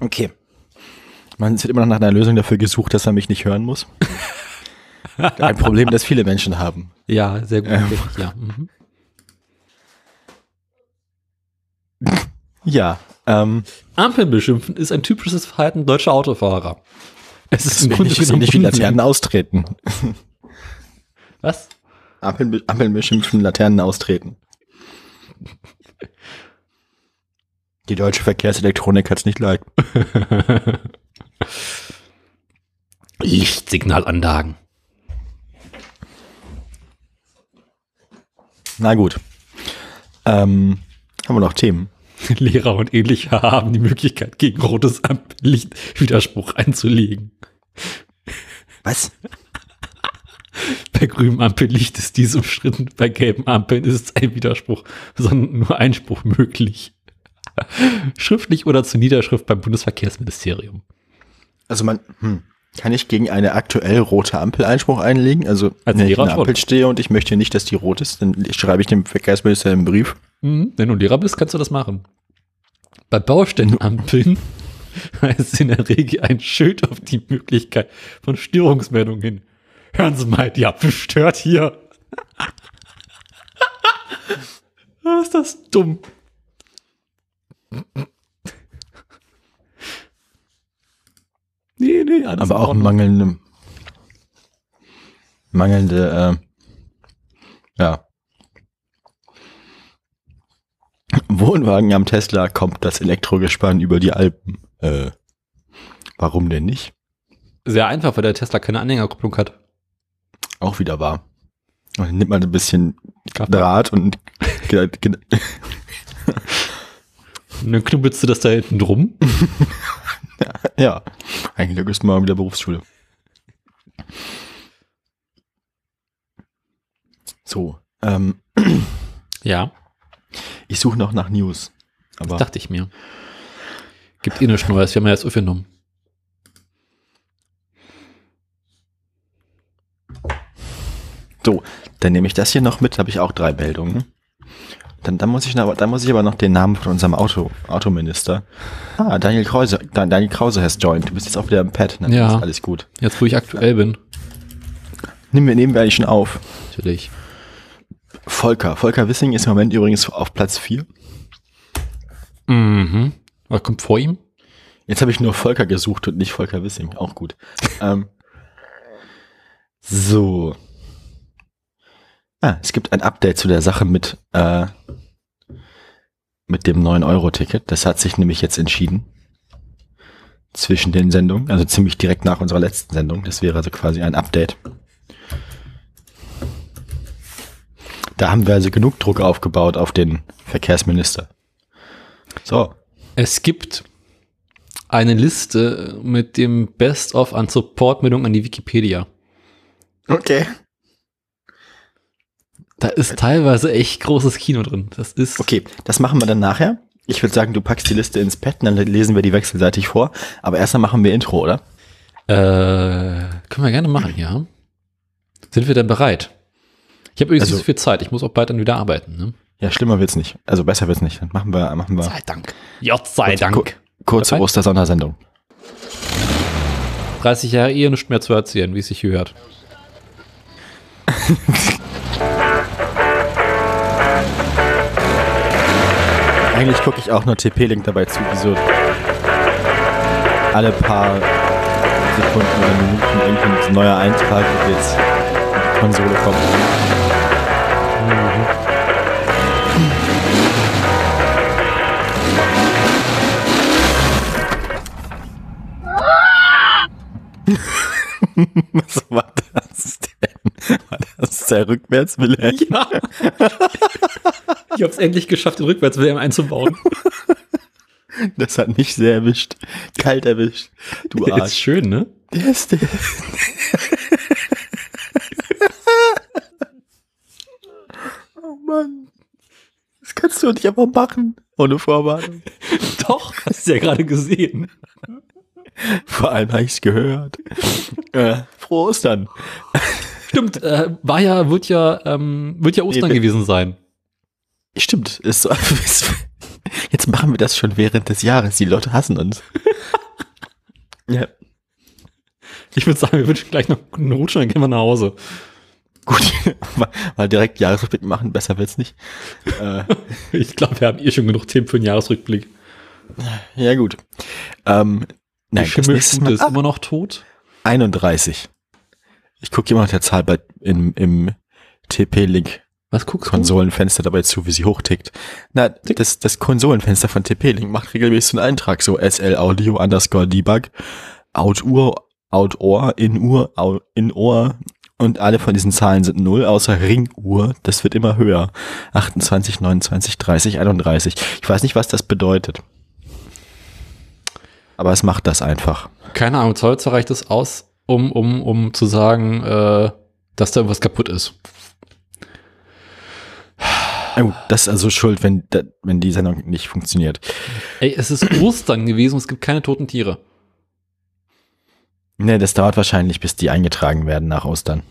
Okay. Man wird immer noch nach einer Lösung dafür gesucht, dass er mich nicht hören muss. Ein Problem, das viele Menschen haben. Ja, sehr gut. Ähm. Ja. Mhm. Ja. Ähm, Ampeln beschimpfen ist ein typisches Verhalten deutscher Autofahrer. Es ist im Grunde nicht, genommen nicht wie Laternen austreten. Was? Ampeln, Ampeln beschimpfen, Laternen austreten. Die deutsche Verkehrselektronik hat's nicht leid. Lichtsignalanlagen. Na gut. Ähm, haben wir noch Themen? Lehrer und ähnliche haben die Möglichkeit, gegen rotes Ampellicht Widerspruch einzulegen. Was? Bei grünem Ampellicht ist dies umstritten, bei gelben Ampeln ist es ein Widerspruch, sondern nur Einspruch möglich. Schriftlich oder zur Niederschrift beim Bundesverkehrsministerium. Also man, hm, kann ich gegen eine aktuell rote Ampel Einspruch einlegen? Also Als wenn ich in der. Ampel stehe und ich möchte nicht, dass die rot ist, dann schreibe ich dem Verkehrsminister einen Brief. Mhm. Wenn du Lehrer bist, kannst du das machen. Bei Baustellenampeln heißt in der Regel ein Schild auf die Möglichkeit von Störungsmeldungen hin. Hören Sie mal, die Ampel stört hier. Ist das dumm. Nee, nee, alles Aber auch mangelnde, mangelnde, äh, ja. Wohnwagen am Tesla kommt das Elektrogespann über die Alpen. Äh, warum denn nicht? Sehr einfach, weil der Tesla keine Anhängerkupplung hat. Auch wieder wahr. Und nimmt man ein bisschen. Draht und Und dann knubbelst du das da hinten drum. ja, eigentlich ist mal wieder Berufsschule. So, ähm, Ja, ich suche noch nach News. Aber dachte ich mir. Gibt eh nichts Neues, wir haben ja jetzt aufgenommen. so, dann nehme ich das hier noch mit, habe ich auch drei Meldungen. Dann, dann, muss ich dann muss ich aber noch den Namen von unserem Auto, Autominister. Ah, Daniel Krause, Dan- Daniel Krause has joined. Du bist jetzt auch wieder im Pad, ne? Ja. Ist alles gut. Jetzt, wo ich aktuell bin. Nehmen wir, nehmen wir eigentlich schon auf. Natürlich. Volker. Volker Wissing ist im Moment übrigens auf Platz 4. Mhm. Was kommt vor ihm? Jetzt habe ich nur Volker gesucht und nicht Volker Wissing. Auch gut. ähm, so. Ah, es gibt ein Update zu der Sache mit, äh, mit dem 9-Euro-Ticket. Das hat sich nämlich jetzt entschieden. Zwischen den Sendungen, also ziemlich direkt nach unserer letzten Sendung. Das wäre also quasi ein Update. Da haben wir also genug Druck aufgebaut auf den Verkehrsminister. So. Es gibt eine Liste mit dem Best-of an Supportmeldungen an die Wikipedia. Okay. Da ist teilweise echt großes Kino drin. Das ist. Okay, das machen wir dann nachher. Ich würde sagen, du packst die Liste ins Pad dann lesen wir die wechselseitig vor. Aber erstmal machen wir Intro, oder? Äh, können wir gerne machen, ja. Sind wir denn bereit? Ich habe übrigens Also- nicht so viel Zeit. Ich muss auch bald dann wieder arbeiten. Ne? Ja, schlimmer wird's nicht. Also besser wird's nicht. Dann machen wir, machen wir Dank. Gott sei Kurz- ku- kurze Bereit? Ostersondersendung. 30 Jahre Ehe nicht mehr zu erzählen, wie es sich hört. Eigentlich gucke ich auch nur TP-Link dabei zu, wie so alle paar Sekunden oder Minuten irgendwie ein neuer Eintrag und jetzt in die Konsole kommt. Was war das denn? War das der Rückwärtswille? Ja. ich habe es endlich geschafft, den Rückwärtswärme einzubauen. Das hat mich sehr erwischt. Kalt erwischt. Du Ist Arsch. schön, ne? Der ist der. oh Mann. Das kannst du doch nicht einfach machen. Ohne Vorwarnung. Doch, hast du ja gerade gesehen. Vor allem habe ich es gehört. äh, frohe Ostern. Stimmt, äh, war ja, wird ja, ähm, wird ja Ostern Nee, gewesen sein. Stimmt. Ist so, jetzt machen wir das schon während des Jahres. Die Leute hassen uns. Ja. Ich würde sagen, wir wünschen gleich noch einen Rutsch und dann gehen wir nach Hause. Gut, weil direkt Jahresrückblick machen, besser wird's nicht. äh, Ich glaube, wir haben eh schon genug Themen für einen Jahresrückblick. ja, gut. Ähm, nein, Die Mal, ist immer noch tot. 31. Ich gucke immer nach der Zahl bei, im, im TP-Link Was guckst du? Konsolenfenster dabei zu, wie sie hochtickt. Na, das, das Konsolenfenster von TP-Link macht regelmäßig so einen Eintrag, so SL Audio underscore Debug, Out-Uhr, Out-Ohr, In-Uhr, Au- In-Ohr und alle von diesen Zahlen sind null, außer Ring-Uhr. Das wird immer höher. 28, 29, 30, 31. Ich weiß nicht, was das bedeutet. Aber es macht das einfach. Keine Ahnung, Zollzer reicht es aus, um, um, um zu sagen, äh, dass da irgendwas kaputt ist. Oh, das ist also schuld, wenn, wenn die Sendung nicht funktioniert. Ey, es ist Ostern gewesen es gibt keine toten Tiere. Nee, das dauert wahrscheinlich, bis die eingetragen werden nach Ostern.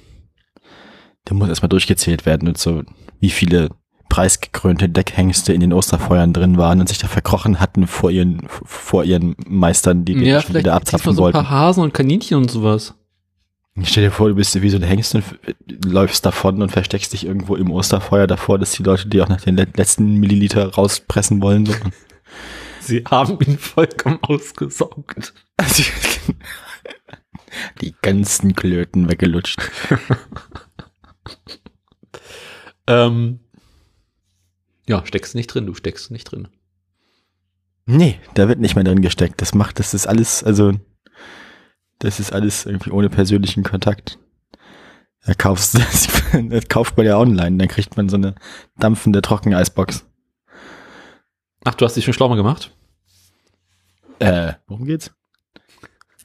Da muss erstmal durchgezählt werden und so, wie viele preisgekrönte Deckhengste in den Osterfeuern drin waren und sich da verkrochen hatten vor ihren, vor ihren Meistern, die den ja, schon wieder abzapfen so ein wollten. paar Hasen und Kaninchen und sowas. Stell dir vor, du bist wie so ein Hengst und läufst davon und versteckst dich irgendwo im Osterfeuer davor, dass die Leute dir auch nach den le- letzten Milliliter rauspressen wollen. So. Sie haben ihn vollkommen ausgesaugt. Die ganzen Klöten weggelutscht. Ähm, ja, steckst nicht drin, du steckst nicht drin. Nee, da wird nicht mehr drin gesteckt. Das macht, das ist alles, also, das ist alles irgendwie ohne persönlichen Kontakt. Da kaufst, das, kauft man ja online, dann kriegt man so eine dampfende Trockeneisbox. Ach, du hast dich schon schlau mal gemacht? Äh, worum geht's?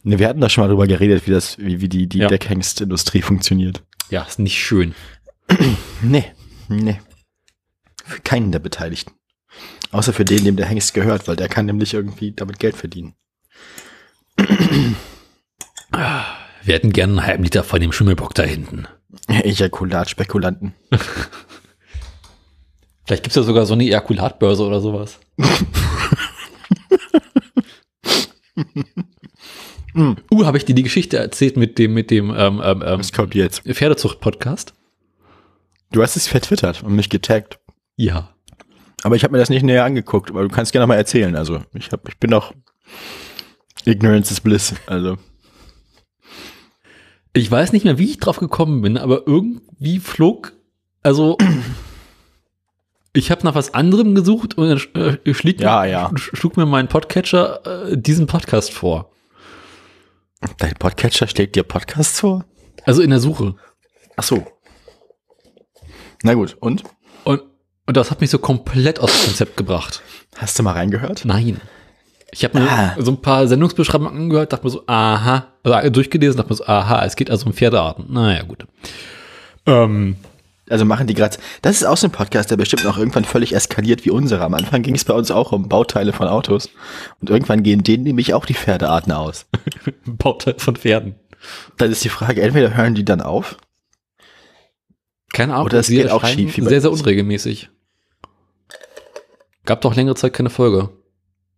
Ne, wir hatten da schon mal drüber geredet, wie das, wie, wie die, die Ja. Deckhengstindustrie funktioniert. Ja, ist nicht schön. Nee, nee. Für keinen der Beteiligten. Außer für den, dem der Hengst gehört, weil der kann nämlich irgendwie damit Geld verdienen. Wir hätten gerne einen halben Liter von dem Schimmelbock da hinten. Ejakulatspekulanten. Vielleicht gibt's ja sogar so eine Ejakulatbörse oder sowas. uh, habe ich dir die Geschichte erzählt mit dem, mit dem ähm, ähm, ähm, Was kommt jetzt? Pferdezucht-Podcast? Du hast es vertwittert und mich getaggt. Ja. Aber ich habe mir das nicht näher angeguckt, aber du kannst gerne mal erzählen. Also ich, hab, ich bin doch Ignorance is Bliss. Also Ich weiß nicht mehr, wie ich drauf gekommen bin, aber irgendwie flog, also ich habe nach was anderem gesucht und dann äh, schlägt Ja, mir, ja. sch- schlug mir mein Podcatcher äh, diesen Podcast vor. dein Podcatcher schlägt dir Podcasts vor? Also in der Suche. Ach so. Na gut, und? Und, und das hat mich so komplett aus dem Konzept gebracht. Hast du mal reingehört? Nein. Ich habe mir Ah. so ein paar Sendungsbeschreibungen angehört, dachte mir so, aha, also durchgelesen, dachte mir so, aha, es geht also um Pferdearten. Naja, gut. Ähm, Also machen die gerade. Das ist auch so ein Podcast, der bestimmt noch irgendwann völlig eskaliert wie unsere. Am Anfang ging es bei uns auch um Bauteile von Autos. Und irgendwann gehen denen nämlich auch die Pferdearten aus. Bauteil von Pferden. Dann ist die Frage, entweder hören die dann auf. Keine Ahnung, Oder es geht auch schief Sehr, sehr unregelmäßig. Gab doch längere Zeit keine Folge.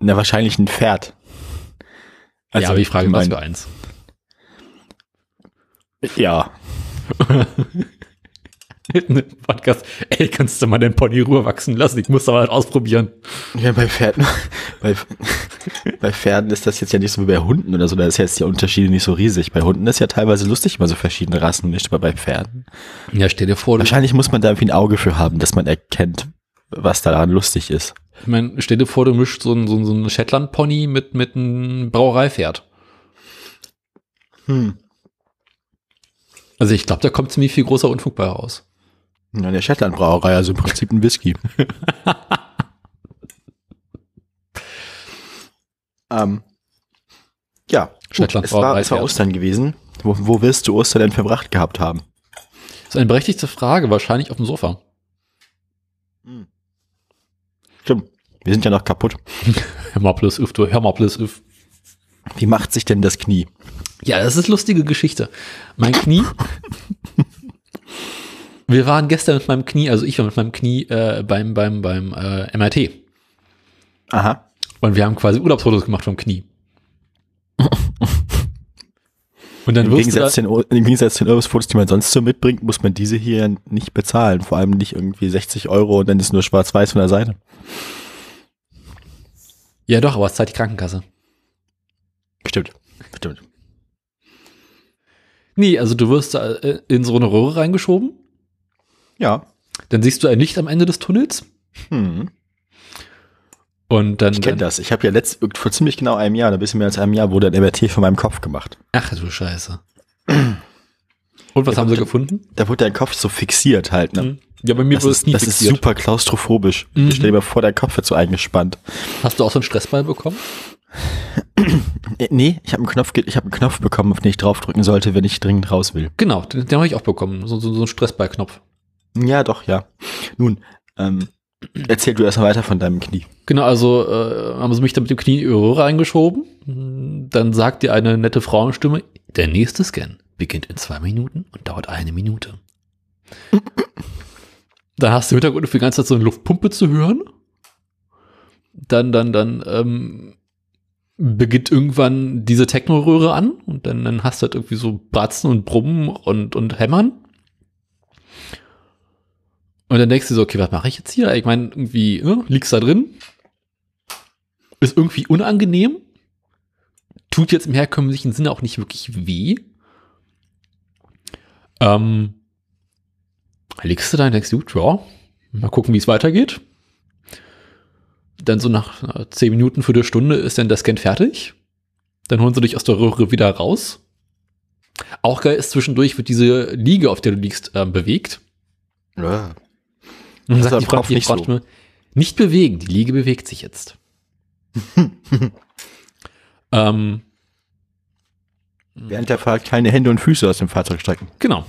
Na, wahrscheinlich ein Pferd. ja, aber ich frage, ich was für eins. Ja. Podcast, ey, kannst du mal den Pony Ruhe wachsen lassen? Ich muss da mal ausprobieren. Ja, bei Pferden, bei, bei Pferden ist das jetzt ja nicht so wie bei Hunden oder so, da ist jetzt die Unterschiede nicht so riesig. Bei Hunden ist ja teilweise lustig, mal so verschiedene Rassen nicht, aber bei Pferden. Ja, stell dir vor, Wahrscheinlich muss man da irgendwie ein Auge für haben, dass man erkennt, was daran lustig ist. Ich meine, stell dir vor, du mischst so ein, so ein, so ein Shetland-Pony mit, mit einem Brauereipferd. Hm. Also ich glaube, da kommt ziemlich viel großer Unfug bei raus. Ja, der Shetland Brauerei, also im Prinzip ein Whisky. ähm, Shetland es war, es war ja. Ostern gewesen. Wo, wo wirst du Ostern denn verbracht gehabt haben? Das ist eine berechtigte Frage, wahrscheinlich auf dem Sofa. Stimmt. Wir sind ja noch kaputt. Hör mal plus if, du, hör mal plus if. Wie macht sich denn das Knie? Ja, das ist lustige Geschichte. Mein Knie. Wir waren gestern mit meinem Knie, also ich war mit meinem Knie äh, beim, beim, beim äh, MRT. Aha. Und wir haben quasi Urlaubsfotos gemacht vom Knie. Und dann Im wirst du Gegensatz, da, den, Im Gegensatz zu den Urlaubsfotos, die man sonst so mitbringt, muss man diese hier nicht bezahlen. Vor allem nicht irgendwie 60 Euro und dann ist nur schwarz-weiß von der Seite. Ja doch, aber es zahlt die Krankenkasse. Stimmt. Stimmt. Nee, also du wirst da äh, in so eine Röhre reingeschoben, Ja. dann siehst du ein Licht am Ende des Tunnels Hm. und dann, Ich kenne das. Ich habe ja letzt, vor ziemlich genau einem Jahr, ein bisschen mehr als einem Jahr, wurde ein MRT von meinem Kopf gemacht. ach du Scheiße. Und was haben sie gefunden? Da wurde dein Kopf so fixiert halt, ne? Ja, bei mir Das, wurde es ist, nie das ist fixiert. super klaustrophobisch. Mhm. Stell dir mal vor, dein Kopf wird so eingespannt. Hast du auch so einen Stressball bekommen? Äh, nee, ich habe einen Knopf, ich habe einen Knopf bekommen, auf den ich draufdrücken sollte, wenn ich dringend raus will. Genau, den, den habe ich auch bekommen. So, so, so ein Stressballknopf. Ja, doch, ja. Nun, ähm, erzähl du erstmal weiter von deinem Knie. Genau, also äh, haben sie mich da mit dem Knie in die Röhre eingeschoben. Dann sagt dir eine nette Frauenstimme, der nächste Scan beginnt in zwei Minuten und dauert eine Minute. da hast du im Hintergrund für die ganze Zeit so eine Luftpumpe zu hören. Dann, dann, dann ähm, beginnt irgendwann diese Techno-Röhre an und dann, dann hast du halt irgendwie so Bratzen und Brummen und, und Hämmern. Und dann denkst du so, okay, was mache ich jetzt hier? Ich meine, irgendwie, ne, liegst da drin, ist irgendwie unangenehm, tut jetzt im herkömmlichen Sinne auch nicht wirklich weh. Ähm, liegst du denkst, gut, ja, mal gucken, wie es weitergeht. Dann so nach äh, zehn Minuten, für eine Stunde ist dann der Scan fertig. Dann holen sie dich aus der Röhre wieder raus. Auch geil ist, zwischendurch wird diese Liege, auf der du liegst, ähm, bewegt. Ja. Und dann sagt die Frau, nicht so. Stimme, nicht bewegen, die Liege bewegt sich jetzt. ähm, Während der Fahrt keine Hände und Füße aus dem Fahrzeug strecken. genau.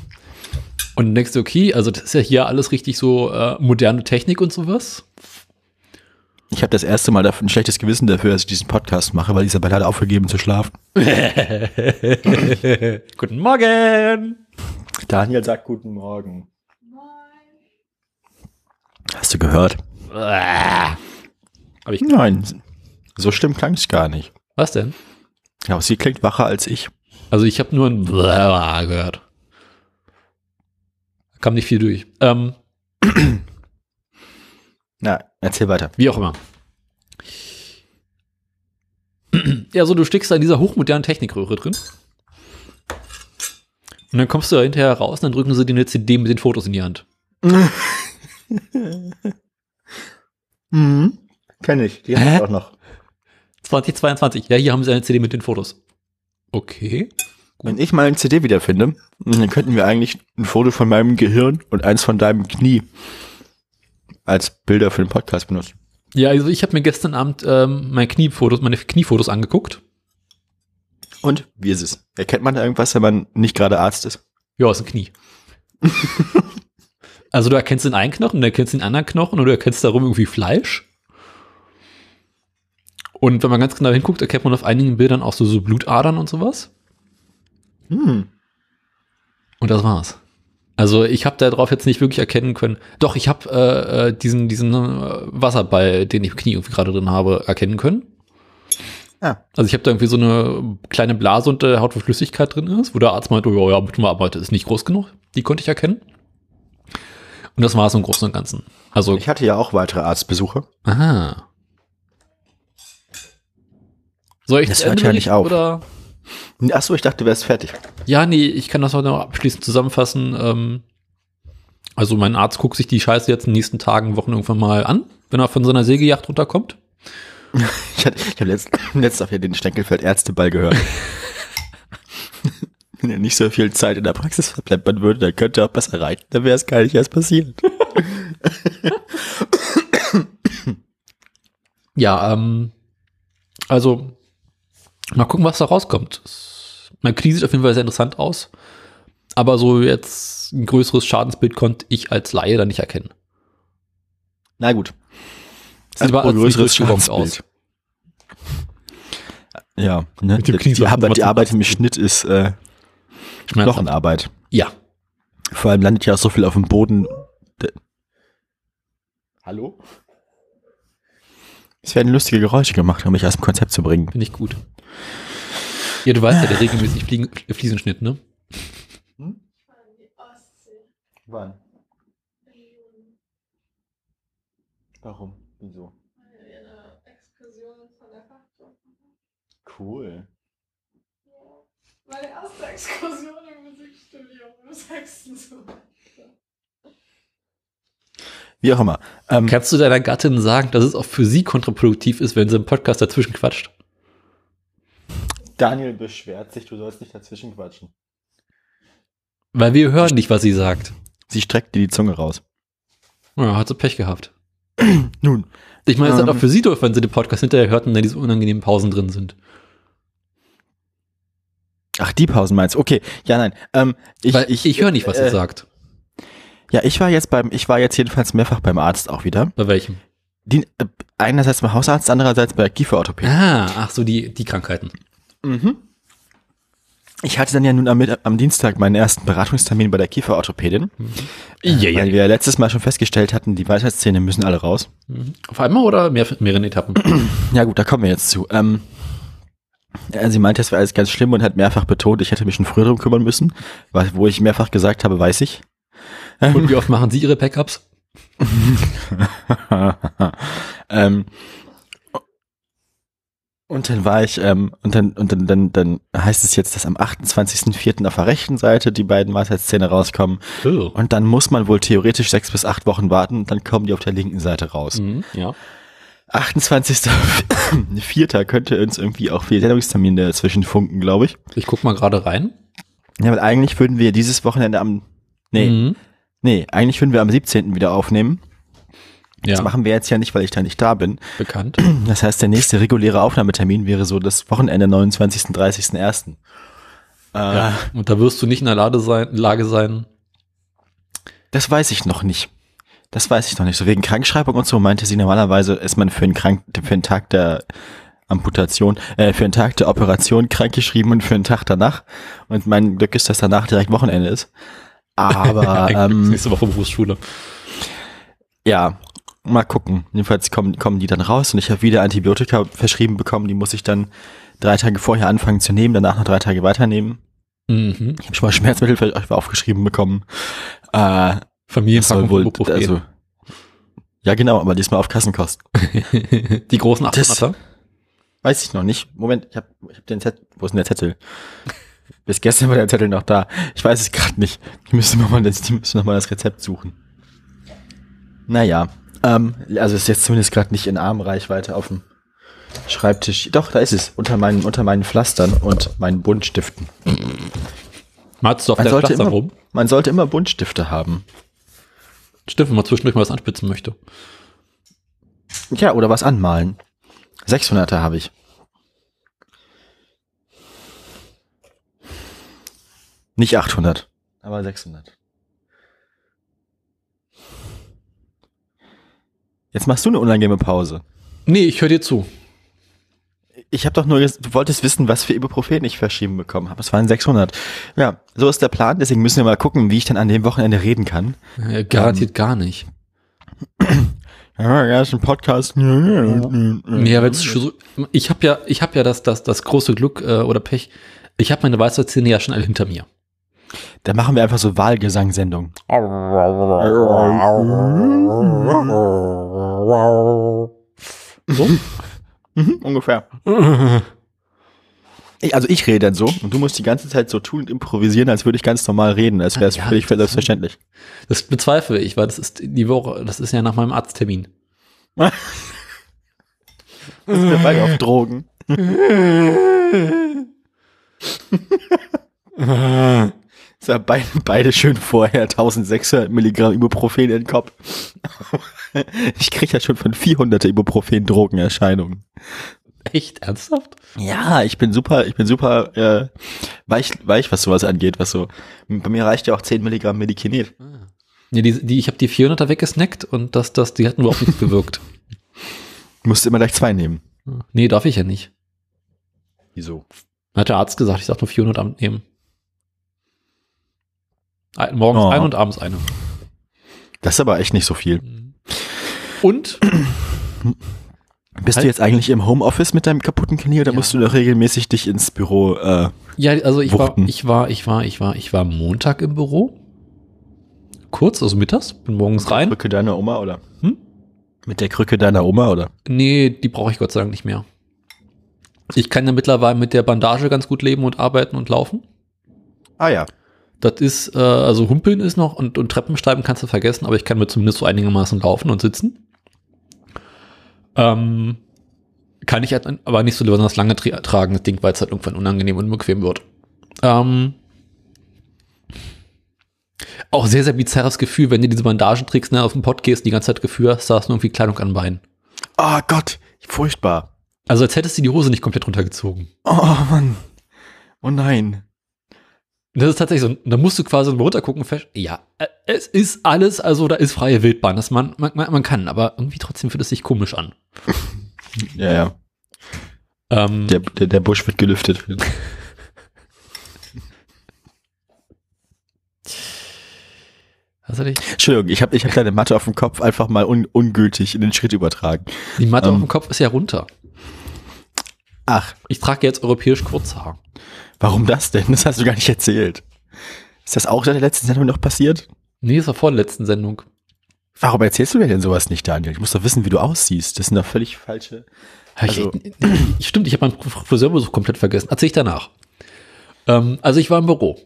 Und denkst du, okay, also das ist ja hier alles richtig so äh, moderne Technik und sowas. Ich habe das erste Mal dafür ein schlechtes Gewissen dafür, dass ich diesen Podcast mache, weil Isabel hat aufgegeben zu schlafen. Guten Morgen! Daniel sagt guten Morgen. Hast du gehört? Hab ich, Nein, so schlimm klang es gar nicht. was denn? Ja, aber sie klingt wacher als ich. Also ich habe nur ein Blah gehört. Kam nicht viel durch. Ähm, Na, erzähl weiter. Wie auch immer. Ja, so du steckst da in dieser hochmodernen Technikröhre drin. Und dann kommst du da hinterher raus und dann drücken sie dir eine CD mit den Fotos in die Hand. Mhm. Kenn ich. Die Hä? hab ich auch noch. 2022. Ja, hier haben sie eine CD mit den Fotos. Okay. Wenn ich mal ein CD wiederfinde, dann könnten wir eigentlich ein Foto von meinem Gehirn und eins von deinem Knie als Bilder für den Podcast benutzen. Ja, also ich habe mir gestern Abend ähm, meine Kniefotos, meine Kniefotos angeguckt. Und wie ist es? Erkennt man da irgendwas, wenn man nicht gerade Arzt ist? Ja, ist ein Knie. also du erkennst den einen Knochen, du erkennst den anderen Knochen und du erkennst darum irgendwie Fleisch. Und wenn man ganz genau hinguckt, erkennt man auf einigen Bildern auch so, so Blutadern und sowas. Hm. Und das war's. Also ich habe darauf jetzt nicht wirklich erkennen können. Doch, ich habe äh, äh, diesen, diesen äh, Wasserball, den ich im Knie irgendwie gerade drin habe, erkennen können. Ja. Also ich habe da irgendwie so eine kleine Blase unter der Haut, wo Flüssigkeit drin ist, wo der Arzt meinte, oh, ja, ja, bitte mal, das ist nicht groß genug. Die konnte ich erkennen. Und das war es im Großen und Ganzen. Also, Ich hatte ja auch weitere Arztbesuche. aha. Soll ich Das zu hört ja nicht auf. Oder? Achso, ich dachte, du wärst fertig. Ja, nee, ich kann das heute noch abschließend zusammenfassen. Ähm, also mein Arzt guckt sich die Scheiße jetzt in den nächsten Tagen, Wochen irgendwann mal an, wenn er von seiner Sägejacht runterkommt. Ich, hatte- ich habe letzt, letztes auf den Steckelfeld Ärzteball gehört. Wenn er nicht so viel Zeit in der Praxis verplempern würde, dann könnte er auch besser reiten. Dann wäre es gar nicht erst passiert. Ja, ähm, also Mal gucken, was da rauskommt. Mein Knie sieht auf jeden Fall sehr interessant aus. Aber so jetzt ein größeres Schadensbild konnte ich als Laie da nicht erkennen. Na gut. Sieht aber als größeres Schadensbild. Ja, ne? Mit dem die, Knie die, Arbeit, die Arbeit im. Schnitt ist äh. Knochenarbeit. Ja. Vor allem landet ja auch so viel auf dem Boden. De- Hallo? Es werden lustige Geräusche gemacht, um mich aus dem Konzept zu bringen. Finde ich gut. Ja, du weißt ja, der regelmäßig Fliegen, Fliesenschnitt, ne? Wann? Warum? Wieso? Exkursion von der Fachgruppe. Cool. Meine erste Exkursion im Musikstudium im sechsten Semester. Wie auch immer. Ähm, Kannst du deiner Gattin sagen, dass es auch für sie kontraproduktiv ist, wenn sie im Podcast dazwischen quatscht? Daniel beschwert sich, du sollst nicht dazwischen quatschen. Weil wir hören nicht, was sie sagt. Sie streckt dir die Zunge raus. Ja, hat sie Pech gehabt. Nun, Ich meine, es ist Ähm. halt auch für sie doof, wenn sie den Podcast hinterher hört und da diese unangenehmen Pausen drin sind. ach, die Pausen meinst du? Okay, ja, nein. Ähm, ich Weil ich, ich höre nicht, was äh, sie sagt. Ja, ich war jetzt beim, ich war jetzt jedenfalls mehrfach beim Arzt auch wieder. Bei welchem? Die, äh, einerseits beim Hausarzt, andererseits bei der Kieferorthopädie. Ah, ach so, die, die Krankheiten. Mhm. Ich hatte dann ja nun am, am Dienstag meinen ersten Beratungstermin bei der Kieferorthopädin, Ja, weil wir letztes Mal schon festgestellt hatten, die Weisheitszähne müssen alle raus. Mhm. Auf einmal oder mehr, mehreren Etappen? Ja gut, da kommen wir jetzt zu. Ähm, ja, sie meinte, es wäre alles ganz schlimm und hat mehrfach betont, ich hätte mich schon früher drum kümmern müssen, weil, wo ich mehrfach gesagt habe, weiß ich. Und wie oft machen sie ihre Backups? ähm, und dann war ich, ähm, und dann, und dann, dann, dann heißt es jetzt, dass am 28.04. auf der rechten Seite die beiden Weisheitszähne rauskommen. Oh. Und dann muss man wohl theoretisch sechs bis acht Wochen warten dann kommen die auf der linken Seite raus. Mhm, ja. 28.04. könnte uns irgendwie auch viel Sendungstermin dazwischen funken, glaube ich. Ich guck mal gerade rein. Ja, weil eigentlich würden wir dieses Wochenende am, nee, Mhm. Nee, eigentlich würden wir am 17. wieder aufnehmen. Ja, Das machen wir jetzt ja nicht, weil ich da nicht da bin. bekannt. Das heißt, der nächste reguläre Aufnahmetermin wäre so das Wochenende 29. 30.01. Äh, Ja. Und da wirst du nicht in der Lage sein, Lage sein. Das weiß ich noch nicht. Das weiß ich noch nicht. So wegen Krankschreibung und so meinte sie normalerweise ist man für einen, Krank für einen Tag der Amputation, äh, für einen Tag der Operation krankgeschrieben und für einen Tag danach. Und mein Glück ist, dass danach direkt Wochenende ist. Aber ähm, nächste Woche Berufsschule. ja, mal gucken. Jedenfalls kommen, kommen die dann raus und ich habe wieder Antibiotika verschrieben bekommen. Die muss ich dann drei Tage vorher anfangen zu nehmen, danach noch drei Tage weiternehmen. Mhm. Ich habe schon mal Schmerzmittel aufgeschrieben bekommen. Äh, das soll wohl, also, ja genau, aber diesmal auf Kassenkosten. die großen 800er. Weiß ich noch nicht. Moment, ich habe ich hab den Zettel. Wo ist denn der Zettel? Bis gestern war der Zettel noch da. Ich weiß es gerade nicht. Ich müsste noch mal das, noch mal das Rezept suchen. Naja, ähm, also ist jetzt zumindest gerade nicht in Armreichweite auf dem Schreibtisch. Doch, da ist es. Unter meinen, unter meinen Pflastern und meinen Buntstiften. Malst du auf Man der sollte, Pflaster immer, rum? man sollte immer Buntstifte haben. Stimmt, wenn man zwischendurch mal was anspitzen möchte. Ja, oder was anmalen. 600er habe ich. Nicht 800, aber 600. Jetzt machst du eine unangenehme Pause. Nee, ich höre dir zu. Ich habe doch nur, du wolltest wissen, was für Ibuprofen ich verschrieben bekommen habe. Es waren 600. Ja, so ist der Plan. Deswegen müssen wir mal gucken, wie ich dann an dem Wochenende reden kann. Äh, garantiert gar nicht. Ja, ja, ist ein Podcast. Schon so, ich habe ja, ich habe ja das, das, das große Glück äh, oder Pech. Ich habe meine Weisheitszähne ja schon alle hinter mir. Da machen wir einfach so Wahlgesangssendungen. So? Mhm, ungefähr. Ich, also ich rede dann so und du musst die ganze Zeit so tun und improvisieren, als würde ich ganz normal reden, als wäre es Ja, völlig das- selbstverständlich. Das bezweifle ich, weil das ist die Woche, das ist ja nach meinem Arzttermin. Sind wir beide auf Drogen. So, beide, beide schön vorher 1600 Milligramm Ibuprofen in den Kopf. Ich krieg ja schon von 400 Ibuprofen Drogenerscheinungen. Echt? Ernsthaft? Ja, ich bin super, ich bin super äh, weich, weich, was sowas angeht, was so. Bei mir reicht ja auch 10 Milligramm Medikinet. Ja, die, die, ich habe die 400er weggesnackt und das, das, die hatten überhaupt nichts bewirkt. Musst immer gleich zwei nehmen. Nee, darf ich ja nicht. Wieso? Hat der Arzt gesagt, ich darf nur 400 am nehmen. Morgens Oh. eine und abends eine. Das ist aber echt nicht so viel. Und Bist Halt- du jetzt eigentlich im Homeoffice mit deinem kaputten Knie oder Ja. musst du noch regelmäßig dich ins Büro? Äh, ja, also ich war, Wuchten. ich war, ich war, ich war, ich war Montag im Büro. Kurz, also mittags, bin morgens rein. Krücke deiner Oma oder? Hm? Mit der Krücke deiner Oma oder? Nee, die brauche ich Gott sei Dank nicht mehr. Ich kann ja mittlerweile mit der Bandage ganz gut leben und arbeiten und laufen. Ah ja. Das ist, äh, also Humpeln ist noch und, und Treppensteigen kannst du vergessen, aber ich kann mir zumindest so einigermaßen laufen und sitzen. Ähm, kann ich aber nicht so besonders lange tra tragen, das Ding, weil es halt irgendwann unangenehm und unbequem wird. Ähm, auch sehr, sehr bizarres Gefühl, wenn du diese Bandagen trägst, ne, auf den Pott gehst, die ganze Zeit Gefühl hast, da hast du irgendwie Kleidung an Beinen. Oh Gott, furchtbar. Also als hättest du die Hose nicht komplett runtergezogen. Oh Mann. Oh nein. Das ist tatsächlich so, da musst du quasi runtergucken, fest, ja, äh, es ist alles, also da ist freie Wildbahn, das man, man, man kann, aber irgendwie trotzdem fühlt es sich komisch an. Ja, ja. Ähm, Der, der, der Busch wird gelüftet. was hatte ich? Entschuldigung, ich habe ich hab deine Matte auf dem Kopf einfach mal un, ungültig in den Schritt übertragen. Die Matte Ähm. auf dem Kopf ist ja runter. Ach, Ich trage jetzt europäisch Kurzhaar. Warum das denn? Das hast du gar nicht erzählt. Ist das auch in der letzten Sendung noch passiert? Nee, das war vor der letzten Sendung. Warum erzählst du mir denn sowas nicht, Daniel? Ich muss doch wissen, wie du aussiehst. Das sind doch völlig falsche. Also- ich, stimmt, ich habe meinen Friseurbesuch komplett vergessen. Erzähl ich danach. Ähm, also ich war im Büro.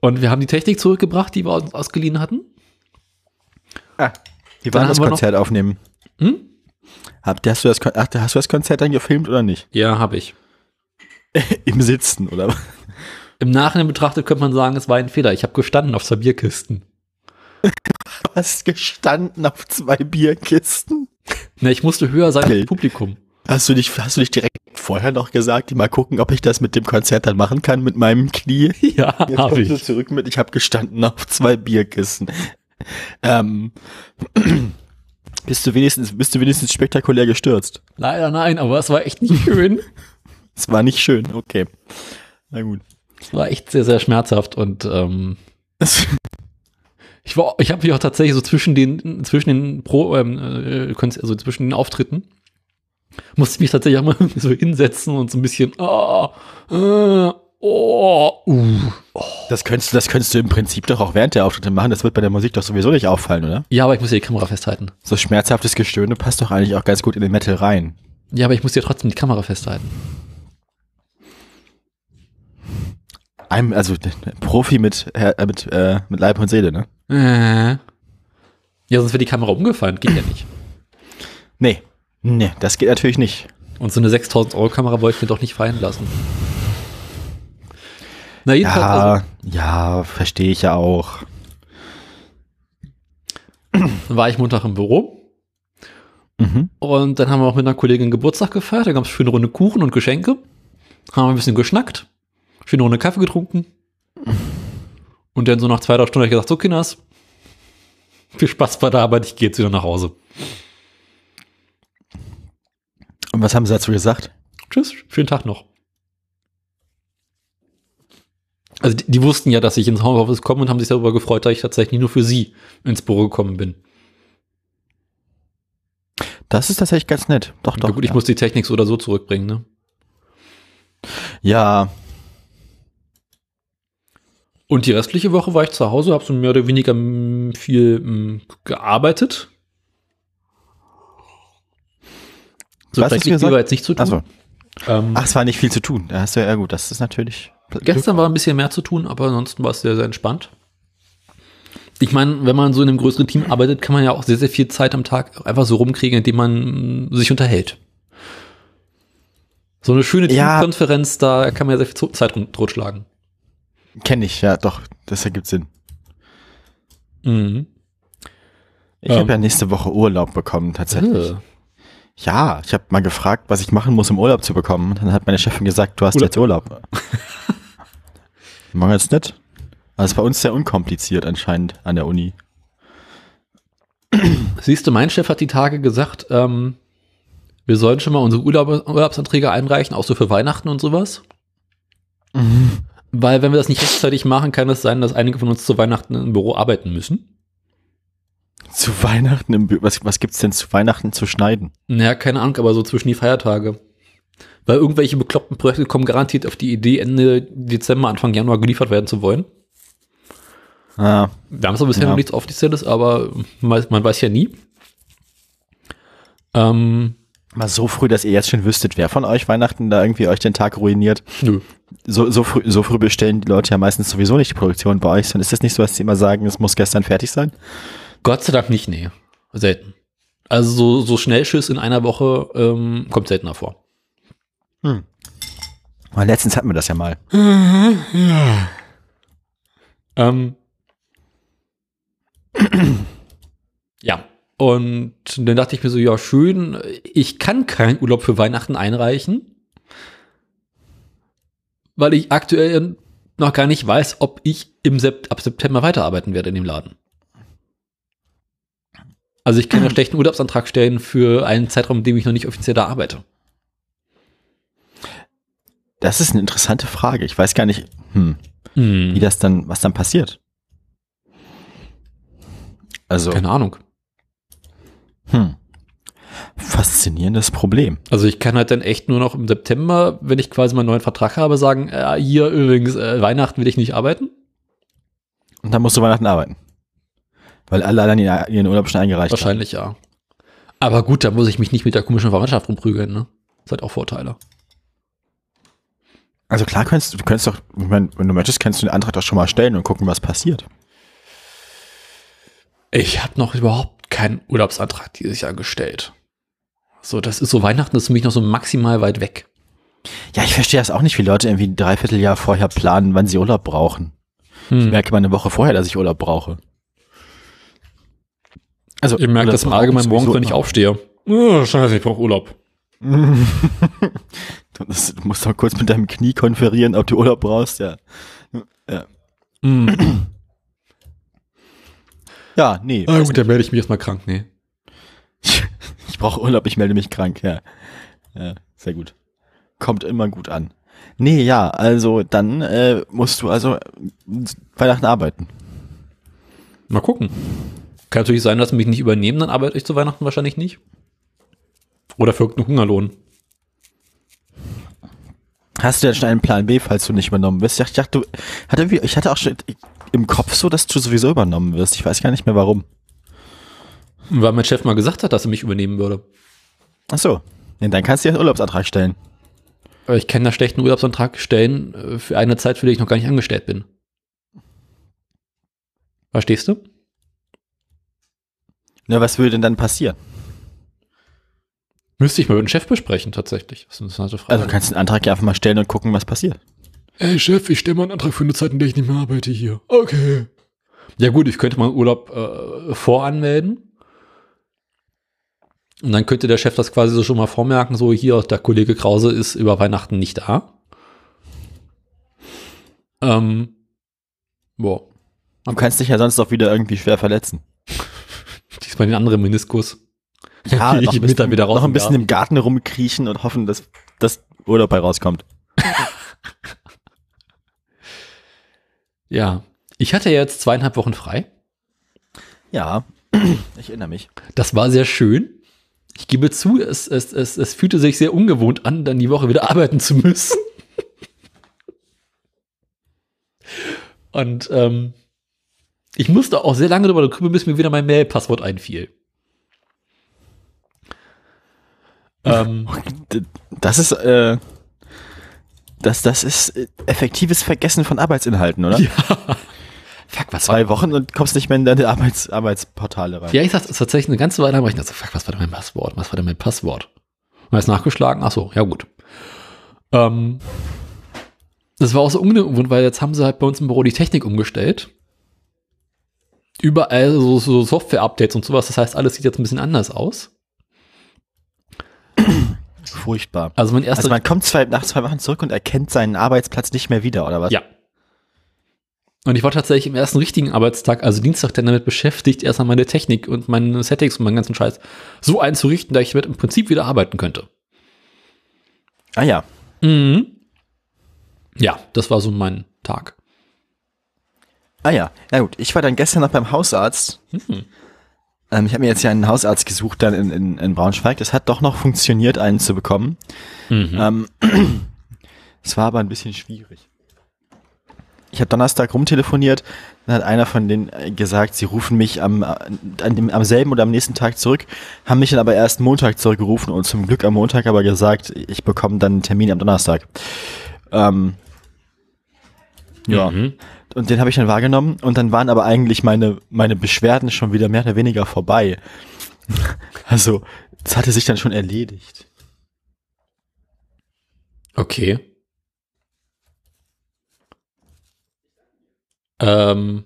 Und wir haben die Technik zurückgebracht, die wir uns ausgeliehen hatten. Ah, die waren das Konzert aufnehmen. Hm? Hab, hast, du das, ach, hast du das Konzert dann gefilmt oder nicht? Ja, habe ich. Im Sitzen, oder? Im Nachhinein betrachtet könnte man sagen, es war ein Fehler. Ich habe gestanden auf zwei Bierkisten. Du hast gestanden auf zwei Bierkisten. Na, ich musste höher sein als Okay. das Publikum. Hast du dich, hast du dich direkt vorher noch gesagt, mal gucken, ob ich das mit dem Konzert dann machen kann mit meinem Knie? Ja, Jetzt habe kommst du ich. zurück mit, ich habe gestanden auf zwei Bierkissen. Ähm, bist du wenigstens, bist du wenigstens spektakulär gestürzt? Leider nein, aber es war echt nicht schön. Es war nicht schön, okay. Na gut. Es war echt sehr, sehr schmerzhaft und ähm, ich war, ich habe mich auch tatsächlich so zwischen den, zwischen den Pro, ähm, äh, also zwischen den Auftritten, musste ich mich tatsächlich auch mal so hinsetzen und so ein bisschen, oh, oh, uh. Das könntest, du- das könntest du im Prinzip doch auch während der Auftritte machen. Das wird bei der Musik doch sowieso nicht auffallen, oder? Ja, aber ich muss ja die Kamera festhalten. So schmerzhaftes Gestöhne passt doch eigentlich auch ganz gut in den Metal rein. Ja, aber ich muss ja trotzdem die Kamera festhalten. Einem, also Profi mit, äh, mit, äh, mit Leib und Seele, ne? Äh. Ja, sonst wäre die Kamera umgefallen, geht ja nicht. Nee. Nee, das geht natürlich nicht. Und so eine 6000 Euro Kamera wollte ich mir doch nicht fallen lassen. Na, jedenfalls, Ja, also, ja, verstehe ich ja auch. dann war ich Montag im Büro Mhm. und dann haben wir auch mit einer Kollegin Geburtstag gefeiert. Da gab es schöne Runde Kuchen und Geschenke. Haben wir ein bisschen geschnackt, schöne Runde Kaffee getrunken. Und dann so nach zwei, drei Stunden habe ich gesagt, so Kinders, viel Spaß bei der Arbeit, ich gehe jetzt wieder nach Hause. Und was haben sie dazu gesagt? Tschüss, schönen Tag noch. Also die, die wussten ja, dass ich ins Homeoffice komme und haben sich darüber gefreut, dass ich tatsächlich nur für sie ins Büro gekommen bin. Das ist tatsächlich ganz nett. Doch, Ja, doch. gut, ich ja. muss die Technik so oder so zurückbringen, ne? ja, Und die restliche Woche war ich zu Hause, habe so mehr oder weniger viel gearbeitet. So Was hast du schrecklich viel gesagt? war jetzt nicht zu tun. achso. Ähm, Ach, es war nicht viel zu tun. Da hast du ja, ja gut, das ist natürlich. Gestern war ein bisschen mehr zu tun, aber ansonsten war es sehr, sehr entspannt. Ich meine, wenn man so in einem größeren Team arbeitet, kann man ja auch sehr, sehr viel Zeit am Tag einfach so rumkriegen, indem man sich unterhält. So eine schöne Ja. Teamkonferenz, da kann man ja sehr viel Zeit rund- totschlagen. Kenne ich, ja, doch. Das ergibt Sinn. Mhm. Ich Ähm. habe ja nächste Woche Urlaub bekommen, tatsächlich. Äh. Ja, ich habe mal gefragt, was ich machen muss, um Urlaub zu bekommen. Dann hat meine Chefin gesagt, du hast Urlaub. jetzt Urlaub. Machen wir jetzt nicht. Also ist bei uns sehr unkompliziert anscheinend an der Uni. Siehst du, mein Chef hat die Tage gesagt, ähm, wir sollen schon mal unsere Urlaub Urlaubsanträge einreichen, auch so für Weihnachten und sowas. Weil wenn wir das nicht rechtzeitig machen, kann es sein, dass einige von uns zu Weihnachten im Büro arbeiten müssen. Zu Weihnachten im Bü was, was gibt's denn zu Weihnachten zu schneiden? Naja, keine Ahnung, aber so zwischen die Feiertage. Weil irgendwelche bekloppten Projekte kommen garantiert auf die Idee, Ende Dezember, Anfang Januar geliefert werden zu wollen. Ah, Wir haben zwar bisher Ja. noch nichts Offizielles, aber man, man weiß ja nie. Ähm, mal so früh, dass ihr jetzt schon wüsstet, wer von euch Weihnachten da irgendwie euch den Tag ruiniert. nö. So, so, früh, so früh bestellen die Leute ja meistens sowieso nicht die Produktion bei euch, sondern ist das nicht so, dass sie immer sagen, es muss gestern fertig sein? Gott sei Dank nicht, nee. Selten. Also so, so Schnellschiss in einer Woche ähm, kommt seltener vor. Aber letztens hatten wir das ja mal. Ähm, ja. Und dann dachte ich mir so, ja, schön, ich kann keinen Urlaub für Weihnachten einreichen, weil ich aktuell noch gar nicht weiß, ob ich im Sept ab September weiterarbeiten werde in dem Laden. Also ich kann ja schlechten Urlaubsantrag stellen für einen Zeitraum, in dem ich noch nicht offiziell da arbeite. Das ist eine interessante Frage. Ich weiß gar nicht, hm, wie das dann, was dann passiert. Also, Keine Ahnung. Hm, faszinierendes Problem. Also ich kann halt dann echt nur noch im September, wenn ich quasi meinen neuen Vertrag habe, sagen, äh, hier übrigens, äh, Weihnachten will ich nicht arbeiten. Und dann musst du Weihnachten arbeiten. Weil alle anderen ihren Urlaub schon eingereicht haben. Wahrscheinlich ja. Aber gut, da muss ich mich nicht mit der komischen Verwandtschaft rumprügeln, ne? Das hat auch Vorteile. Also klar kannst du, du kannst doch, ich meine, wenn du möchtest, kannst du den Antrag doch schon mal stellen und gucken, was passiert. Ich habe noch überhaupt keinen Urlaubsantrag dieses Jahr gestellt. So, das ist so Weihnachten ist für mich noch so maximal weit weg. Ja, ich verstehe das auch nicht, wie Leute irgendwie ein Dreivierteljahr vorher planen, wann sie Urlaub brauchen. Ich Hm. merke mal eine Woche vorher, dass ich Urlaub brauche. Also, Ich merke das im Allgemeinen morgens, wenn ich aufstehe. Oh, scheiße, ich brauche Urlaub. Du, das, du musst doch kurz mit deinem Knie konferieren, ob du Urlaub brauchst, ja. Hm. Ja, nee. Ah, gut, dann melde ich mich erstmal krank, nee. Ich brauche Urlaub, ich melde mich krank, ja. Ja, sehr gut. Kommt immer gut an. Nee, ja, also dann äh, musst du also äh, Weihnachten arbeiten. Mal gucken. Kann natürlich sein, dass sie mich nicht übernehmen, dann arbeite ich zu Weihnachten wahrscheinlich nicht. Oder für irgendeinen Hungerlohn. Hast du denn schon einen Plan B, falls du nicht übernommen wirst? Ich dachte, du, hatte, wie- ich hatte auch schon im Kopf so, dass du sowieso übernommen wirst. Ich weiß gar nicht mehr warum. Weil mein Chef mal gesagt hat, dass er mich übernehmen würde. Ach so. Ja, dann kannst du ja einen Urlaubsantrag stellen. Aber ich kann da schlechten Urlaubsantrag stellen äh, für eine Zeit, für die ich noch gar nicht angestellt bin. Verstehst du? Na, was würde denn dann passieren? Müsste ich mal mit dem Chef besprechen, tatsächlich. Das ist eine interessante Frage. Also du kannst den Antrag ja einfach mal stellen und gucken, was passiert. Ey Chef, ich stelle mal einen Antrag für eine Zeit, in der ich nicht mehr arbeite hier. Okay. Ja gut, ich könnte mal Urlaub äh, voranmelden. Und dann könnte der Chef das quasi so schon mal vormerken, so hier, der Kollege Krause ist über Weihnachten nicht da. Ähm, boah. Du kannst dich ja sonst auch wieder irgendwie schwer verletzen. Diesmal den anderen Meniskus. Ja, Ich noch ein bisschen, wieder raus noch ein im bisschen Garten. im Garten rumkriechen und hoffen, dass das Urlaub bei rauskommt. Ja. Ich hatte ja jetzt zweieinhalb Wochen frei. Ja, ich erinnere mich. Das war sehr schön. Ich gebe zu, es, es, es, es fühlte sich sehr ungewohnt an, dann die Woche wieder arbeiten zu müssen. Und ähm, ich musste auch sehr lange darüber grübeln, bis mir wieder mein Mail-Passwort einfiel. ähm, Das ist, äh, das, das ist äh, effektives Vergessen von Arbeitsinhalten, oder? ja. Fuck, was war Zwei Wochen und kommst nicht mehr in deine Arbeits Arbeitsportale rein. Ja, ich sag's tatsächlich eine ganze Weile lang, weil ich dachte, fuck, was war denn mein Passwort? Was war denn mein Passwort? Und jetzt nachgeschlagen, ach so, ja gut. Ähm, das war auch so ungewohnt, weil jetzt haben sie halt bei uns im Büro die Technik umgestellt. Überall so, so Software-Updates und sowas, das heißt, alles sieht jetzt ein bisschen anders aus. Furchtbar. Also mein erster Also man kommt zwei, nach zwei Wochen zurück und erkennt seinen Arbeitsplatz nicht mehr wieder, oder was? Ja. Und ich war tatsächlich im ersten richtigen Arbeitstag, also Dienstag, dann damit beschäftigt, erstmal meine Technik und meine Settings und meinen ganzen Scheiß so einzurichten, dass ich damit im Prinzip wieder arbeiten könnte. Ah ja. Mhm. Ja, das war so mein Tag. Ah ja. Na gut, ich war dann gestern noch beim Hausarzt. Mhm. Ähm, ich habe mir jetzt ja einen Hausarzt gesucht dann in, in, in Braunschweig. Das hat doch noch funktioniert, einen zu bekommen. Mhm. Ähm, es war aber ein bisschen schwierig. Ich habe Donnerstag rumtelefoniert, dann hat einer von denen äh, gesagt, sie rufen mich am, äh, an dem, am selben oder am nächsten Tag zurück, haben mich dann aber erst Montag zurückgerufen und zum Glück am Montag aber gesagt, ich bekomme dann einen Termin am Donnerstag. Ähm, ja, Mhm. Und den habe ich dann wahrgenommen und dann waren aber eigentlich meine, meine Beschwerden schon wieder mehr oder weniger vorbei. Also, das hatte sich dann schon erledigt. Okay. Ähm.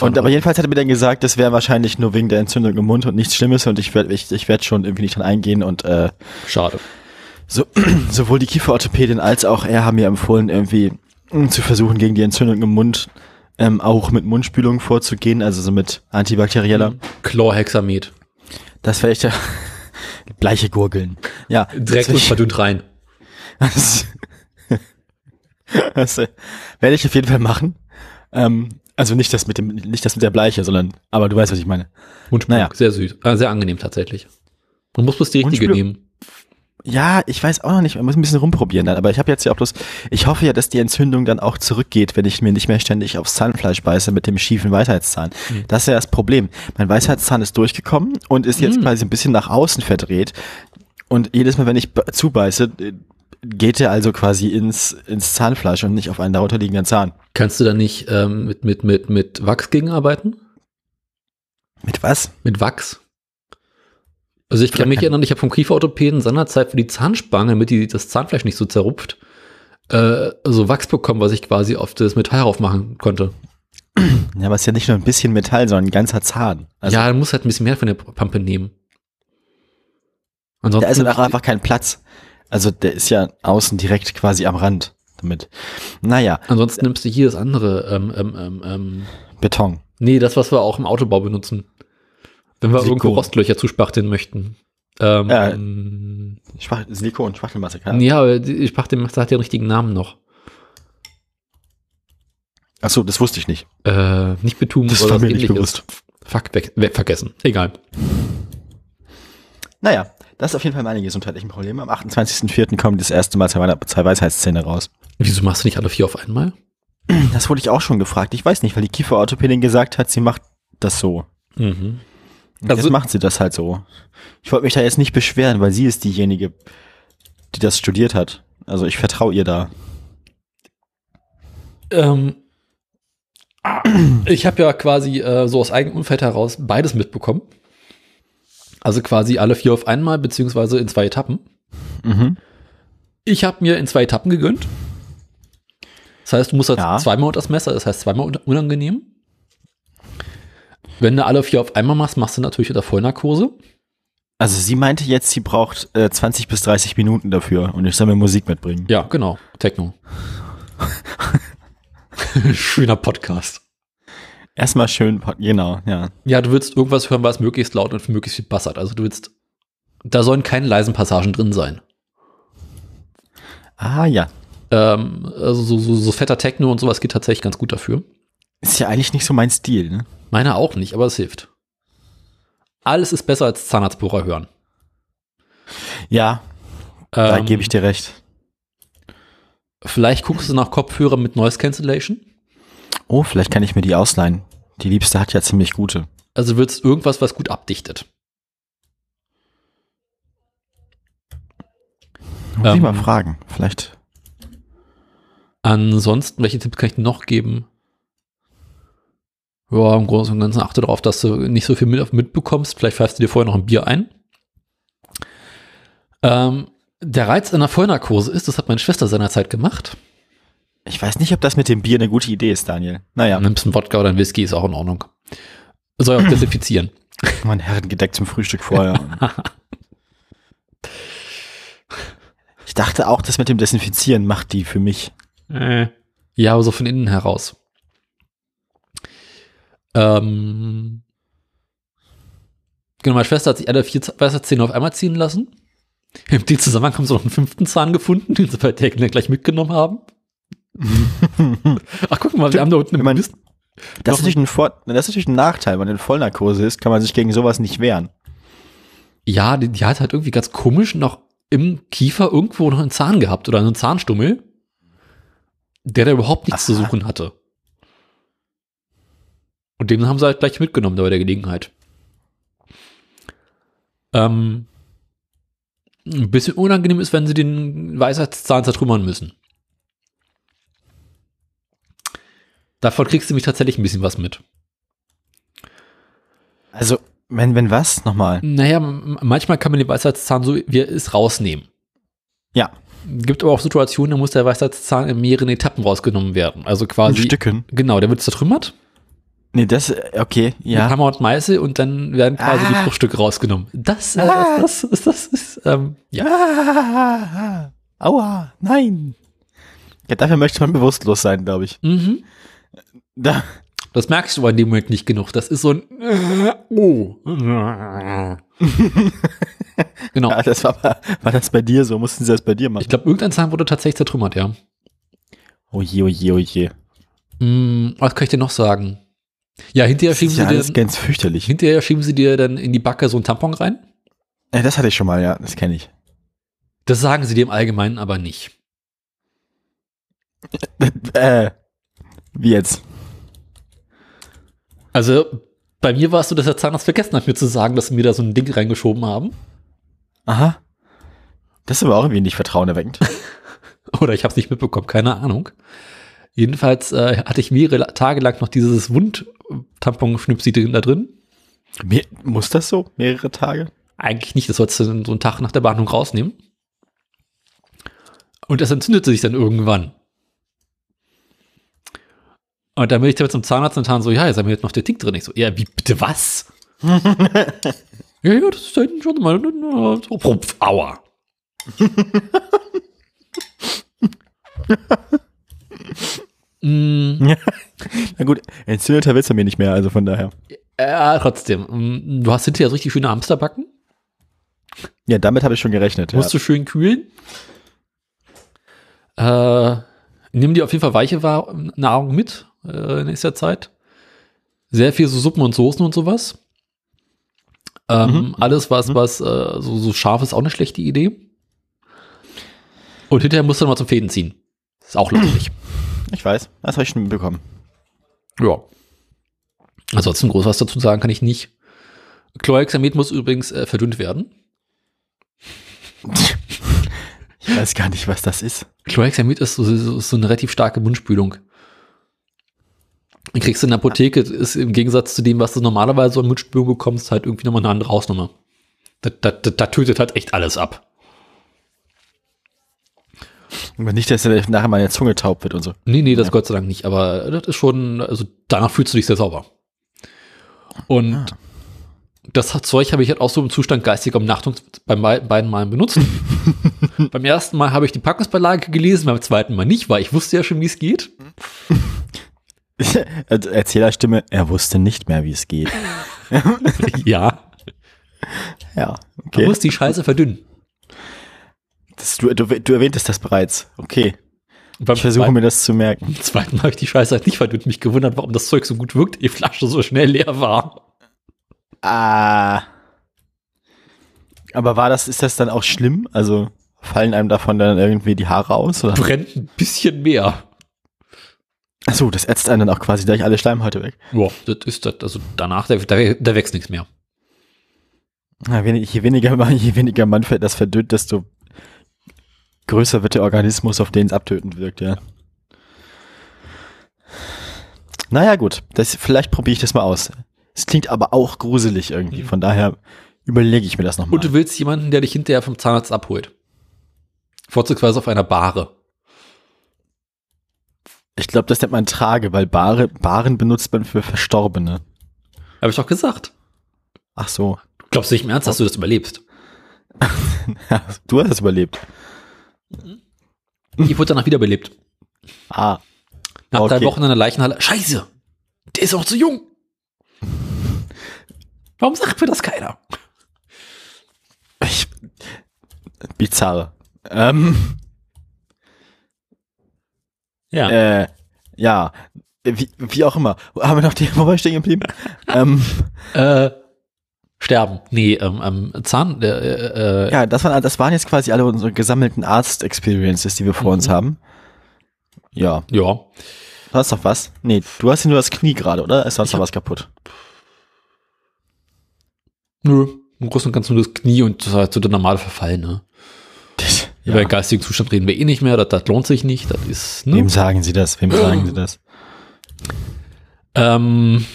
Und aber jedenfalls hat er mir dann gesagt, das wäre wahrscheinlich nur wegen der Entzündung im Mund und nichts Schlimmes und ich werde ich, ich werd schon irgendwie nicht dran eingehen und äh, Schade. So, sowohl die Kieferorthopädin als auch er haben mir empfohlen, irgendwie mh, zu versuchen, gegen die Entzündung im Mund ähm, auch mit Mundspülung vorzugehen, also so mit antibakterieller. Chlorhexamet. Das wäre echt ja bleiche Gurgeln. Ja, Direkt und verdünnt rein. Das, das äh, werde ich auf jeden Fall machen. Ähm, also nicht das mit dem, nicht das mit der Bleiche, sondern, aber du weißt, was ich meine. Mundspülung. Naja. Sehr süß. Äh, sehr angenehm tatsächlich. Man muss bloß die richtige nehmen. Ja, ich weiß auch noch nicht, man muss ein bisschen rumprobieren dann, aber ich habe jetzt ja auch bloß, ich hoffe ja, dass die Entzündung dann auch zurückgeht, wenn ich mir nicht mehr ständig aufs Zahnfleisch beiße mit dem schiefen Weisheitszahn. Mhm. Das ist ja das Problem. Mein Weisheitszahn ist durchgekommen und ist jetzt Mhm. quasi ein bisschen nach außen verdreht und jedes Mal, wenn ich zubeiße, äh, geht der also quasi ins, ins Zahnfleisch und nicht auf einen darunter liegenden Zahn. Kannst du da nicht ähm, mit, mit, mit, mit Wachs gegenarbeiten? Mit was? Mit Wachs? Also ich kann mich erinnern, ich habe vom Kieferorthopäden seinerzeit für die Zahnspange, damit die, das Zahnfleisch nicht so zerrupft, äh, so Wachs bekommen, was ich quasi auf das Metall raufmachen konnte. Ja, aber es ist ja nicht nur ein bisschen Metall, sondern ein ganzer Zahn. Also, ja, dann muss halt ein bisschen mehr von der Pampe nehmen. Ansonsten da ist halt auch einfach kein Platz. Also der ist ja außen direkt quasi am Rand damit. Naja, Ansonsten nimmst du hier das andere, ähm, ähm, ähm, ähm, Beton. nee, das, was wir auch im Autobau benutzen. Wenn wir Silikon. irgendwo Rostlöcher zuspachteln möchten. Ähm, Schwach Silikon, Schwachtelmasse, keine ja, aber die Spachtelmasse hat ja den richtigen Namen noch. Achso, das wusste ich nicht. Äh, nicht Betum Das oder war mir nicht ähnliches. Fuck, weg, weg, vergessen. Egal. Naja, das ist auf jeden Fall meine gesundheitlichen Probleme. Am 28.04. kommen das erste Mal zwei, zwei Weisheitszähne raus. Wieso machst du nicht alle vier auf einmal? Das wurde ich auch schon gefragt. Ich weiß nicht, weil die Kieferorthopädin gesagt hat, sie macht das so. Mhm. Also- jetzt macht sie das halt so. Ich wollte mich da jetzt nicht beschweren, weil sie ist diejenige, die das studiert hat. Also ich vertraue ihr da. Ähm, ich habe ja quasi äh, so aus eigenem Umfeld heraus beides mitbekommen. Also quasi alle vier auf einmal, beziehungsweise in zwei Etappen. Mhm. Ich habe mir in zwei Etappen gegönnt. Das heißt, du musst halt Ja. zweimal unter das Messer, das heißt zweimal un- unangenehm. Wenn du alle vier auf einmal machst, machst du natürlich unter Vollnarkose. Also sie meinte jetzt, sie braucht äh, 20 bis 30 Minuten dafür und ich soll mir Musik mitbringen. Ja, genau. Techno. Schöner Podcast. Erstmal schön, genau, ja. Ja, du willst irgendwas hören, was möglichst laut und möglichst viel Bass hat. Also du willst, da sollen keine leisen Passagen drin sein. Ah ja. Ähm, also so, so, so fetter Techno und sowas geht tatsächlich ganz gut dafür. Ist ja eigentlich nicht so mein Stil, ne? Meiner auch nicht, aber es hilft. Alles ist besser als Zahnarztbohrer hören. Ja, da Ähm, gebe ich dir recht. Vielleicht guckst du nach Kopfhörer mit Noise Cancellation. Oh, vielleicht kann ich mir die ausleihen. Die Liebste hat ja ziemlich gute. Also du willst irgendwas, was gut abdichtet. Muss ich Ähm, mal fragen. Vielleicht. Ansonsten, welche Tipps kann ich noch geben? Ja, im Großen und Ganzen achte darauf, dass du nicht so viel mit, mitbekommst. Vielleicht pfeifst du dir vorher noch ein Bier ein. Ähm, der Reiz einer Vollnarkose ist, das hat meine Schwester seinerzeit gemacht. Ich weiß nicht, ob das mit dem Bier eine gute Idee ist, Daniel. Naja. Nimmst einen Wodka oder einen Whisky, ist auch in Ordnung. Soll auch desinfizieren. Mein Herrengedeck zum Frühstück vorher. ich dachte auch, das mit dem Desinfizieren macht die für mich. Äh. Ja, aber so von innen heraus. Ähm, genau, meine Schwester hat sich alle vier Weisheitszähne auf einmal ziehen lassen. Im dem Zusammenhang haben sie noch einen fünften Zahn gefunden, den sie bei der Kinder gleich mitgenommen haben. Ach, guck mal, wir haben da unten man- Mist. Das ist, natürlich ein Vor das ist natürlich ein Nachteil, wenn man in Vollnarkose ist, kann man sich gegen sowas nicht wehren. Ja, die, die hat halt irgendwie ganz komisch noch im Kiefer irgendwo noch einen Zahn gehabt oder einen Zahnstummel, der da überhaupt nichts zu Aha. suchen hatte. Und den haben sie halt gleich mitgenommen da bei der Gelegenheit. Ähm, ein bisschen unangenehm ist, wenn sie den Weisheitszahn zertrümmern müssen. Davon kriegst du mich tatsächlich ein bisschen was mit. Also, wenn, wenn was? Nochmal. Naja, manchmal kann man den Weisheitszahn so, wie er ist, rausnehmen. Ja, Gibt aber auch Situationen, da muss der Weisheitszahn in mehreren Etappen rausgenommen werden. Also in quasi. Stücken. Genau, der wird zertrümmert Nee, das, okay, mit ja. Hammer und Meißel und dann werden quasi die Ah. Bruchstücke rausgenommen. Das, äh, Ah. das, das, das ist, ähm, ja. Ah, aua, nein. Ja, dafür möchte man bewusstlos sein, glaube ich. Mhm. Da, Das merkst du aber in dem Moment nicht genug. Das ist so ein, oh. genau. ja, das war, war das bei dir so? Mussten sie das bei dir machen? Ich glaube, irgendein Zahn wurde tatsächlich zertrümmert, ja. oh je, oh je, oh je. Hm, was kann ich dir noch sagen? Ja, hinterher schieben sie ja alles dir, ganz fürchterlich. hinterher schieben sie dir dann in die Backe so einen Tampon rein. Ja, das hatte ich schon mal, ja, das kenne ich. Das sagen sie dir im Allgemeinen aber nicht. äh, wie jetzt? Also bei mir war es so, dass der Zahnarzt vergessen hat, mir zu sagen, dass sie mir da so ein Ding reingeschoben haben. Aha. Das ist aber auch irgendwie nicht vertrauenerweckend. Oder ich habe es nicht mitbekommen, keine Ahnung. Jedenfalls äh, hatte ich mehrere Tage lang noch dieses Wund-Tampon-Schnipsi da drin. Mehr, muss das so? Mehrere Tage? Eigentlich nicht, das sollst du dann so einen Tag nach der Behandlung rausnehmen. Und das entzündete sich dann irgendwann. Und dann bin ich da mit zum Zahnarzt und dann so, ja, jetzt haben wir jetzt noch der Tick drin. Ich so, ja, wie, bitte was? ja, ja, das ist da hinten schon mal, so, Prumpf, aua. mm, Na gut, entzündeter wird's ja mir nicht mehr, also von daher. ja, trotzdem. Mm, Du hast hinterher so richtig schöne Hamsterbacken. Ja, damit habe ich schon gerechnet. Ja. Musst du schön kühlen. Äh, nimm dir auf jeden Fall weiche Nahrung mit äh, in nächster Zeit. Sehr viel so Suppen und Soßen und sowas. Ähm, Mhm. Alles, was, Mhm. was äh, so, so scharf ist, auch eine schlechte Idee. Und hinterher musst du noch mal zum Fäden ziehen. Ist auch lustig. Ich weiß, das habe ich schon mitbekommen. Ja. Ansonsten groß was dazu sagen kann ich nicht. Chlorhexamid muss übrigens äh, verdünnt werden. Ich weiß gar nicht, was das ist. Chlorhexamid ist so, so, so eine relativ starke Mundspülung. Die kriegst du in der Apotheke, ist im Gegensatz zu dem, was du normalerweise so in Mundspülung bekommst, halt irgendwie nochmal eine andere Hausnummer. Da, da, da, da tötet halt echt alles ab. Aber nicht, dass er nachher meine Zunge taub wird und so. Nee, nee, das Ja. Gott sei Dank nicht, aber das ist schon, also danach fühlst du dich sehr sauber. Und Ah. das Zeug habe ich halt auch so im Zustand geistiger Umnachtung beim bei- beiden Malen benutzt. beim ersten Mal habe ich die Packungsbeilage gelesen, beim zweiten Mal nicht, weil ich wusste ja schon, wie es geht. Erzählerstimme, er wusste nicht mehr, wie es geht. ja, Ja, man okay. muss die Scheiße verdünnen. Das, du, du, du erwähntest das bereits. Okay. Beim Ich versuche zweiten, mir das zu merken. beim zweiten Mal habe ich die Scheiße halt nicht verdünnt. Mich gewundert, warum das Zeug so gut wirkt, die Flasche so schnell leer war. Ah. Aber war das, ist das dann auch schlimm? Also fallen einem davon dann irgendwie die Haare aus? Oder? Brennt ein bisschen mehr. Achso, das ätzt einen dann auch quasi gleich alle Schleimhäute weg. Ja, das ist das. Also danach, da, da, da wächst nichts mehr. Ja, wenig, je, weniger, man- je weniger man das verdünnt, desto größer wird der Organismus, auf den es abtötend wirkt, ja. Naja, gut. Das, vielleicht probiere ich das mal aus. Es klingt aber auch gruselig irgendwie. Von daher überlege ich mir das nochmal. Und du willst jemanden, der dich hinterher vom Zahnarzt abholt. Vorzugsweise auf einer Bahre. Ich glaube, das nennt man Trage, weil Bare, Baren benutzt man für Verstorbene. Habe ich doch gesagt. Ach so. Glaubst du nicht im Ernst, dass du das überlebst? du hast es überlebt. Ich wurde danach wiederbelebt. Ah. Nach Okay. drei Wochen in der Leichenhalle. Scheiße! Der ist auch zu jung! Warum sagt mir das keiner? Ich, bizarr. Ähm, Ja. äh, ja. Wie, wie auch immer. Haben wir noch die, wo war ich stehen geblieben? ähm, Äh, sterben. Nee, ähm, ähm, Zahn, äh, äh, ja, das waren, das waren jetzt quasi alle unsere gesammelten Arzt-Experiences, die wir vor uns Mhm. haben. Ja. ja. Du hast doch was? Nee, du hast ja nur das Knie gerade, oder? Ist sonst noch was kaputt? Nö. Im Großen und Ganzen nur das Knie und das ist halt so der normale Verfall, ne? Ja. Über den geistigen Zustand reden wir eh nicht mehr, das, das lohnt sich nicht, das ist, ne? Wem sagen Sie das? Wem sagen Sie das? Ähm,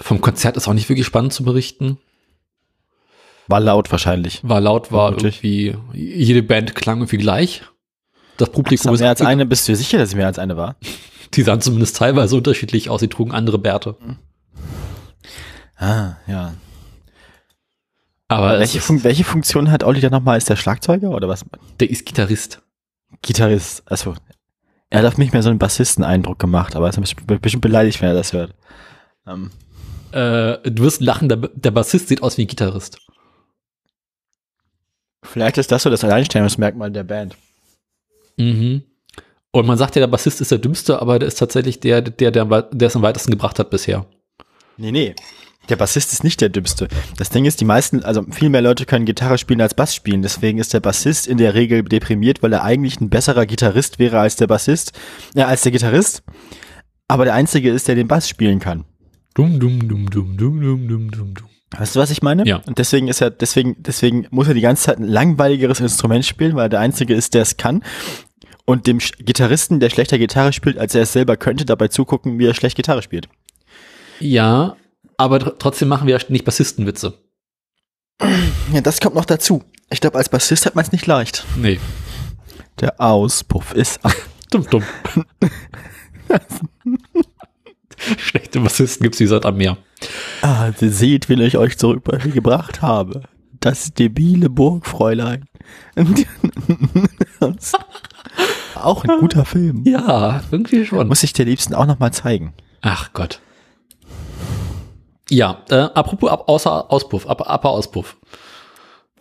vom Konzert ist auch nicht wirklich spannend zu berichten. War laut wahrscheinlich. War laut, war Vermutlich. irgendwie, jede Band klang irgendwie gleich. Das Publikum noch ist, mehr als eine, bist du dir sicher, dass es mehr als eine war? die sahen zumindest teilweise unterschiedlich aus, sie trugen andere Bärte. Ah, ja. Aber welche, Fun welche Funktion hat Olli dann nochmal? Ist der Schlagzeuger oder was? der ist Gitarrist. Gitarrist. Also, er hat auf mich mehr so einen Bassisten-Eindruck gemacht, aber er ist bestimmt bestimmt beleidigt, wenn er das hört. Ähm, Äh, du wirst lachen, der, der Bassist sieht aus wie ein Gitarrist. Vielleicht ist das so das Alleinstellungsmerkmal der Band. Mhm. Und man sagt ja, der Bassist ist der dümmste, aber der ist tatsächlich der, der, der, der es am weitesten gebracht hat bisher. Nee, nee. Der Bassist ist nicht der dümmste. Das Ding ist, die meisten, also viel mehr Leute können Gitarre spielen als Bass spielen. Deswegen ist der Bassist in der Regel deprimiert, weil er eigentlich ein besserer Gitarrist wäre als der Bassist, ja, als der Gitarrist. Aber der einzige ist, der den Bass spielen kann. Dum, dum, dum, dum, dum, dum, dum, dum, dum. Weißt du, was ich meine? Ja. Und deswegen ist er, deswegen, deswegen muss er die ganze Zeit ein langweiligeres Instrument spielen, weil er der Einzige ist, der es kann. Und dem Gitarristen, der schlechter Gitarre spielt, als er es selber könnte, dabei zugucken, wie er schlecht Gitarre spielt. Ja, aber tr trotzdem machen wir ja nicht Bassistenwitze. Ja, das kommt noch dazu. Ich glaube, als Bassist hat man es nicht leicht. Nee. Der Auspuff ist ab. Dumm, dumm. Schlechte Bassisten gibt's wie Sand am Meer. Ah, seht, wen ich euch zurückgebracht habe. Das debile Burgfräulein. auch ein guter Film. Ja, irgendwie schon. Muss ich dir liebsten auch noch mal zeigen. Ach Gott. Ja, äh, apropos ab, außer Auspuff, ab, Upper Auspuff.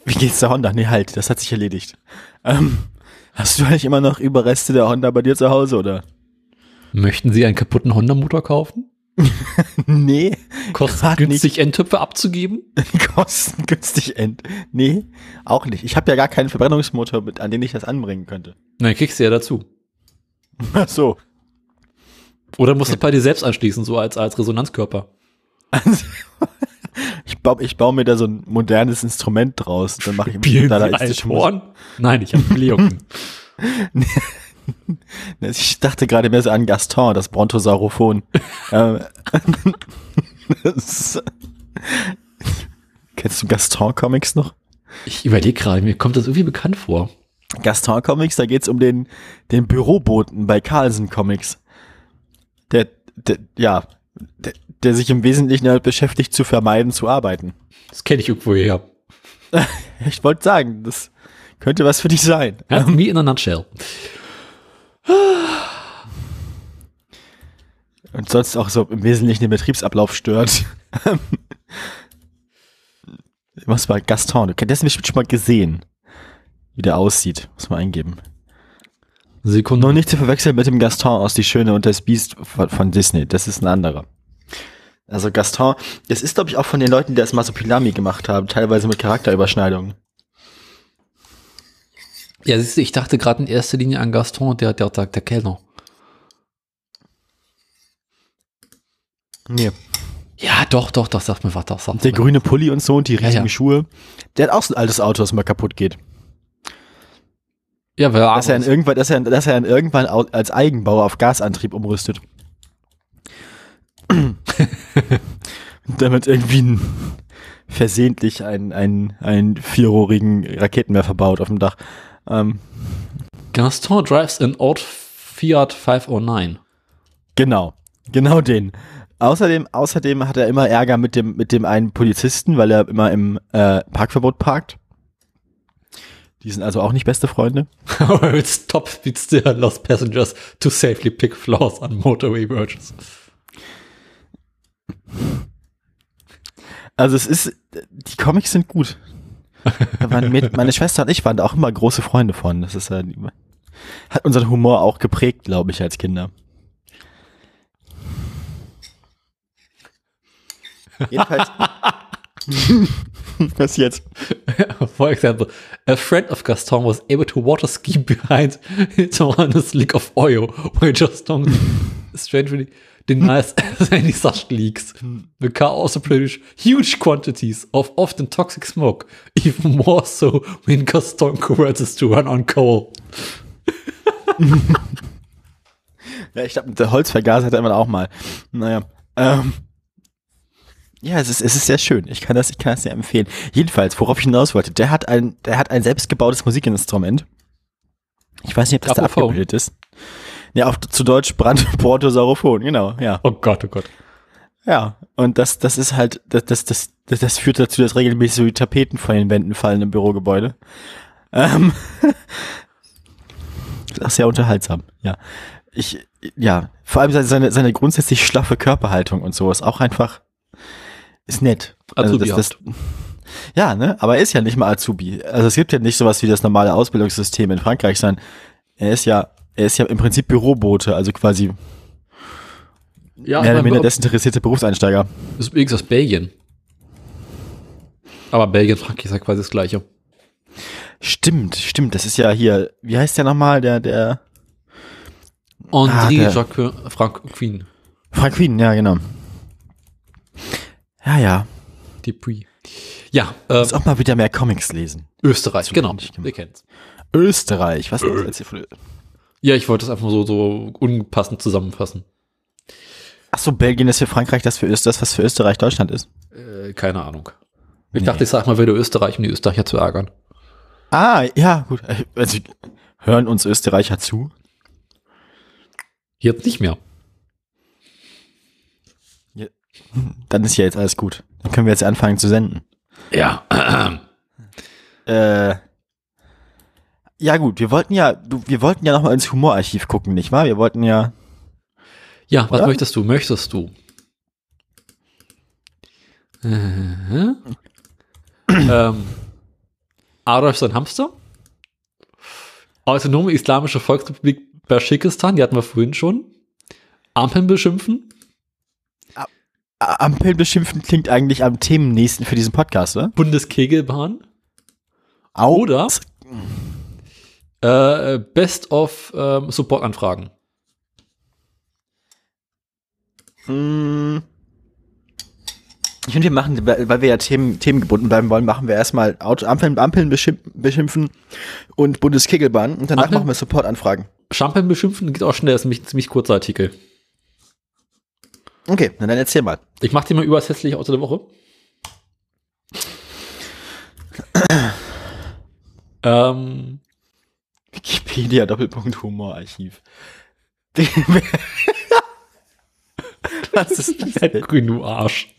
Wie geht's der Honda? Nee, halt, das hat sich erledigt. Ähm, hast du eigentlich immer noch Überreste der Honda bei dir zu Hause, oder? Möchten Sie einen kaputten Honda-Motor kaufen? Nee, Kostet Grad günstig Endtöpfe abzugeben? kostengünstig end. Nee, auch nicht. Ich habe ja gar keinen Verbrennungsmotor, mit, an den ich das anbringen könnte. Nein, kriegst du ja dazu. Ach so. Oder musst du bei dir selbst anschließen, so als, als Resonanzkörper. Ich baue ich bau mir da so ein modernes Instrument draus. Dann mache ich Spielen Sie dadaistische Musik. Althorn? Nein, ich habe Leoken. Ich dachte gerade mehr so an Gaston, das Brontosaurophon. ähm, das- Kennst du Gaston-Comics noch? ich überlege gerade, mir kommt das irgendwie bekannt vor. Gaston Comics, da geht's um den, den Büroboten bei Carlsen Comics. Der, der ja, der, der sich im Wesentlichen damit beschäftigt, zu vermeiden, zu arbeiten. Das kenne ich irgendwo her. Ich wollte sagen, das könnte was für dich sein. Ja, me in a nutshell. Und sonst auch so im Wesentlichen den Betriebsablauf stört. Was war Gaston? Du kennst bestimmt schon mal gesehen. Wie der aussieht. Muss man eingeben. Sekunde. Nur nicht zu verwechseln mit dem Gaston aus Die Schöne und das Biest von, von Disney. Das ist ein anderer. Also Gaston, das ist glaube ich auch von den Leuten, die das Masopilami gemacht haben, teilweise mit Charakterüberschneidungen. Ja, siehst du, ich dachte gerade in erster Linie an Gaston, der, der, der, der Kellner. Nee. Ja, doch, doch, doch, sag mir was, doch, sag Der mir. grüne Pulli und so und die Ja, riesigen ja. Schuhe. Der hat auch so ein altes Auto, das mal kaputt geht. Ja, weil Dass er, in irgendwann, dass, er, dass er irgendwann als Eigenbauer auf Gasantrieb umrüstet. Und damit irgendwie ein, versehentlich einen, einen, einen vierrohrigen Raketenwerfer baut auf dem Dach. Ähm, Gaston drives an old Fiat 509. genau. Genau den. Außerdem, außerdem hat er immer Ärger mit dem, mit dem einen Polizisten, weil er immer im äh, Parkverbot parkt. Die sind also auch nicht beste Freunde. It stop speeds their lost passengers to safely pick flaws on motorway verges. Also es ist, die Comics sind gut. Da waren mit, meine Schwester und ich waren da auch immer große Freunde von. Das ist halt, hat unseren Humor auch geprägt, glaube ich, als Kinder. Jedenfalls. Was jetzt? For example, a friend of Gaston was able to water ski behind on a slick of oil, while Gaston strangely denies any such leaks. The car also produced huge quantities of often toxic smoke, even more so when Gaston converts to run on coal. Ja, ich glaube, der Holzvergaser hat man auch mal. Naja. Ähm, ja, es ist, es ist sehr schön. Ich kann das, ich kann das sehr empfehlen. Jedenfalls, worauf ich hinaus wollte, der hat ein, der hat ein selbstgebautes Musikinstrument. Ich weiß nicht, ob das da Grammophon. abgebildet ist. Ja, auf, zu Deutsch Brand, Porto, Saurophon, genau, ja. Oh Gott, oh Gott. Ja, und das, das ist halt, das, das, das, das, das führt dazu, dass regelmäßig so die Tapeten von den Wänden fallen im Bürogebäude. Ähm, ist auch sehr unterhaltsam, ja. Ich, ja, vor allem seine- seine, grundsätzlich schlaffe Körperhaltung und so ist auch einfach, ist nett. Azubi das, das, ja, ne, aber er ist ja nicht mal Azubi. Also es gibt ja nicht sowas wie das normale Ausbildungssystem in Frankreich, sondern er ist ja, er ist ja im Prinzip Bürobote, also quasi Ja, mehr oder minder desinteressierte Berufseinsteiger. ist übrigens aus Belgien. Aber Belgien, Frankreich ist ja quasi das Gleiche. Stimmt, stimmt. Das ist ja hier, wie heißt der nochmal, der, der André Ah, Jacques Frank Queen. Frank Queen, ja, genau. Ja, ja. Dupuis. Ja, äh, Muss auch mal wieder mehr Comics lesen. Österreich, genau. Wir kennen's. Österreich, was ist das jetzt hier für Ja, ich wollte es einfach so, so unpassend zusammenfassen. Ach so, Belgien ist für Frankreich das für Österreich, das was für Österreich Deutschland ist. Äh, keine Ahnung. Ich Nee. dachte, ich sag mal wieder Österreich, um die Österreicher zu ärgern. Ah, ja, gut. Also, hören uns Österreicher zu? Jetzt nicht mehr. Dann ist ja jetzt alles gut. Dann können wir jetzt anfangen zu senden. Ja. Äh, ja gut, wir wollten ja, du, wir wollten ja noch mal ins Humorarchiv gucken, nicht wahr? Wir wollten ja, Ja, was Oder? möchtest du? Möchtest du? Äh, ähm, Adolf sein Hamster? Autonome Islamische Volksrepublik Baschikistan, die hatten wir vorhin schon. Ampeln beschimpfen? Ampeln beschimpfen klingt eigentlich am themennächsten für diesen Podcast, oder? Bundeskegelbahn? Au. Oder äh, Best of ähm, Support-Anfragen. Mm. Ich finde, wir machen, weil wir ja Themen, themengebunden bleiben wollen, machen wir erstmal Auto, Ampeln, Ampeln beschimpfen, und Bundeskegelbahn und danach Ampeln? machen wir Supportanfragen. Champeln beschimpfen geht auch schnell, das ist nämlich ein ziemlich kurzer Artikel. Okay, dann erzähl mal. Ich mach dir mal über das hässliche Auto der Woche. ähm, Wikipedia Doppelpunkt Humorarchiv. Was ist das ein denn? grün, du Arsch.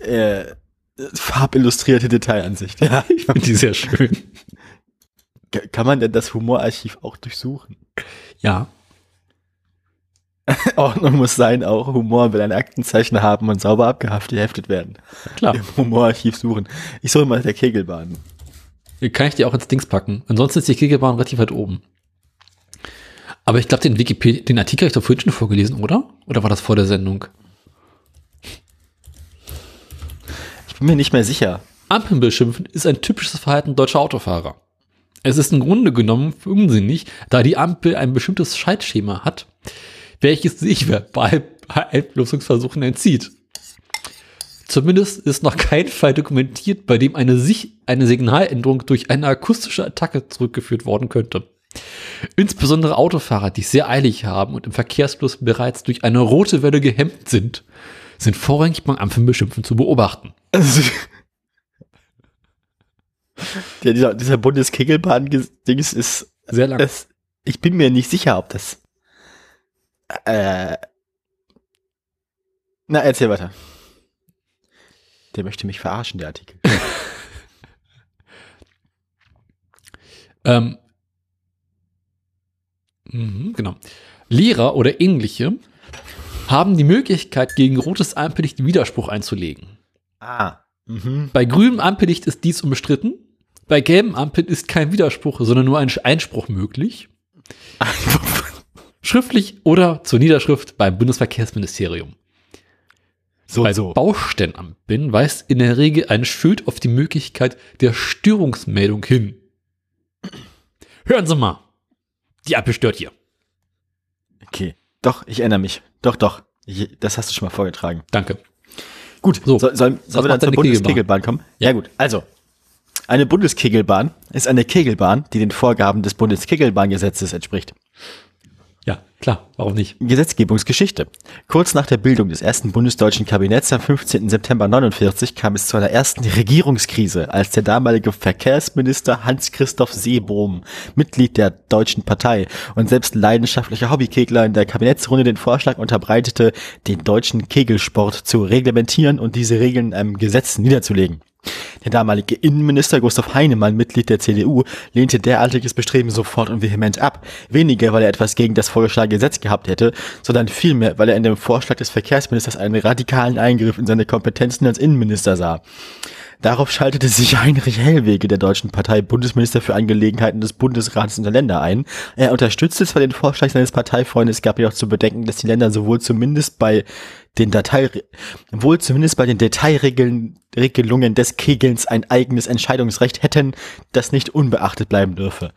Äh, farbillustrierte Detailansicht. Ja. Ich finde die sehr schön. Ka- Kann man denn das Humorarchiv auch durchsuchen? Ja. Ordnung muss sein, auch Humor will ein Aktenzeichen haben und sauber abgehaftet heftet werden. Klar. Im Humorarchiv suchen. Ich suche mal der Kegelbahn. Kann ich dir auch ins Dings packen. Ansonsten ist die Kegelbahn relativ weit oben. Aber ich glaube, den Wikipedia, den Artikel habe ich doch vorhin schon vorgelesen, oder? Oder war das vor der Sendung? Ich bin mir nicht mehr sicher. Ampeln beschimpfen ist ein typisches Verhalten deutscher Autofahrer. Es ist im Grunde genommen unsinnig, da die Ampel ein bestimmtes Schaltschema hat, welches sich bei Beeinflussungsversuchen entzieht. Zumindest ist noch kein Fall dokumentiert, bei dem eine, sich eine Signaländerung durch eine akustische Attacke zurückgeführt worden könnte. Insbesondere Autofahrer, die es sehr eilig haben und im Verkehrsfluss bereits durch eine rote Welle gehemmt sind, sind vorrangig beim Ampelbeschimpfen zu beobachten. Also, ja, dieser, dieser Bundeskegelbahn-Dings ist, Sehr lang. das, ich bin mir nicht sicher, ob das, Äh, na, erzähl weiter. Der möchte mich verarschen, der Artikel. Ähm, mhm, genau. Lehrer oder ähnliche haben die Möglichkeit, gegen rotes Ampellicht Widerspruch einzulegen. ah. Mhm. Bei grünem Ampellicht ist dies unbestritten. Bei gelbem Ampeln ist kein Widerspruch, sondern nur ein Einspruch möglich. Schriftlich oder zur Niederschrift beim Bundesverkehrsministerium. so, Bei so. Baustellenampeln weist in der Regel ein Schild auf die Möglichkeit der Störungsmeldung hin. Hören Sie mal. Die Ampel stört hier. Okay. Doch, ich erinnere mich. Doch, doch. Ich, das hast du schon mal vorgetragen. Danke. Gut, So, so, soll, sollen was wir dann zur Bundeskegelbahn kommen? Ja. gut, also. Eine Bundeskegelbahn ist eine Kegelbahn, die den Vorgaben des Bundeskegelbahngesetzes entspricht. Klar. Warum nicht? Gesetzgebungsgeschichte. Kurz nach der Bildung des ersten bundesdeutschen Kabinetts am 15. September 49 kam es zu einer ersten Regierungskrise, als der damalige Verkehrsminister Hans-Christoph Seebohm, Mitglied der Deutschen Partei und selbst leidenschaftlicher Hobbykegler in der Kabinettsrunde den Vorschlag unterbreitete, den deutschen Kegelsport zu reglementieren und diese Regeln in einem Gesetz niederzulegen. Der damalige Innenminister Gustav Heinemann, Mitglied der CDU, lehnte derartiges Bestreben sofort und vehement ab. Weniger, weil er etwas gegen das vorgeschlagene Gesetz gehabt hätte, sondern vielmehr, weil er in dem Vorschlag des Verkehrsministers einen radikalen Eingriff in seine Kompetenzen als Innenminister sah. Darauf schaltete sich Heinrich Hellwege der deutschen Partei Bundesminister für Angelegenheiten des Bundesrates und der Länder ein. Er unterstützte zwar den Vorschlag seines Parteifreundes, gab jedoch zu bedenken, dass die Länder sowohl zumindest bei den Datei, wohl zumindest bei den Detailregeln, Regelungen des Kegelns ein eigenes Entscheidungsrecht hätten, das nicht unbeachtet bleiben dürfe.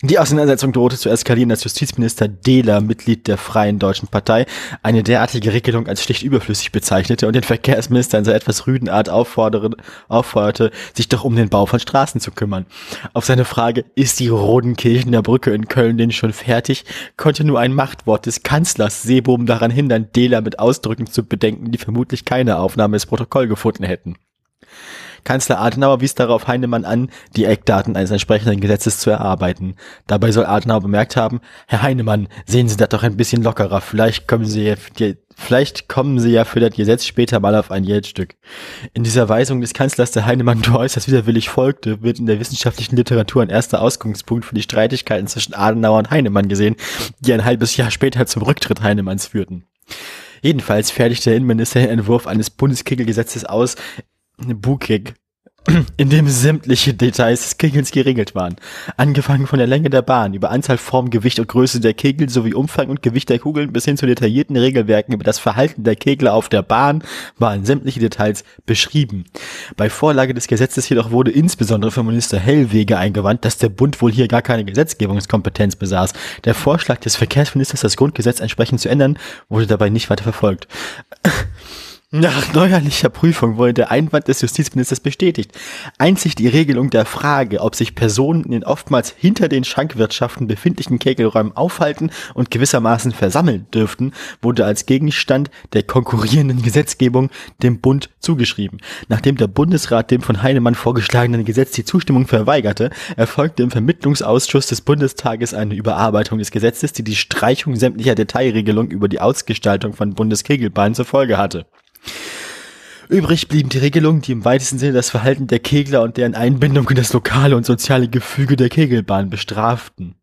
Die Auseinandersetzung drohte zu eskalieren, als Justizminister Dehler, Mitglied der Freien Deutschen Partei, eine derartige Regelung als schlicht überflüssig bezeichnete und den Verkehrsminister in seiner etwas rüden Art aufforderte, sich doch um den Bau von Straßen zu kümmern. Auf seine Frage, ist die Rodenkirchener Brücke in Köln denn schon fertig, konnte nur ein Machtwort des Kanzlers Seebohm daran hindern, Dehler mit Ausdrücken zu bedenken, die vermutlich keine Aufnahme ins Protokoll gefunden hätten. Kanzler Adenauer wies darauf Heinemann an, die Eckdaten eines entsprechenden Gesetzes zu erarbeiten. Dabei soll Adenauer bemerkt haben, Herr Heinemann, sehen Sie das doch ein bisschen lockerer, vielleicht kommen Sie ja, vielleicht kommen Sie ja für das Gesetz später mal auf ein Geldstück. In dieser Weisung des Kanzlers der Heinemann äußerst widerwillig folgte, wird in der wissenschaftlichen Literatur ein erster Ausgangspunkt für die Streitigkeiten zwischen Adenauer und Heinemann gesehen, die ein halbes Jahr später zum Rücktritt Heinemanns führten. Jedenfalls fertigte der Innenminister den Entwurf eines Bundeskegelgesetzes aus, Bukig, in dem sämtliche Details des Kegels geregelt waren. Angefangen von der Länge der Bahn, über Anzahl, Form, Gewicht und Größe der Kegel sowie Umfang und Gewicht der Kugeln bis hin zu detaillierten Regelwerken über das Verhalten der Kegler auf der Bahn waren sämtliche Details beschrieben. Bei Vorlage des Gesetzes jedoch wurde insbesondere von Minister Hellwege eingewandt, dass der Bund wohl hier gar keine Gesetzgebungskompetenz besaß. Der Vorschlag des Verkehrsministers, das Grundgesetz entsprechend zu ändern, wurde dabei nicht weiter verfolgt. Nach neuerlicher Prüfung wurde der Einwand des Justizministers bestätigt. Einzig die Regelung der Frage, ob sich Personen in den oftmals hinter den Schankwirtschaften befindlichen Kegelräumen aufhalten und gewissermaßen versammeln dürften, wurde als Gegenstand der konkurrierenden Gesetzgebung dem Bund zugeschrieben. Nachdem der Bundesrat dem von Heinemann vorgeschlagenen Gesetz die Zustimmung verweigerte, erfolgte im Vermittlungsausschuss des Bundestages eine Überarbeitung des Gesetzes, die die Streichung sämtlicher Detailregelungen über die Ausgestaltung von Bundeskegelbahnen zur Folge hatte. Übrig blieben die Regelungen, die im weitesten Sinne das Verhalten der Kegler und deren Einbindung in das lokale und soziale Gefüge der Kegelbahn bestraften.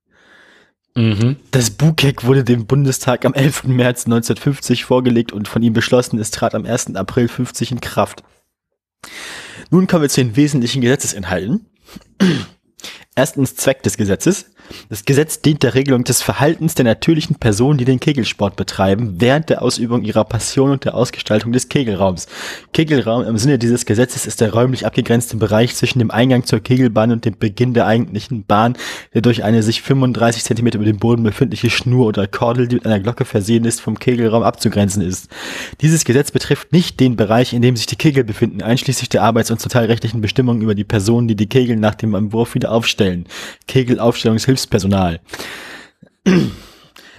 Mhm. Das Bukek wurde dem Bundestag am 11. März 1950 vorgelegt und von ihm beschlossen, es trat am 1. April 50 in Kraft. Nun kommen wir zu den wesentlichen Gesetzesinhalten. Erstens Zweck des Gesetzes. Das Gesetz dient der Regelung des Verhaltens der natürlichen Personen, die den Kegelsport betreiben, während der Ausübung ihrer Passion und der Ausgestaltung des Kegelraums. Kegelraum im Sinne dieses Gesetzes ist der räumlich abgegrenzte Bereich zwischen dem Eingang zur Kegelbahn und dem Beginn der eigentlichen Bahn, der durch eine sich 35 cm über dem Boden befindliche Schnur oder Kordel, die mit einer Glocke versehen ist, vom Kegelraum abzugrenzen ist. Dieses Gesetz betrifft nicht den Bereich, in dem sich die Kegel befinden, einschließlich der arbeits- und sozialrechtlichen Bestimmungen über die Personen, die die Kegel nach dem Entwurf wieder aufstellen. Kegelaufstellungshilfspersonal.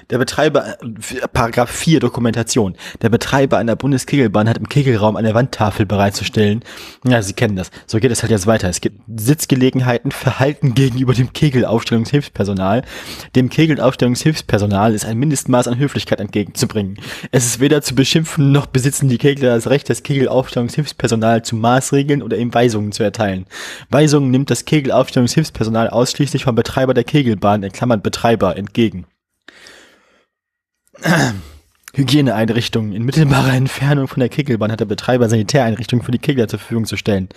Der Betreiber, äh, Paragraph 4 Dokumentation. Der Betreiber einer Bundeskegelbahn hat im Kegelraum eine Wandtafel bereitzustellen. Ja, Sie kennen das. So geht es halt jetzt weiter. Es gibt Sitzgelegenheiten, Verhalten gegenüber dem Kegelaufstellungshilfspersonal. Dem Kegelaufstellungshilfspersonal ist ein Mindestmaß an Höflichkeit entgegenzubringen. Es ist weder zu beschimpfen, noch besitzen die Kegler das Recht, das Kegelaufstellungshilfspersonal zu maßregeln oder ihm Weisungen zu erteilen. Weisungen nimmt das Kegelaufstellungshilfspersonal ausschließlich vom Betreiber der Kegelbahn, in Klammern Betreiber, entgegen. Hygieneeinrichtungen. In mittelbarer Entfernung von der Kegelbahn hat der Betreiber Sanitäreinrichtungen für die Kegler zur Verfügung zu stellen.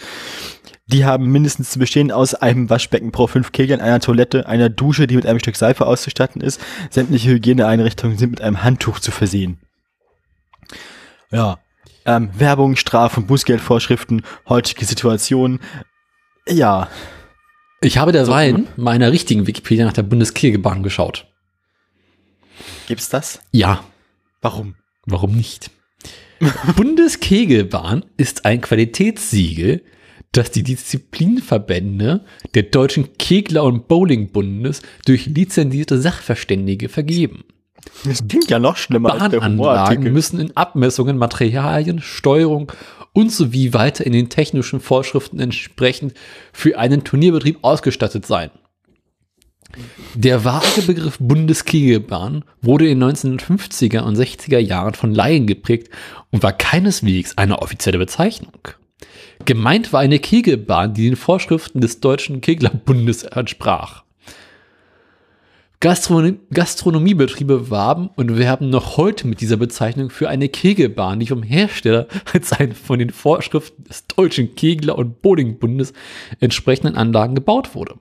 Die haben mindestens zu bestehen aus einem Waschbecken pro fünf Keglern, einer Toilette, einer Dusche, die mit einem Stück Seife auszustatten ist. Sämtliche Hygieneeinrichtungen sind mit einem Handtuch zu versehen. Ja. Ähm, Werbung, Straf- und Bußgeldvorschriften, heutige Situation. Ja. Ich habe derweil meiner richtigen Wikipedia nach der Bundeskegelbahn geschaut. Gibt's das? Ja, Warum? warum nicht? Bundeskegelbahn ist ein Qualitätssiegel, das die Disziplinverbände der Deutschen Kegler- und Bowlingbundes durch lizenzierte Sachverständige vergeben. Das klingt ja noch schlimmer Bahnanlagen müssen in Abmessungen, Materialien, Steuerung und sowie weiter in den technischen Vorschriften entsprechend für einen Turnierbetrieb ausgestattet sein. Der vage Begriff Bundeskegelbahn wurde in den 1950er und 60er Jahren von Laien geprägt und war keineswegs eine offizielle Bezeichnung. Gemeint war eine Kegelbahn, die den Vorschriften des Deutschen Keglerbundes entsprach. Gastronomie, Gastronomiebetriebe warben und werben noch heute mit dieser Bezeichnung für eine Kegelbahn, die vom Hersteller als eine von den Vorschriften des Deutschen Kegler- und Bowlingbundes entsprechenden Anlagen gebaut wurde.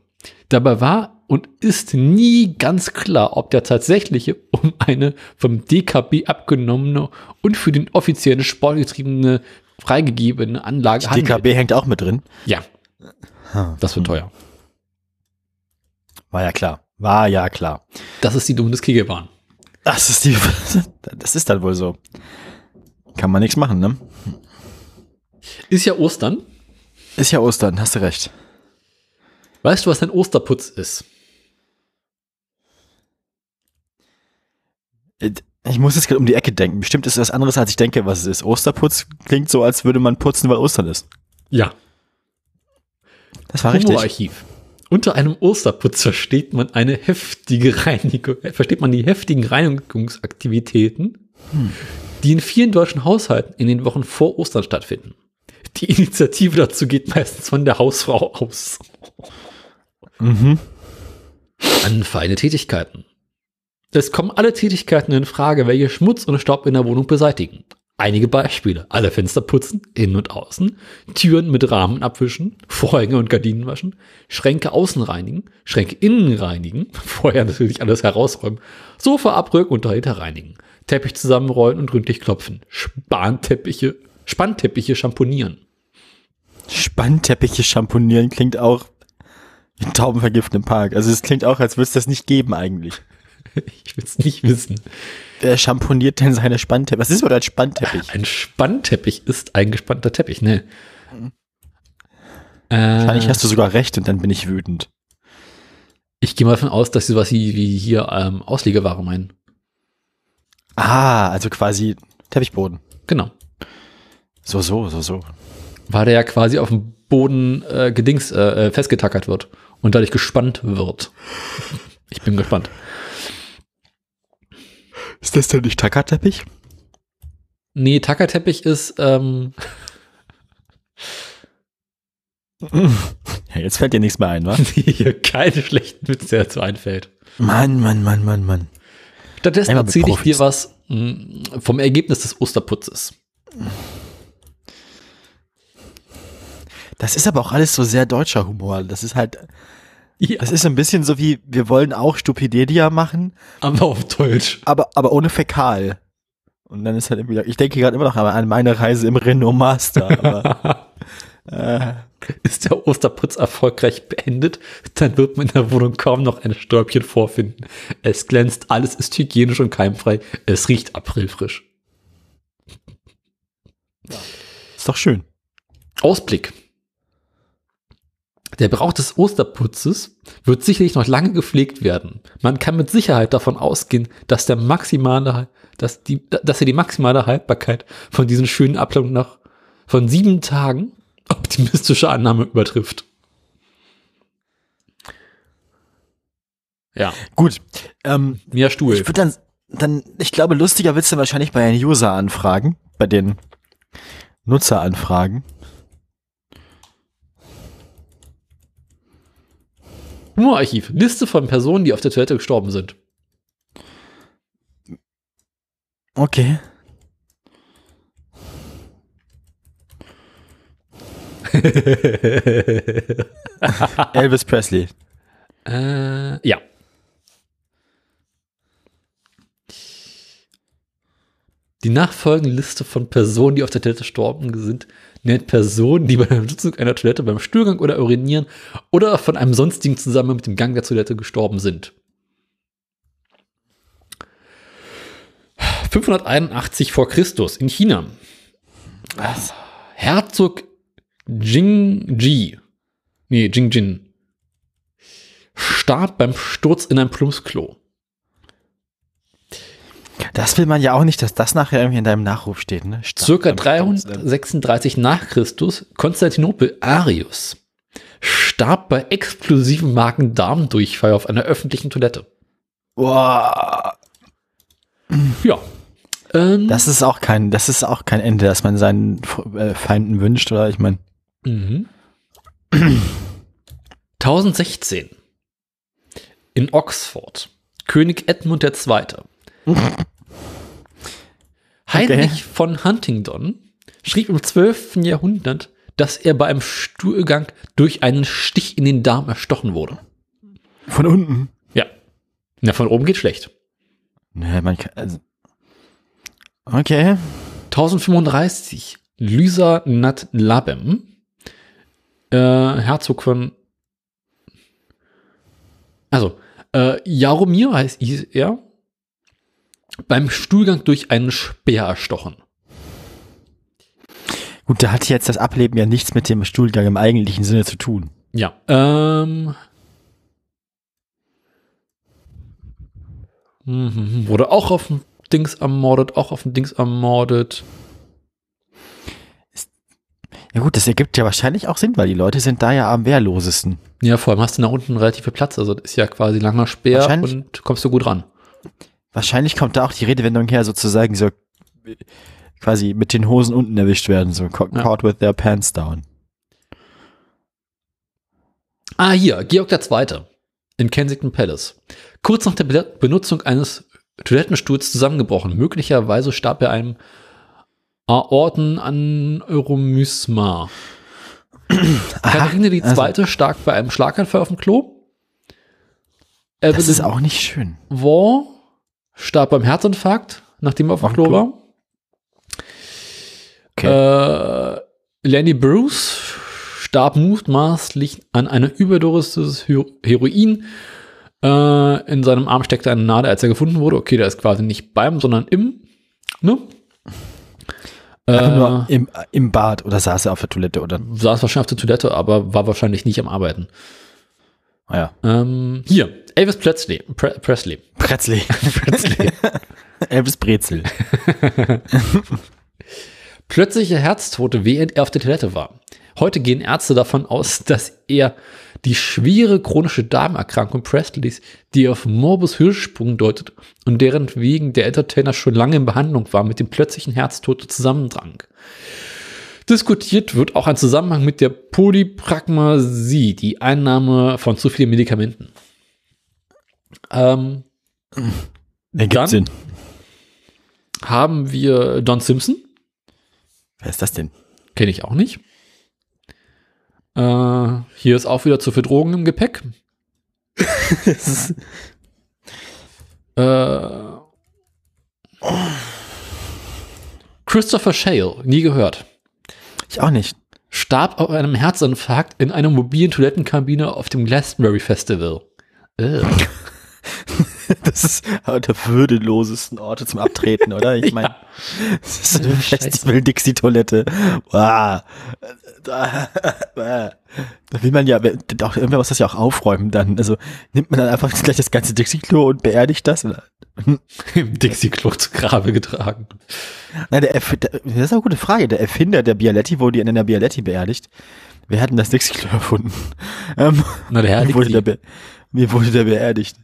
Dabei war und ist nie ganz klar, ob der tatsächliche um eine vom DKB abgenommene und für den offiziellen Sport getriebene freigegebene Anlage Die DKB hängt auch mit drin. Ja, das wird teuer. War ja klar. War ja klar. Das ist die Bundeskegelbahn. Das ist die, das ist dann wohl so. Kann man nichts machen, ne? Ist ja Ostern. Ist ja Ostern, hast du recht. Weißt du, was ein Osterputz ist? Ich muss jetzt gerade um die Ecke denken. Bestimmt ist das anderes, als ich denke, was es ist. Osterputz klingt so, als würde man putzen, weil Ostern ist. Ja. Das war richtig. Humorarchiv. Unter einem Osterputz versteht man eine heftige Reinigung, äh, versteht man die heftigen Reinigungsaktivitäten, die in vielen deutschen Haushalten in den Wochen vor Ostern stattfinden. Die Initiative dazu geht meistens von der Hausfrau aus. Mhm. An feine Tätigkeiten. Es kommen alle Tätigkeiten in Frage, welche Schmutz und Staub in der Wohnung beseitigen. Einige Beispiele. Alle Fenster putzen, innen und außen, Türen mit Rahmen abwischen, Vorhänge und Gardinen waschen, Schränke außen reinigen, Schränke innen reinigen, vorher natürlich alles herausräumen, Sofa abrücken und dahinter reinigen, Teppich zusammenrollen und gründlich klopfen, Spanteppiche, Spannteppiche schamponieren. Spannteppiche schamponieren klingt auch wie ein Taubenvergift im Park. Also es klingt auch, als würde es das nicht geben eigentlich. Ich will es nicht wissen. Wer schamponiert denn seine Spannteppiche? Was ist überhaupt ein Spannteppich? Ein Spannteppich ist ein gespannter Teppich, ne? Äh, Wahrscheinlich hast du sogar recht und dann bin ich wütend. ich gehe mal davon aus, dass sie sowas wie, wie hier ähm, Auslegeware meinen. Ah, also quasi Teppichboden. Genau. So, so, so, so. Weil der ja quasi auf dem Boden äh, gedings äh, äh, festgetackert wird und dadurch gespannt wird. Ich bin gespannt. Ist das denn nicht Tackerteppich? Nee, Tackerteppich ist, ähm, Ja, jetzt fällt dir nichts mehr ein, wa? hier keine schlechten Witze, der dazu einfällt. Mann, Mann, Mann, Mann, Mann. Stattdessen erzähle ich dir was mh, vom Ergebnis des Osterputzes. Das ist aber auch alles so sehr deutscher Humor. Das ist halt, Ja, das ist ein bisschen so wie, wir wollen auch Stupidedia machen, aber auf Deutsch. aber, aber ohne Fäkal. Und dann ist halt irgendwie, ich denke gerade immer noch an meine Reise im Renault Master. Aber, äh, Ist der Osterputz erfolgreich beendet, dann wird man in der Wohnung kaum noch ein Stäubchen vorfinden. Es glänzt, alles ist hygienisch und keimfrei. Es riecht aprilfrisch. ist doch schön. Ausblick. Der Brauch des Osterputzes wird sicherlich noch lange gepflegt werden. Man kann mit Sicherheit davon ausgehen, dass der maximale, dass die, dass er die maximale Haltbarkeit von diesen schönen Ablauf nach von sieben Tagen optimistische Annahme übertrifft. Ja, Gut. Ähm, Stuhl. ich würde dann, dann, ich glaube, lustiger wird's dann wahrscheinlich bei den User-Anfragen, bei den Nutzeranfragen. Humorarchiv. Liste von Personen, die auf der Toilette gestorben sind. Okay. Elvis Presley. Äh, ja. Die nachfolgende Liste von Personen, die auf der Toilette gestorben sind, nennt Personen, die bei der Nutzung einer Toilette beim Stuhlgang oder Urinieren oder von einem sonstigen Zusammenhang mit dem Gang der Toilette gestorben sind. 581 vor Christus in China. Was? Herzog Jingji, nee, Jingjin, starb beim Sturz in ein Plumpsklo. Das will man ja auch nicht, dass das nachher irgendwie in deinem Nachruf steht, ne? Circa Stark beim Sturz. 336 nach Christus, Konstantinopel Arius starb bei explosiven Magen-Darm-Durchfall auf einer öffentlichen Toilette. Boah. Ja. Ähm, Das ist auch kein, das ist auch kein Ende, das man seinen äh, Feinden wünscht, oder? Ich meine, Mhm. 1016 in Oxford. König Edmund II. Heinrich von Huntingdon schrieb im 12. Jahrhundert, dass er bei einem Stuhlgang durch einen Stich in den Darm erstochen wurde. von unten. Ja. Na, von oben geht schlecht. Ne, man kann, also, okay. 1035 Lysa Nat Labem, äh, Herzog von, also, äh, Jaromir heißt er, beim Stuhlgang durch einen Speer erstochen. Gut, da hat jetzt das Ableben ja nichts mit dem Stuhlgang im eigentlichen Sinne zu tun. Ja. Ähm, mhm, wurde auch auf dem Dings ermordet, auch auf dem Dings ermordet. Ja gut, das ergibt ja wahrscheinlich auch Sinn, weil die Leute sind da ja am wehrlosesten. Ja, vor allem hast du nach unten relativ viel Platz. Also ist ja quasi langer Speer und kommst du gut ran. Wahrscheinlich kommt da auch die Redewendung her, sozusagen so quasi mit den Hosen unten erwischt werden, so ca- Ja. caught with their pants down. Ah, hier, Georg II. in Kensington Palace. Kurz nach der Be Benutzung eines Toilettenstuhls zusammengebrochen. Möglicherweise starb er einem Aortenaneurysma. Katharine die also- Zweite stark bei einem Schlaganfall auf dem Klo. Das Evelyn ist auch nicht schön. War starb beim Herzinfarkt, nachdem er auf dem Klo war. Äh, Lenny Bruce starb mutmaßlich an einer Überdosis Hero- Heroin. Äh, in seinem Arm steckte eine Nadel, als er gefunden wurde. Okay, der ist quasi nicht beim, sondern im. Ne? Äh, nur im, im Bad oder saß er auf der Toilette oder. saß wahrscheinlich auf der Toilette, aber war wahrscheinlich nicht am Arbeiten. Ah ja. Ähm, hier, Elvis Presley. Pre Presley. Pretzli. Pretzli. Elvis Brezel. Plötzliche Herztote, während er auf der Toilette war. Heute gehen Ärzte davon aus, dass er die schwere chronische Darmerkrankung Presleys, die auf Morbus Hirschsprung deutet und deren wegen der Entertainer schon lange in Behandlung war, mit dem plötzlichen Herztod zusammendrang. Diskutiert wird auch ein Zusammenhang mit der Polypragmasie, die Einnahme von zu vielen Medikamenten. Ähm, Ergibt Dann- Sinn. haben wir Don Simpson, Wer ist das denn? Kenne ich auch nicht. Äh, hier ist auch wieder zu viel Drogen im Gepäck. Äh, Christopher Shale, nie gehört. Ich auch nicht. Starb auf einem Herzinfarkt in einer mobilen Toilettenkabine auf dem Glastonbury Festival. Das ist einer der würdelosesten Orte zum Abtreten, oder? Ich meine, Ja. das ist eine. Festival-Dixie-Toilette. Wow. Da, da will man ja, auch irgendwer muss das ja auch aufräumen dann. Also nimmt man dann einfach gleich das ganze Dixie-Klo und beerdigt das? Im Dixie-Klo zu Grabe getragen. Nein, der Erf das ist eine gute Frage. Der Erfinder der Bialetti wurde in einer Bialetti beerdigt. Wer hat denn das Dixie-Klo erfunden? Ähm, Na, der Herr wurde der wie wurde der beerdigt?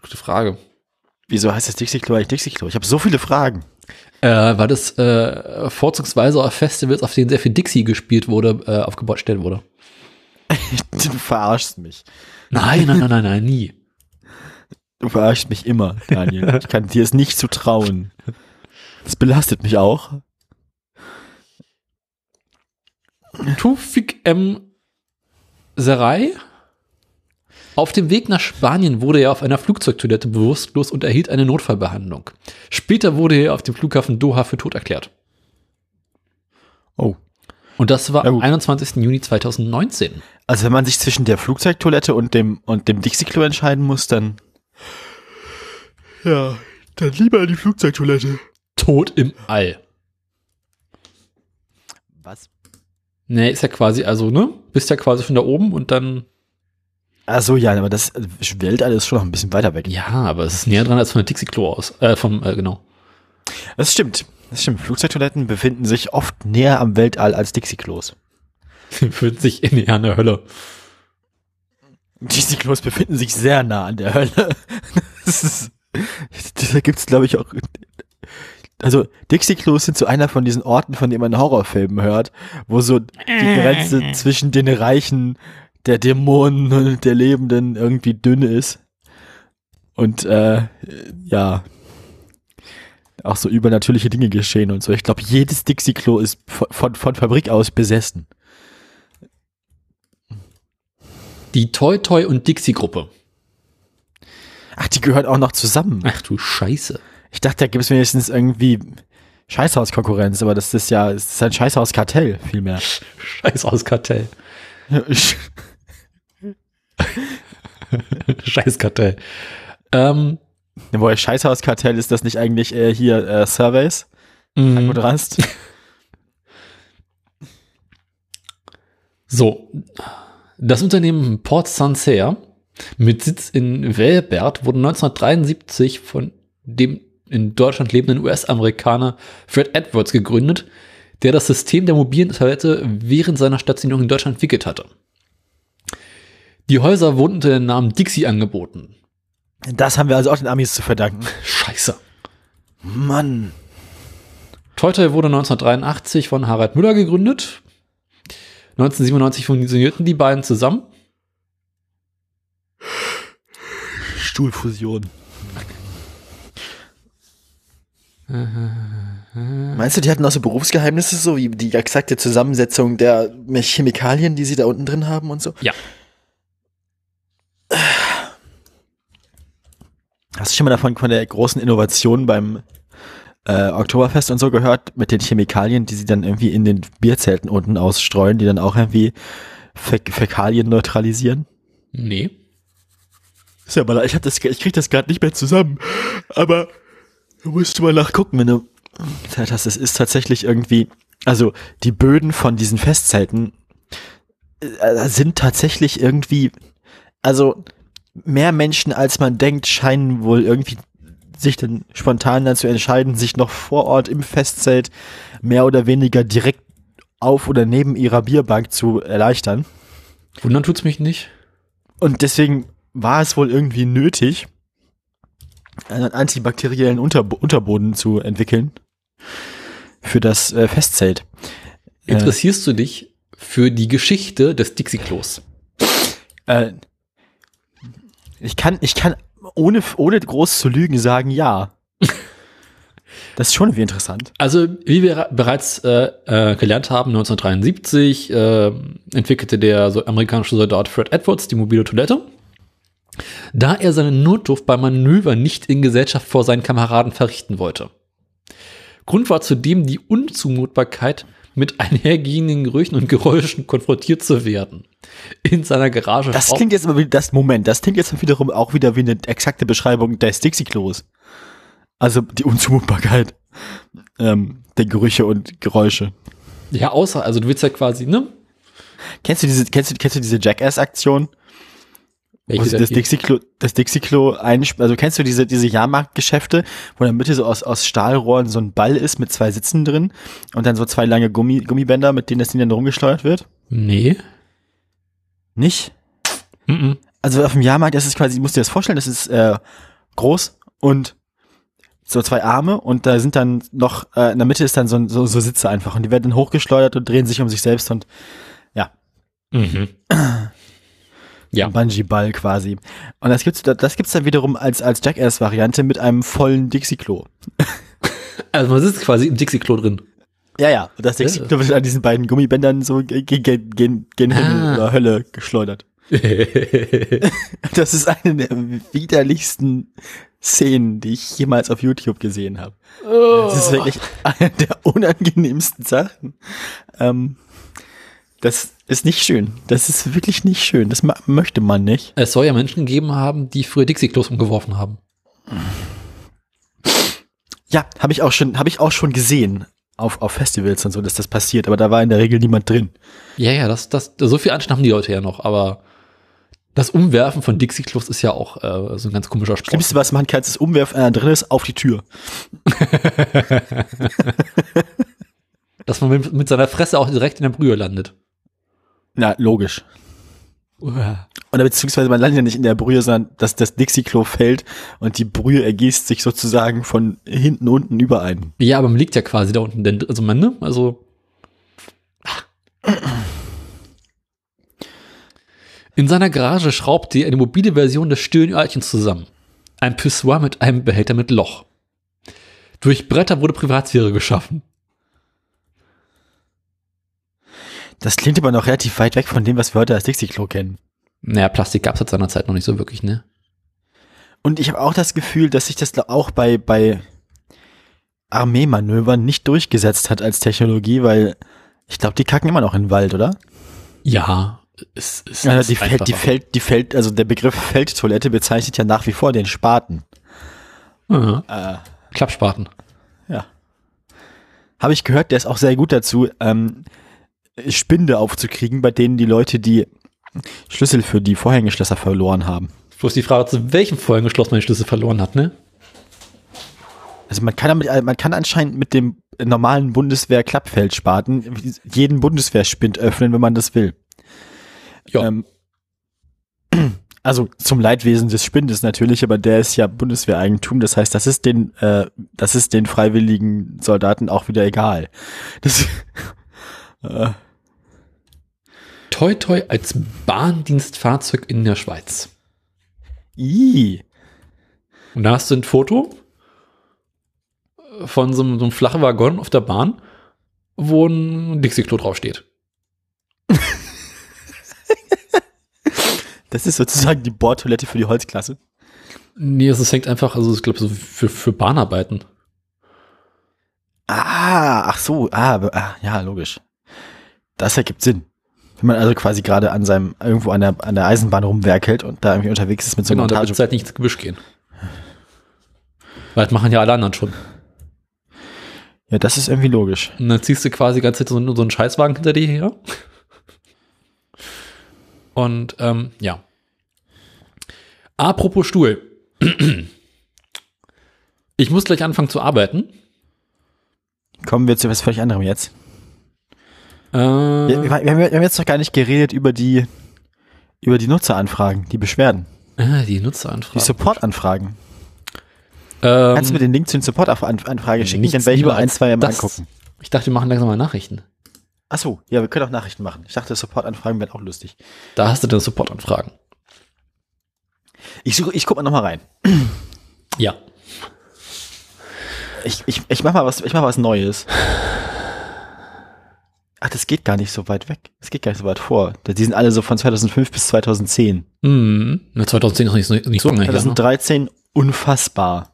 Gute Frage. Wieso heißt das Dixie-Klo eigentlich Dixie-Klo? Ich habe so viele Fragen. Äh, weil das äh, vorzugsweise auf Festivals, auf denen sehr viel Dixie gespielt wurde, äh, aufgestellt wurde. Du verarschst mich. Nein, nein, nein, nein, nein, nie. Du verarschst mich immer, Daniel. Ich kann dir es nicht zu trauen. Das belastet mich auch. Tufik M. Serai. Auf dem Weg nach Spanien wurde er auf einer Flugzeugtoilette bewusstlos und erhielt eine Notfallbehandlung. Später wurde er auf dem Flughafen Doha für tot erklärt. Oh. Und das war am gut. 21. Juni 2019. Also wenn man sich zwischen der Flugzeugtoilette und dem und dem Dixie-Klo entscheiden muss, dann ja, dann lieber die Flugzeugtoilette. Tot im All. Was? Nee, ist ja quasi, also, ne? Bist ja quasi von da oben und dann. Ach so, ja, aber das Weltall ist schon noch ein bisschen weiter weg. Ja, aber es ist näher dran als von der Dixie-Klo aus. Äh, vom, äh, genau. Das stimmt. Das stimmt. Flugzeugtoiletten befinden sich oft näher am Weltall als Dixie-Klos. Fühlt sich in die eine Hölle. Dixie-Klos befinden sich sehr nah an der Hölle. Das ist, da gibt's, glaube ich, auch. Also, Dixie-Klos sind so einer von diesen Orten, von denen man Horrorfilmen hört, wo so die Grenze zwischen den Reichen, der Dämonen der Lebenden irgendwie dünn ist. Und, äh, ja. Auch so übernatürliche Dinge geschehen und so. Ich glaube, jedes Dixie-Klo ist von, von, von Fabrik aus besessen. Die Toy Toy und Dixie-Gruppe. Ach, die gehören auch noch zusammen. Ach du Scheiße. Ich dachte, da gibt es wenigstens irgendwie Scheißhauskonkurrenz, aber das ist ja, das ist ein Scheißhauskartell, vielmehr. Scheiß aus Kartell. Scheiß Kartell. Ähm, Wobei Scheißhauskartell ist das nicht eigentlich äh, hier äh, Surveys? mh, Gut rast? so. Das Unternehmen Port Sancerre mit Sitz in Welbert wurde 1973 von dem in Deutschland lebenden US-Amerikaner Fred Edwards gegründet, der das System der mobilen Toilette während seiner Stationierung in Deutschland entwickelt hatte. Die Häuser wurden unter dem Namen Dixie angeboten. Das haben wir also auch den Amis zu verdanken. Scheiße. Mann. Toy Toy wurde 1983 von Harald Müller gegründet. 1997 funktionierten die beiden zusammen. Stuhlfusion. Meinst du, die hatten auch so Berufsgeheimnisse, so wie die exakte Zusammensetzung der Chemikalien, die sie da unten drin haben und so? Ja. Hast du schon mal davon von der großen Innovation beim äh, Oktoberfest und so gehört, mit den Chemikalien, die sie dann irgendwie in den Bierzelten unten ausstreuen, die dann auch irgendwie Fä Fäkalien neutralisieren? Nee. Ist ja mal, ich hab das, ich krieg das gerade nicht mehr zusammen, aber du musst mal nachgucken, wenn du Zeit hast. Es ist tatsächlich irgendwie, also die Böden von diesen Festzelten äh, sind tatsächlich irgendwie, also mehr Menschen als man denkt, scheinen wohl irgendwie sich dann spontan dazu entscheiden, sich noch vor Ort im Festzelt mehr oder weniger direkt auf oder neben ihrer Bierbank zu erleichtern. Wundern tut's mich nicht. Und deswegen war es wohl irgendwie nötig, einen antibakteriellen Unterbo Unterboden zu entwickeln für das äh, Festzelt. Interessierst du dich für die Geschichte des Dixie-Klos? Äh, ich kann, ich kann ohne, ohne groß zu lügen sagen, ja. Das ist schon irgendwie interessant. Also, wie wir bereits äh, äh, gelernt haben, 1973 äh, entwickelte der so amerikanische Soldat Fred Edwards die mobile Toilette. Da er seine Notdurft beim Manöver nicht in Gesellschaft vor seinen Kameraden verrichten wollte. Grund war zudem die Unzumutbarkeit, mit einhergehenden Gerüchen und Geräuschen konfrontiert zu werden. In seiner Garage Das klingt jetzt aber wie, das Moment, das klingt jetzt wiederum auch wieder wie eine exakte Beschreibung des Dixie-Klos. Also die Unzumutbarkeit ähm, der Gerüche und Geräusche. Ja, außer, also du willst ja quasi, ne? Kennst du diese, kennst du, kennst du diese Jackass-Aktion? Wo Welche sie das Dixie-Klo, das Dixie-Klo einsp also kennst du diese, diese Jahrmarktgeschäfte, wo in der Mitte so aus, aus Stahlrohren so ein Ball ist mit zwei Sitzen drin und dann so zwei lange Gummi, Gummibänder, mit denen das Ding dann rumgeschleudert wird? Nee. Nicht? Mhm. Also auf dem Jahrmarkt, das ist quasi, musst du dir das vorstellen, das ist äh, groß und so zwei Arme und da sind dann noch, äh, in der Mitte ist dann so, so, so Sitze einfach und die werden dann hochgeschleudert und drehen sich um sich selbst und ja, Mhm. Ja. Bungee-Ball quasi. Und das gibt's, das gibt's dann wiederum als, als Jackass-Variante mit einem vollen Dixie-Klo. Also man sitzt quasi im Dixie-Klo drin. Ja, ja, und das Dixie-Klo wird an diesen beiden Gummibändern so gen, gen, gen, gen Himmel Ah. oder Hölle geschleudert. Das ist eine der widerlichsten Szenen, die ich jemals auf YouTube gesehen habe. Das ist wirklich eine der unangenehmsten Sachen. Ähm, das ist nicht schön. Das ist wirklich nicht schön. Das möchte man nicht. es soll ja Menschen gegeben haben, die früher Dixie-Klos umgeworfen haben. Ja, habe ich auch schon, habe ich auch schon gesehen auf, auf Festivals und so, dass das passiert. Aber da war in der Regel niemand drin. Ja, ja, das, das, so viel Anstand haben die Leute ja noch, aber das Umwerfen von Dixie-Klos ist ja auch äh, so ein ganz komischer Sport. Schlimmste, was man machen kann, ist das Umwerfen, einer drin ist, auf die Tür. Dass man mit, mit seiner Fresse auch direkt in der Brühe landet. Na, logisch. Oder beziehungsweise man landet ja nicht in der Brühe, sondern dass das Dixie-Klo fällt und die Brühe ergießt sich sozusagen von hinten unten über einen. Ja, aber man liegt ja quasi da unten, denn, also man, ne? Also. In seiner Garage schraubt er eine mobile Version des Stöhnörtchens zusammen. Ein Pissoir mit einem Behälter mit Loch. Durch Bretter wurde Privatsphäre geschaffen. Das klingt aber noch relativ weit weg von dem, was wir heute als Dixie-Klo kennen. Naja, Plastik gab es zu seiner Zeit noch nicht so wirklich, ne? Und ich habe auch das Gefühl, dass sich das auch bei, bei Armeemanövern nicht durchgesetzt hat als Technologie, weil ich glaube, die kacken immer noch in den Wald, oder? Ja, es ist. Ist die Feld, die. Feld, die Feld, also der Begriff Feldtoilette bezeichnet ja nach wie vor den Spaten. Ja. Äh, Klappspaten. ja. Habe ich gehört, der ist auch sehr gut dazu, ähm, Spinde aufzukriegen, bei denen die Leute die Schlüssel für die Vorhängeschlösser verloren haben. Bloß die Frage, zu welchem Vorhängeschloss man die Schlüssel verloren hat, ne? Also man kann damit, man kann anscheinend mit dem normalen Bundeswehr-Klappfeldspaten jeden Bundeswehrspind öffnen, wenn man das will. Ja. Ähm, also zum Leidwesen des Spindes natürlich, aber der ist ja Bundeswehreigentum. Das heißt, das ist den, äh, das ist den freiwilligen Soldaten auch wieder egal. Das, äh, Toi Toi als Bahndienstfahrzeug in der Schweiz. ii. Und da hast du ein Foto von so einem, so einem flachen Waggon auf der Bahn, wo ein Dixie-Klo draufsteht. Das ist sozusagen die Bordtoilette für die Holzklasse. Nee, es hängt einfach, also ich glaube, so für, für Bahnarbeiten. Ah, ach so, ah, ah, ja, logisch. Das ergibt Sinn. Wenn man also quasi gerade an seinem, irgendwo an der, an der Eisenbahn rumwerkelt und da irgendwie unterwegs ist mit so einem Genau, da Montage. wird es halt nicht ins Gebüsch gehen. Weil das machen ja alle anderen schon. Ja, das ist irgendwie logisch. Und dann ziehst du quasi die ganze Zeit so, so einen Scheißwagen hinter dir her. Und ähm, ja. Apropos Stuhl. Ich muss gleich anfangen zu arbeiten. Kommen wir zu etwas völlig anderem jetzt. Äh, Wir, wir, haben, wir haben jetzt noch gar nicht geredet über die, über die Nutzeranfragen, die Beschwerden, ah, die die Nutzeranfrage. Supportanfragen. Ähm, Kannst du mir den Link zu den Supportanfragen schicken? Ich dann werde ich mal ein, zwei mal angucken. Ich dachte, wir machen langsam mal Nachrichten. Ach so, ja, wir können auch Nachrichten machen. Ich dachte, Supportanfragen wären auch lustig. Da hast du dann Supportanfragen. Ich, suche, ich guck mal noch mal rein. Ja. Ich, ich, ich mach mal was, ich mach was Neues. Ach, das geht gar nicht so weit weg. Das geht gar nicht so weit vor. Die sind alle so von 2005 bis 2010. Hm. Na, 2010 ist nicht, so- nicht so lange her. Ne? 2013 unfassbar.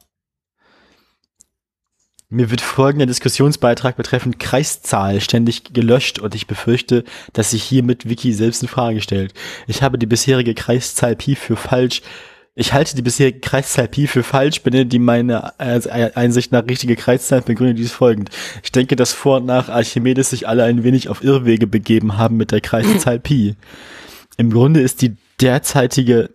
Mir wird folgender Diskussionsbeitrag betreffend Kreiszahl ständig gelöscht und ich befürchte, dass sich hiermit Wiki selbst in Frage stellt. Ich habe die bisherige Kreiszahl Pi für falsch. Ich halte die bisherige Kreiszahl Pi für falsch, benenne die meine äh, Einsicht nach richtige Kreiszahl begründe dies folgend. Ich denke, dass vor und nach Archimedes sich alle ein wenig auf Irrwege begeben haben mit der Kreiszahl Pi. Im Grunde ist die derzeitige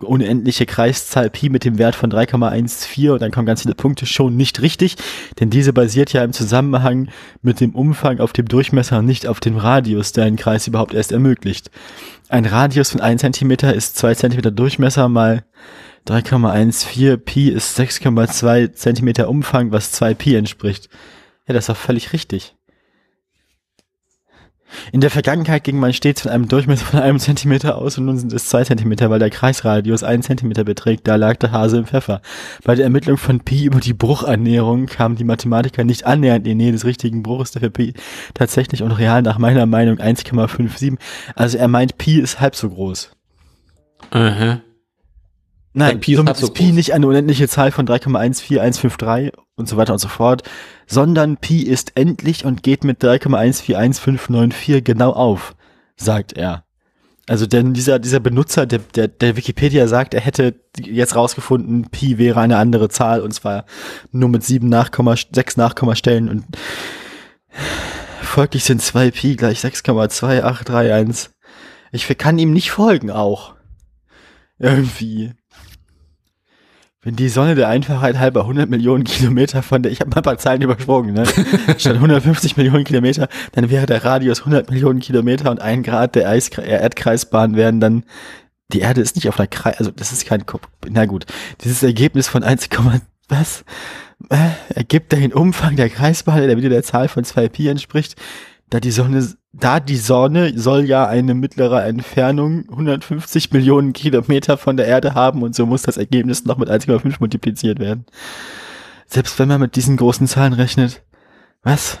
unendliche Kreiszahl Pi mit dem Wert von 3,14 und dann kommen ganz viele Punkte schon nicht richtig, denn diese basiert ja im Zusammenhang mit dem Umfang auf dem Durchmesser und nicht auf dem Radius, der einen Kreis überhaupt erst ermöglicht. Ein Radius von 1 cm ist 2 cm Durchmesser mal 3,14 Pi ist 6,2 cm Umfang, was 2 Pi entspricht. Ja, das ist doch völlig richtig. In der Vergangenheit ging man stets von einem Durchmesser von einem Zentimeter aus und nun sind es zwei Zentimeter, weil der Kreisradius einen Zentimeter beträgt. Da lag der Hase im Pfeffer. Bei der Ermittlung von Pi über die Bruchannäherung kamen die Mathematiker nicht annähernd in die Nähe des richtigen Bruches, der für Pi tatsächlich und real nach meiner Meinung 1,57. Also er meint, Pi ist halb so groß. Aha. Nein, Pi ist somit so ist Pi nicht eine unendliche Zahl von 3,14153 und so weiter und so fort, sondern Pi ist endlich und geht mit 3,141594 genau auf, sagt er. Also denn dieser, dieser Benutzer der, der, der Wikipedia sagt, er hätte jetzt rausgefunden, Pi wäre eine andere Zahl und zwar nur mit sieben Nachkomma, sechs Nachkommastellen und folglich sind zwei Pi gleich 6,2831. Ich kann ihm nicht folgen auch. Irgendwie. Wenn die Sonne der Einfachheit halber 100 Millionen Kilometer von der, ich habe mal ein paar Zahlen übersprungen, ne? statt 150 Millionen Kilometer, dann wäre der Radius 100 Millionen Kilometer und ein Grad der Eiskre äh, Erdkreisbahn wären dann, die Erde ist nicht auf einer Kreis, also das ist kein, Ko- na gut, dieses Ergebnis von 1, was? Äh, ergibt den Umfang der Kreisbahn, der wieder der Zahl von 2 Pi entspricht, da die Sonne, da die Sonne soll ja eine mittlere Entfernung 150 Millionen Kilometer von der Erde haben und so muss das Ergebnis noch mit 1,5 multipliziert werden. Selbst wenn man mit diesen großen Zahlen rechnet. Was?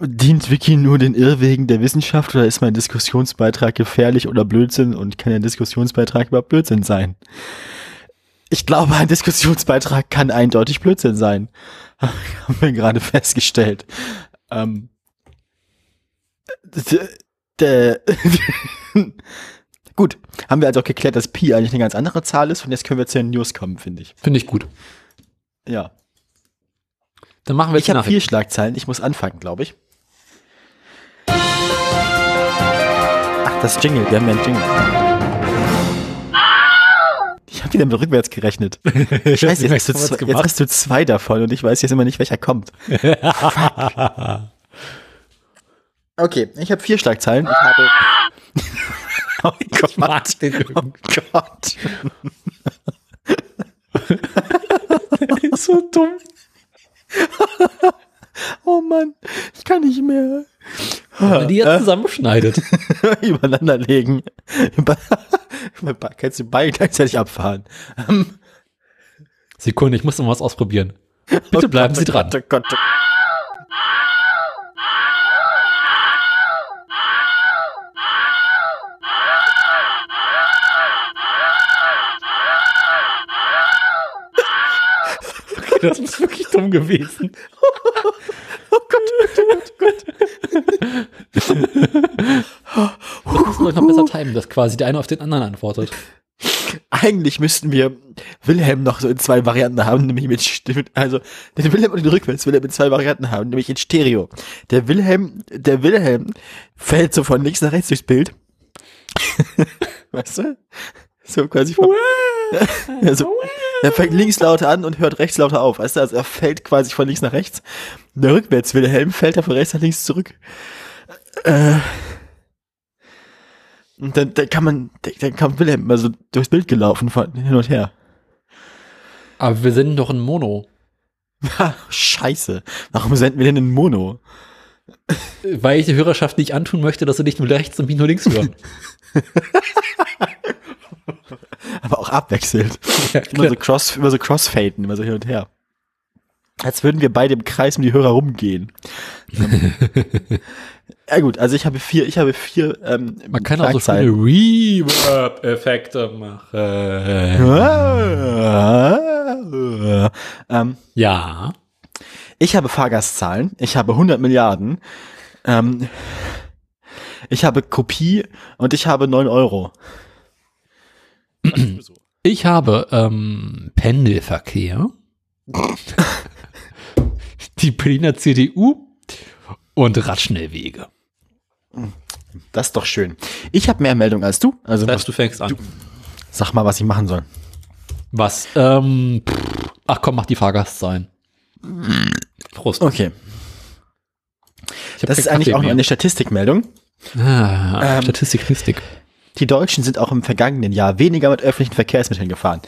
Dient Wiki nur den Irrwegen der Wissenschaft oder ist mein Diskussionsbeitrag gefährlich oder Blödsinn und kann ein Diskussionsbeitrag überhaupt Blödsinn sein? Ich glaube, ein Diskussionsbeitrag kann eindeutig Blödsinn sein. Haben wir gerade festgestellt. Ähm, Gut, haben wir also auch geklärt, dass Pi eigentlich eine ganz andere Zahl ist und jetzt können wir zu den News kommen, finde ich. Finde ich gut. Ja. Dann machen wir Ich habe vier Schlagzeilen, ich muss anfangen, glaube ich. Ach, das Jingle, wir haben ja einen Jingle. Ich habe wieder mit rückwärts gerechnet. Scheiße, jetzt hast, du zwei, jetzt hast du zwei davon und ich weiß jetzt immer nicht, welcher kommt. Okay, ich habe vier Schlagzeilen. Ich habe. oh Gott. mag den Oh Gott. so dumm. Oh Mann, ich kann nicht mehr. Wenn man die jetzt zusammenschneidet. Übereinander legen. Kannst du beide gleichzeitig abfahren. Ähm, Sekunde, ich muss noch was ausprobieren. Bitte oh bleiben Gott, Sie oh dran. Gott, oh Gott, oh Das ist wirklich dumm gewesen. Das muss man noch besser timen, dass quasi der eine auf den anderen antwortet. Eigentlich müssten wir Wilhelm noch so in zwei Varianten haben, nämlich mit, St- mit also den Wilhelm und den Rückwärts Wilhelm in zwei Varianten haben, nämlich in Stereo. Der Wilhelm, der Wilhelm fällt so von links nach rechts durchs Bild. weißt du? So quasi von, also, er fängt links lauter an und hört rechts lauter auf. Weißt du, also er fällt quasi von links nach rechts. Der Rückwärts Wilhelm fällt er von rechts nach links zurück. Äh, und dann, dann kann man, dann- kam Wilhelm immer so durchs Bild gelaufen, von hin und her. Aber wir senden doch in Mono. Scheiße. Warum senden wir denn in Mono? Weil ich der Hörerschaft nicht antun möchte, dass sie nicht nur rechts und mich nur links hören. Aber auch abwechselnd. Ja, Immer so cross, immer so crossfaden, immer so hin und her. Als würden wir beide im Kreis um die Hörer rumgehen. ja gut, also ich habe vier, ich habe vier ähm, Man kann auch so viele Reverb-Effekte machen. Ah, ähm, Ja. ich habe Fahrgastzahlen, ich habe 100 Milliarden, ähm, ich habe Kopie und ich habe 9 Euro. Ich habe ähm, Pendelverkehr, die Berliner CDU und Radschnellwege. Das ist doch schön. Ich habe mehr Meldungen als du, also Das heißt, du fängst an. sag mal, was ich machen soll. Was? Ähm, pff, ach komm, mach die Fahrgastzahlen. Prost. Okay, das ist eigentlich auch nur eine Statistikmeldung. Ah, Ähm, Statistik, Statistik. Die Deutschen sind auch im vergangenen Jahr weniger mit öffentlichen Verkehrsmitteln gefahren.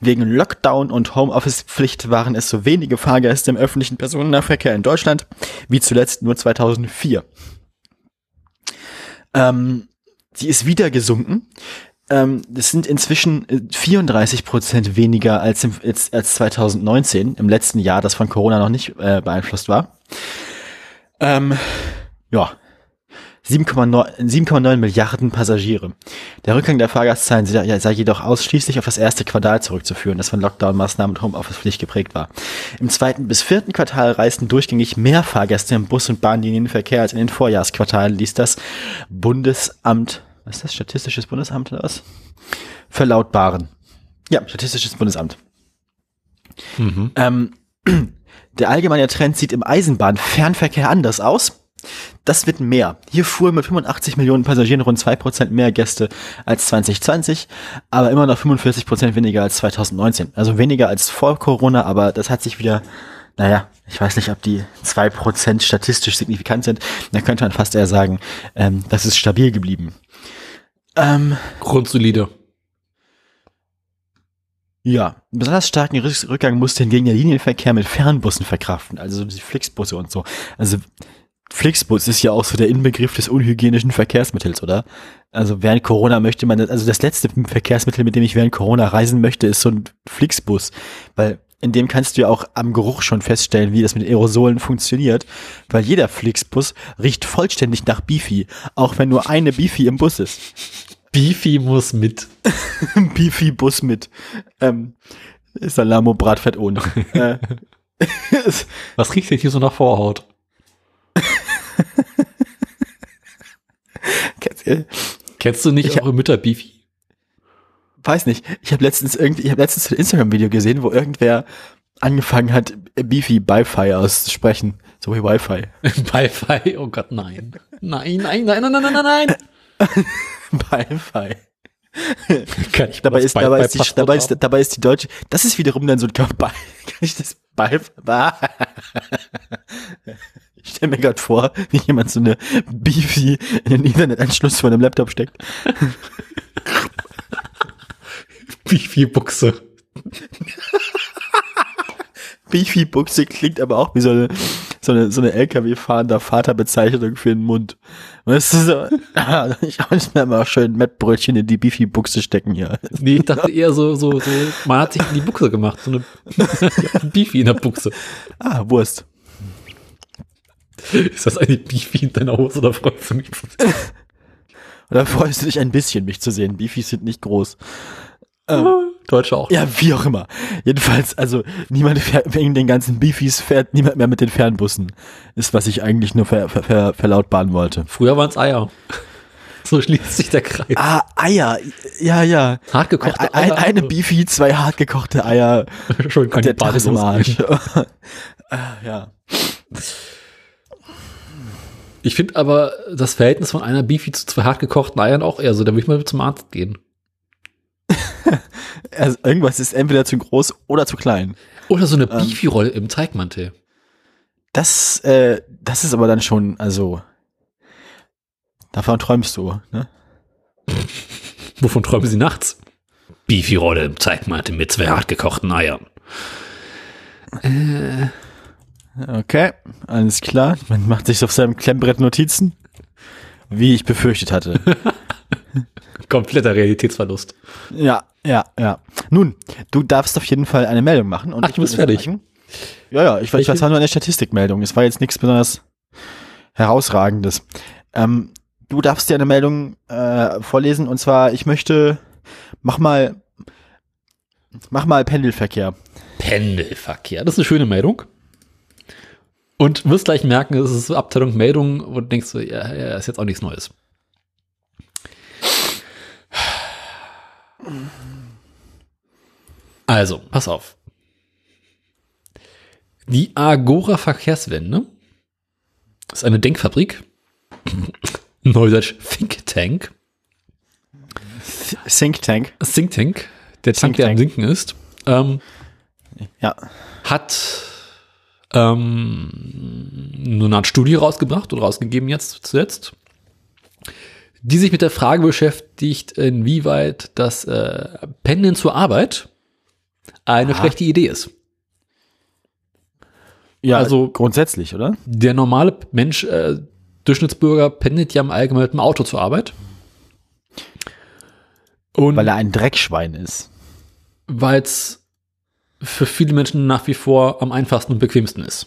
Wegen Lockdown und Homeoffice-Pflicht waren es so wenige Fahrgäste im öffentlichen Personennahverkehr in Deutschland wie zuletzt nur 2004. Ähm, die ist wieder gesunken. Ähm, das sind inzwischen äh, 34 Prozent weniger als, im, als, als 2019, im letzten Jahr, das von Corona noch nicht äh, beeinflusst war. Ähm, ja, 7,9 7,9 Milliarden Passagiere. Der Rückgang der Fahrgastzahlen sei sei jedoch ausschließlich auf das erste Quartal zurückzuführen, das von Lockdown-Maßnahmen und Homeoffice-Pflicht geprägt war. Im zweiten bis vierten Quartal reisten durchgängig mehr Fahrgäste im Bus- und Bahnlinienverkehr als in den Vorjahresquartalen, ließ das Bundesamt, was ist das, Statistisches Bundesamt oder was? Verlautbaren. Ja, Statistisches Bundesamt. Mhm. Ähm, der allgemeine Trend sieht im Eisenbahnfernverkehr anders aus. Das wird mehr. Hier fuhren mit 85 Millionen Passagieren rund 2% mehr Gäste als 2020, aber immer noch 45% weniger als 2019. Also weniger als vor Corona, aber das hat sich wieder, naja, ich weiß nicht, ob die 2% statistisch signifikant sind. Da könnte man fast eher sagen, ähm, das ist stabil geblieben. Ähm, Grundsolide. Ja, einen besonders starken Rück- Rückgang musste hingegen der Linienverkehr mit Fernbussen verkraften, also die Flixbusse und so. Also Flixbus ist ja auch so der Inbegriff des unhygienischen Verkehrsmittels, oder? Also während Corona möchte man, also das letzte Verkehrsmittel, mit dem ich während Corona reisen möchte, ist so ein Flixbus, weil in dem kannst du ja auch am Geruch schon feststellen, wie das mit Aerosolen funktioniert, weil jeder Flixbus riecht vollständig nach Beefy, auch wenn nur eine Beefy im Bus ist. Beefy muss mit. Beefy-Bus mit ähm, Salamo Bratfett ohne. äh, Was riecht denn hier so nach Vorhaut? kennst du- Kennst du nicht Ich- eure Mütter Beefy? weiß nicht. Ich habe letztens irgendwie, ich habe letztens ein Instagram-Video gesehen, wo irgendwer angefangen hat, Beefy Bi-Fi auszusprechen. So wie Wi-Fi. Wi-Fi? Oh Gott, nein. Nein, nein, nein, nein, nein, nein, nein. Bi-Fi. Kann ich Dabei ist, dabei ist, die, dabei ist, dabei ist die deutsche, das ist wiederum dann so ein kann ich das Bi, ich stelle mir gerade vor, wie jemand so eine Beefy in den Internetanschluss von einem Laptop steckt. Beefy-Buchse. Beefy-Buchse klingt aber auch wie so eine, so eine, so eine LKW-fahrender Vaterbezeichnung für den Mund. Weißt du, so, ah, ich muss mir mal schön Mettbrötchen in die Beefy-Buchse stecken hier. Nee, ich dachte eher so, so, so, man hat sich in die Buchse gemacht. So eine Beefy in der Buchse. Ah, Wurst. Ist das eine Beefy in deiner Hose oder freust du mich? Oder freust du dich ein bisschen, mich zu sehen? Beefies sind nicht groß. Deutsche auch. Ja, wie auch immer. Jedenfalls, also niemand fährt, wegen den ganzen Beefies fährt niemand mehr mit den Fernbussen. Ist, was ich eigentlich nur ver, ver, ver, verlautbaren wollte. Früher waren es Eier. So schließt sich der Kreis. Ah, Eier. Ja, ja. Hartgekochte Eier. eine Beefy, zwei hartgekochte Eier. Schon kann Der Tag im Arsch. Ah, ja. Ich finde aber das Verhältnis von einer Beefy zu zwei hartgekochten Eiern auch eher so. Da würde ich mal zum Arzt gehen. Also irgendwas ist entweder zu groß oder zu klein. Oder so eine Ähm. Beefy-Rolle im Teigmantel. Das, äh, das ist aber dann schon, also, davon träumst du, ne? Wovon träumen Sie nachts? Beefy-Rolle im Teigmantel mit zwei hartgekochten Eiern. Okay, alles klar. Man macht sich auf seinem Klemmbrett Notizen. Wie ich befürchtet hatte. Kompletter Realitätsverlust. ja, ja, ja. Nun, du darfst auf jeden Fall eine Meldung machen. Und Ach, du bist würde fertig. sagen- ja, ja, ich, ich das war nur eine Statistikmeldung. Es war jetzt nichts besonders herausragendes. Ähm, du darfst dir eine Meldung äh, vorlesen und zwar, ich möchte, mach mal, Mach mal Pendelverkehr. Pendelverkehr. Das ist eine schöne Meldung. Und wirst gleich merken, es ist so Abteilung Meldung, wo du denkst, so, ja, ja, ist jetzt auch nichts Neues. Also, pass auf. Die Agora Verkehrswende ist eine Denkfabrik. Neudeutsch Think Tank. Think Tank. Think Tank. Der Tank, Think der am Tank. Sinken ist. Ähm, Ja. hat ähm, nur eine Art Studie rausgebracht oder rausgegeben jetzt zuletzt, die sich mit der Frage beschäftigt, inwieweit das äh, Pendeln zur Arbeit eine Aha. schlechte Idee ist. Ja, Also- also grundsätzlich, oder? Der normale Mensch, äh, Durchschnittsbürger, pendelt ja im Allgemeinen mit dem Auto zur Arbeit. Und Weil er ein Dreckschwein ist. weil es für viele Menschen nach wie vor am einfachsten und bequemsten ist.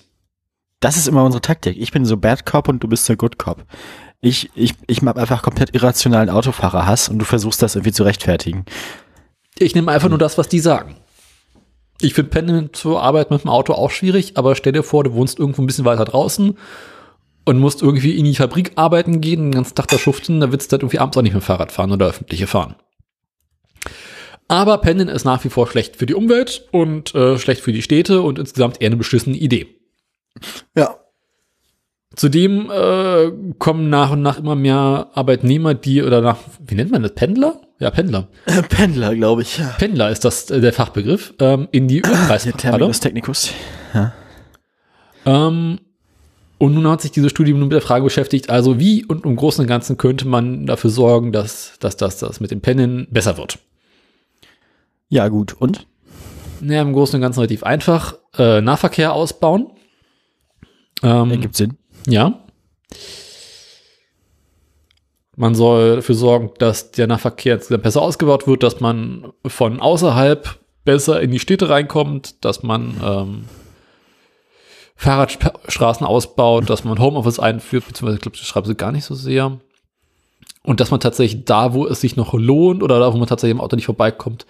Das ist immer unsere Taktik. Ich bin so Bad Cop und du bist so Good Cop. Ich, ich, ich mach einfach komplett irrationalen Autofahrerhass und du versuchst das irgendwie zu rechtfertigen. Ich nehme einfach nur das, was die sagen. Ich finde Pendeln zur Arbeit mit dem Auto auch schwierig, aber stell dir vor, du wohnst irgendwo ein bisschen weiter draußen und musst irgendwie in die Fabrik arbeiten gehen, den ganzen Tag da schuften, da willst du halt irgendwie abends auch nicht mit dem Fahrrad fahren oder öffentliche fahren. Aber Pendeln ist nach wie vor schlecht für die Umwelt und äh, schlecht für die Städte und insgesamt eher eine beschissene Idee. Ja. Zudem äh, kommen nach und nach immer mehr Arbeitnehmer, die oder nach, wie nennt man das, Pendler? Ja, Pendler. Pendler, glaube ich. Ja. Pendler ist das äh, der Fachbegriff, ähm, in die Der Ölpreisparade. Terminus technicus. Ähm, und nun hat sich diese Studie nun mit der Frage beschäftigt, also wie und im Großen und Ganzen könnte man dafür sorgen, dass, dass, dass das mit dem Pennen besser wird. Ja, gut. Und? Naja, im Großen und Ganzen relativ einfach. Äh, Nahverkehr ausbauen. Ähm, Ergibt Sinn. Ja. Man soll dafür sorgen, dass der Nahverkehr insgesamt besser ausgebaut wird, dass man von außerhalb besser in die Städte reinkommt, dass man ähm, Fahrradstraßen ausbaut, dass man Homeoffice einführt, beziehungsweise ich glaube, das schreiben sie gar nicht so sehr. Und dass man tatsächlich da, wo es sich noch lohnt oder da, wo man tatsächlich im Auto nicht vorbeikommt,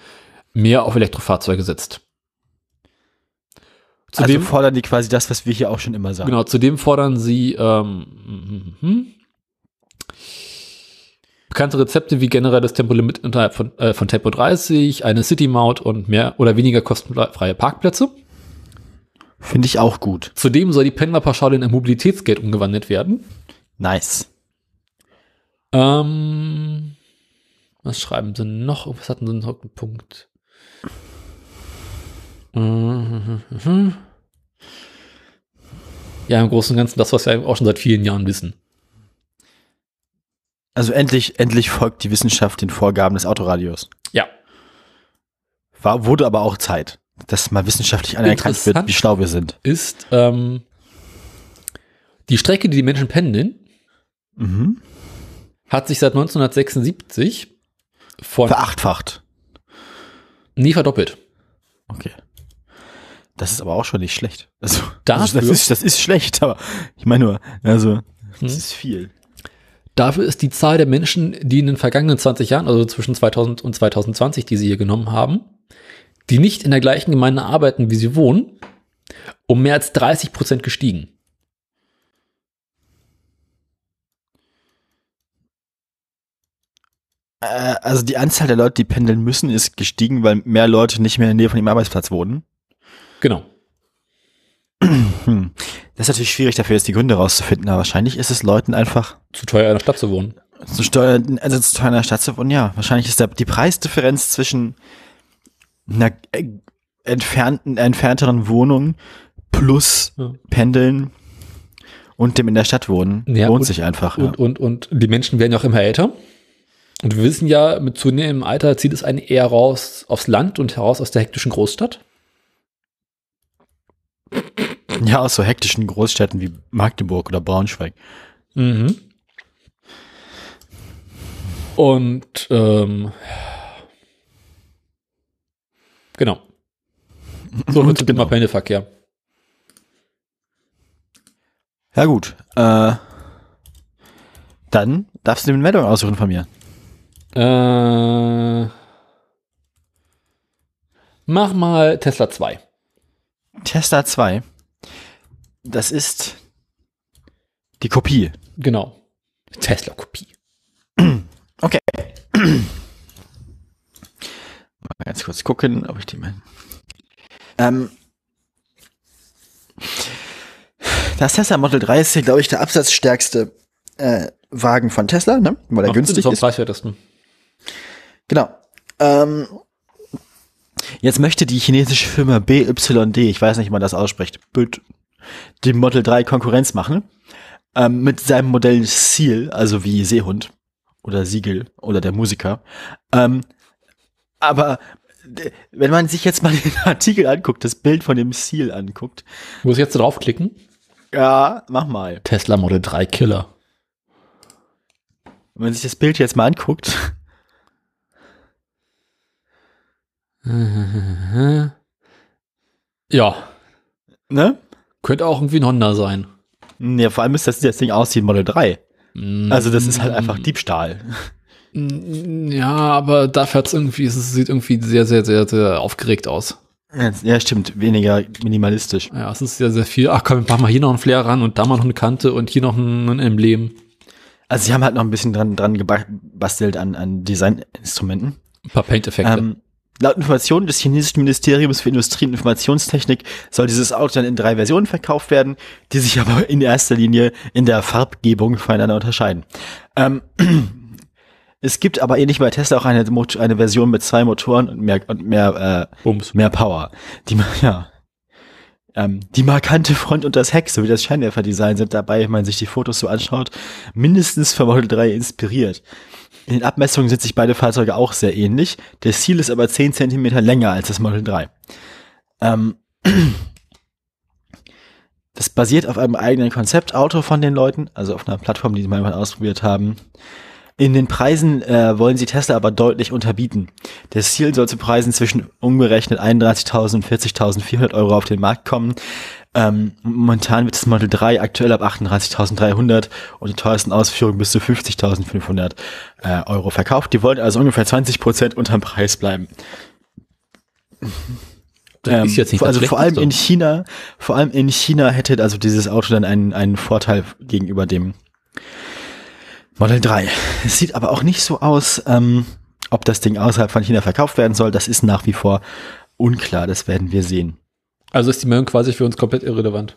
mehr auf Elektrofahrzeuge setzt. also fordern die quasi das, was wir hier auch schon immer sagen. Genau, zudem fordern sie ähm, mhm. bekannte Rezepte wie generelles Tempolimit innerhalb von, äh, von Tempo 30, eine City-Maut und mehr oder weniger kostenfreie Parkplätze. Finde ich auch gut. Zudem soll die Pendlerpauschale in ein Mobilitätsgeld umgewandelt werden. Nice. Ähm, was schreiben sie noch? Was hatten sie noch einen Punkt? Ja, im Großen und Ganzen das, was wir auch schon seit vielen Jahren wissen. Also endlich, endlich folgt die Wissenschaft den Vorgaben des Autoradios. Ja. War, wurde aber auch Zeit, dass mal wissenschaftlich anerkannt wird, wie schlau wir sind. ist ähm, die Strecke, die die Menschen pendeln, Mhm. hat sich seit 1976 von Verachtfacht. nie verdoppelt. Okay. Das ist aber auch schon nicht schlecht. Also, Dafür- also das, ist, das ist schlecht, aber ich meine nur, also, das Hm. ist viel. Dafür ist die Zahl der Menschen, die in den vergangenen 20 Jahren, also zwischen 2000 und 2020, die sie hier genommen haben, die nicht in der gleichen Gemeinde arbeiten, wie sie wohnen, um mehr als 30 Prozent gestiegen. Äh, also die Anzahl der Leute, die pendeln müssen, ist gestiegen, weil mehr Leute nicht mehr in der Nähe von ihrem Arbeitsplatz wohnen. Genau. Das ist natürlich schwierig, dafür jetzt die Gründe rauszufinden, aber wahrscheinlich ist es Leuten einfach Zu teuer in der Stadt zu wohnen. zu steuern, also zu teuer in der Stadt zu wohnen. Ja, wahrscheinlich ist da die Preisdifferenz zwischen einer äh, entfernten, entfernteren Wohnung plus Ja. Pendeln und dem in der Stadt wohnen Ja, lohnt und- sich einfach. ja. Und, und, und die Menschen werden ja auch immer älter. Und wir wissen ja, mit zunehmendem Alter zieht es einen eher raus aufs Land und heraus aus der hektischen Großstadt. Ja, aus so hektischen Großstädten wie Magdeburg oder Braunschweig. Mhm. Und ähm, genau. So wird genau. immer Pendelverkehr. Ja gut. Äh, dann darfst du eine Meldung aussuchen von mir. Äh, Mach mal Tesla 2. Tesla 2. Das ist die Kopie. Genau. Tesla-Kopie. Okay. Mal ganz kurz gucken, ob ich die mal. Ähm, das Tesla Model 3 ist, glaube ich, der absatzstärkste äh, Wagen von Tesla, ne? weil er Ach, günstig das am ist. preiswertesten. Genau. Ähm, jetzt möchte die chinesische Firma BYD, ich weiß nicht, wie man das ausspricht, Büt- dem Model 3 Konkurrenz machen. Ähm, mit seinem Modell Seal, also wie Seehund oder Siegel oder der Musiker. Ähm, aber wenn man sich jetzt mal den Artikel anguckt, das Bild von dem Seal anguckt, Muss ich jetzt draufklicken? ja, mach mal. Tesla Model 3 Killer. Wenn man sich das Bild jetzt mal anguckt, Ja, ne? könnte auch irgendwie ein Honda sein. Ja, vor allem ist das, das Ding aus wie ein Model 3. Also das ist halt einfach Diebstahl. Mm, Ja, aber dafür hat's irgendwie, es sieht irgendwie sehr, sehr, sehr, sehr aufgeregt aus. Ja, stimmt, weniger minimalistisch. Ja, es ist sehr, sehr viel. Ach komm, machen wir hier noch einen Flair ran und da mal noch eine Kante und hier noch ein, ein Emblem. Also sie haben halt noch ein bisschen dran, dran gebastelt an, an Designinstrumenten. Ein paar Paint-Effekte. Ähm, laut Informationen des chinesischen Ministeriums für Industrie und Informationstechnik soll dieses Auto dann in drei Versionen verkauft werden, die sich aber in erster Linie in der Farbgebung voneinander unterscheiden. Ähm, es gibt aber ähnlich wie bei Tesla auch eine, eine Version mit zwei Motoren und mehr, und mehr, äh, Bums. mehr Power. Die, ja, ähm, die markante Front und das Heck sowie das Scheinwerferdesign sind dabei, wenn man sich die Fotos so anschaut, mindestens für Model 3 inspiriert. In den Abmessungen sind sich beide Fahrzeuge auch sehr ähnlich. Der Ziel ist aber 10 Zentimeter länger als das Model 3. Ähm, das basiert auf einem eigenen Konzeptauto von den Leuten, also auf einer Plattform, die sie mal ausprobiert haben. In den Preisen äh, wollen sie Tesla aber deutlich unterbieten. Das Ziel soll zu Preisen zwischen umgerechnet 31.000 und 40.400 Euro auf den Markt kommen. Ähm, momentan wird das Model 3 aktuell ab 38.300 und die teuersten Ausführungen bis zu 50.500 äh, Euro verkauft. Die wollen also ungefähr 20 Prozent unterm Preis bleiben. Das ist jetzt nicht also vor allem in China, vor allem in China hätte also dieses Auto dann einen, einen Vorteil gegenüber dem Model 3. Es sieht aber auch nicht so aus, ähm, ob das Ding außerhalb von China verkauft werden soll. Das ist nach wie vor unklar. Das werden wir sehen. Also ist die Meldung quasi für uns komplett irrelevant.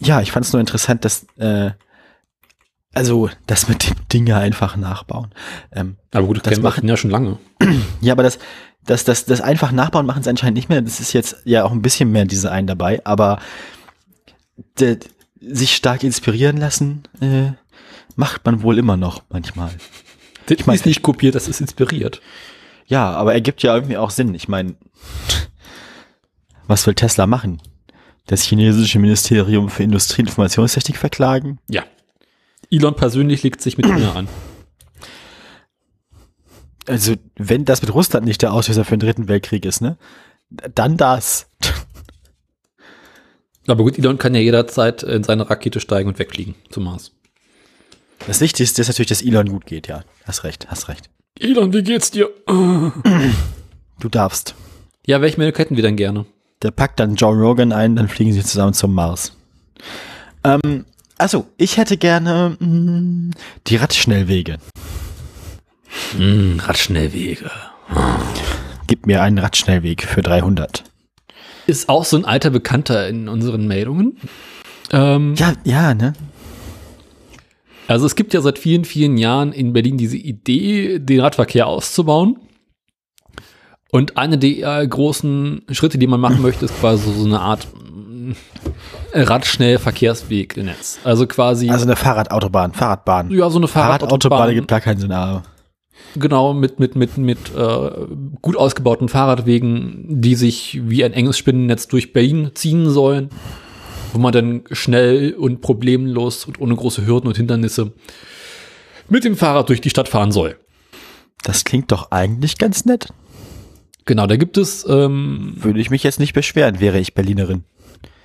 Ja, ich fand es nur interessant, dass äh, also das mit dem Dinge einfach nachbauen. Ähm, Aber gut, das, machen- ja schon lange. ja, aber das, das, das, das einfach nachbauen machen sie anscheinend nicht mehr. Das ist jetzt ja auch ein bisschen mehr Design dabei, aber de, sich stark inspirieren lassen äh, macht man wohl immer noch manchmal. Das mein- ist nicht kopiert, das ist inspiriert. Ja, aber ergibt ja irgendwie auch Sinn. Ich meine, was will Tesla machen? Das chinesische Ministerium für Industrie und Informationstechnik verklagen? Ja. Elon persönlich legt sich mit mir an. Also, wenn das mit Russland nicht der Auslöser für den dritten Weltkrieg ist, ne? Dann das. Aber gut, Elon kann ja jederzeit in seine Rakete steigen und wegfliegen zum Mars. Das Wichtigste ist natürlich, dass Elon gut geht, ja. Hast recht, hast recht. Elon, wie geht's dir? Du darfst. Ja, welche Meldung hätten wir denn gerne? Der packt dann Joe Rogan ein, dann fliegen sie zusammen zum Mars. Ähm, also, ich hätte gerne mh, die Radschnellwege. Hm, Radschnellwege. Gib mir einen Radschnellweg für 300. Ist auch so ein alter Bekannter in unseren Meldungen. Ähm, Ja, ja, ne? Also es gibt ja seit vielen, vielen Jahren in Berlin diese Idee, den Radverkehr auszubauen. Und eine der äh, großen Schritte, die man machen möchte, ist quasi so eine Art mm, Radschnellverkehrswegnetz. Also quasi Also eine Fahrradautobahn, Fahrradbahn. ja so eine Fahrradautobahn Fahrradautobahn, gibt gar keinen Sinn, aber genau mit mit mit mit äh, gut ausgebauten Fahrradwegen, die sich wie ein enges Spinnennetz durch Berlin ziehen sollen, wo man dann schnell und problemlos und ohne große Hürden und Hindernisse mit dem Fahrrad durch die Stadt fahren soll. das klingt doch eigentlich ganz nett. Genau, da gibt es ähm, Würde ich mich jetzt nicht beschweren, wäre ich Berlinerin.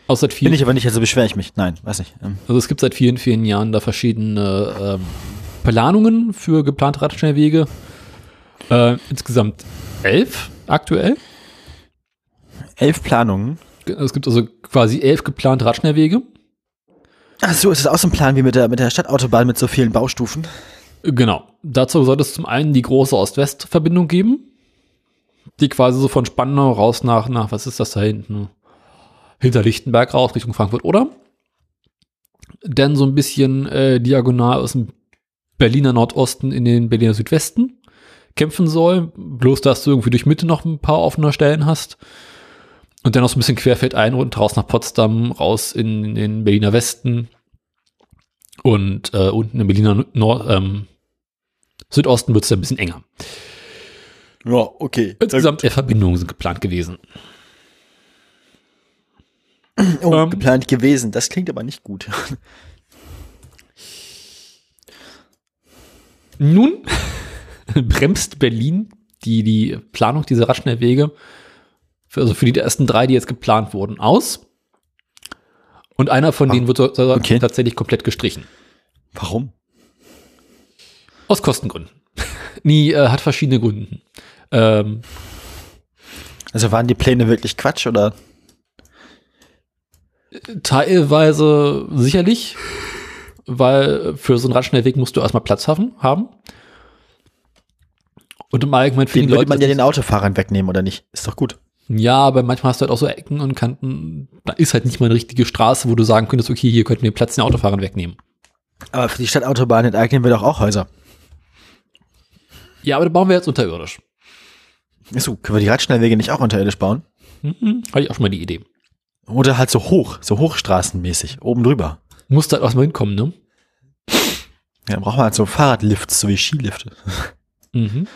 auch seit Bin vielen, ich aber nicht, also beschwere ich mich. Nein, weiß nicht. Ähm, also es gibt seit vielen, vielen Jahren da verschiedene ähm, Planungen für geplante Radschnellwege. Äh, insgesamt elf aktuell. Elf Planungen. Es gibt also quasi elf geplante Radschnellwege. Ach so, ist es auch so ein Plan wie mit der, mit der Stadtautobahn mit so vielen Baustufen? Genau. Dazu soll es zum einen die große Ost-West-Verbindung geben, die quasi so von Spandau raus nach, nach, was ist das da hinten? Hinter Lichtenberg raus, Richtung Frankfurt, oder? Dann so ein bisschen äh, diagonal aus dem Berliner Nordosten in den Berliner Südwesten kämpfen soll. Bloß, dass du irgendwie durch Mitte noch ein paar offene Stellen hast. Und dann noch so ein bisschen querfeld ein und raus nach Potsdam, raus in den Berliner Westen und äh, unten im Berliner Nord, ähm, Südosten wird es ein bisschen enger. Ja, okay. Insgesamt elf Verbindungen sind geplant gewesen. Oh, ähm, geplant gewesen. Das klingt aber nicht gut. Nun bremst Berlin die, die Planung dieser Radschnellwege, für, also für die ersten drei, die jetzt geplant wurden, aus. Und einer von Ah, denen wird so- so- okay. tatsächlich komplett gestrichen. Warum? Aus Kostengründen. Nie äh, hat verschiedene Gründe. Ähm, Also waren die Pläne wirklich Quatsch oder? teilweise sicherlich, weil für so einen Radschnellweg musst du erstmal Platz haben. haben. Und im Allgemeinen für Den die würde Leute. man ja den Autofahrern wegnehmen oder nicht? Ist doch gut. Ja, aber manchmal hast du halt auch so Ecken und Kanten. Da ist halt nicht mal eine richtige Straße, wo du sagen könntest, okay, hier könnten wir Platz den Autofahrern wegnehmen. Aber für die Stadtautobahn enteignen wir doch auch Häuser. Ja, aber da bauen wir jetzt unterirdisch. Achso, können wir die Radschnellwege nicht auch unterirdisch bauen? Mhm, hatte ich auch schon mal die Idee. Oder halt so hoch, so hochstraßenmäßig, oben drüber. Muss da erstmal hinkommen, ne? Ja, dann braucht man halt so Fahrradlifts, so wie Skilifte. Mhm.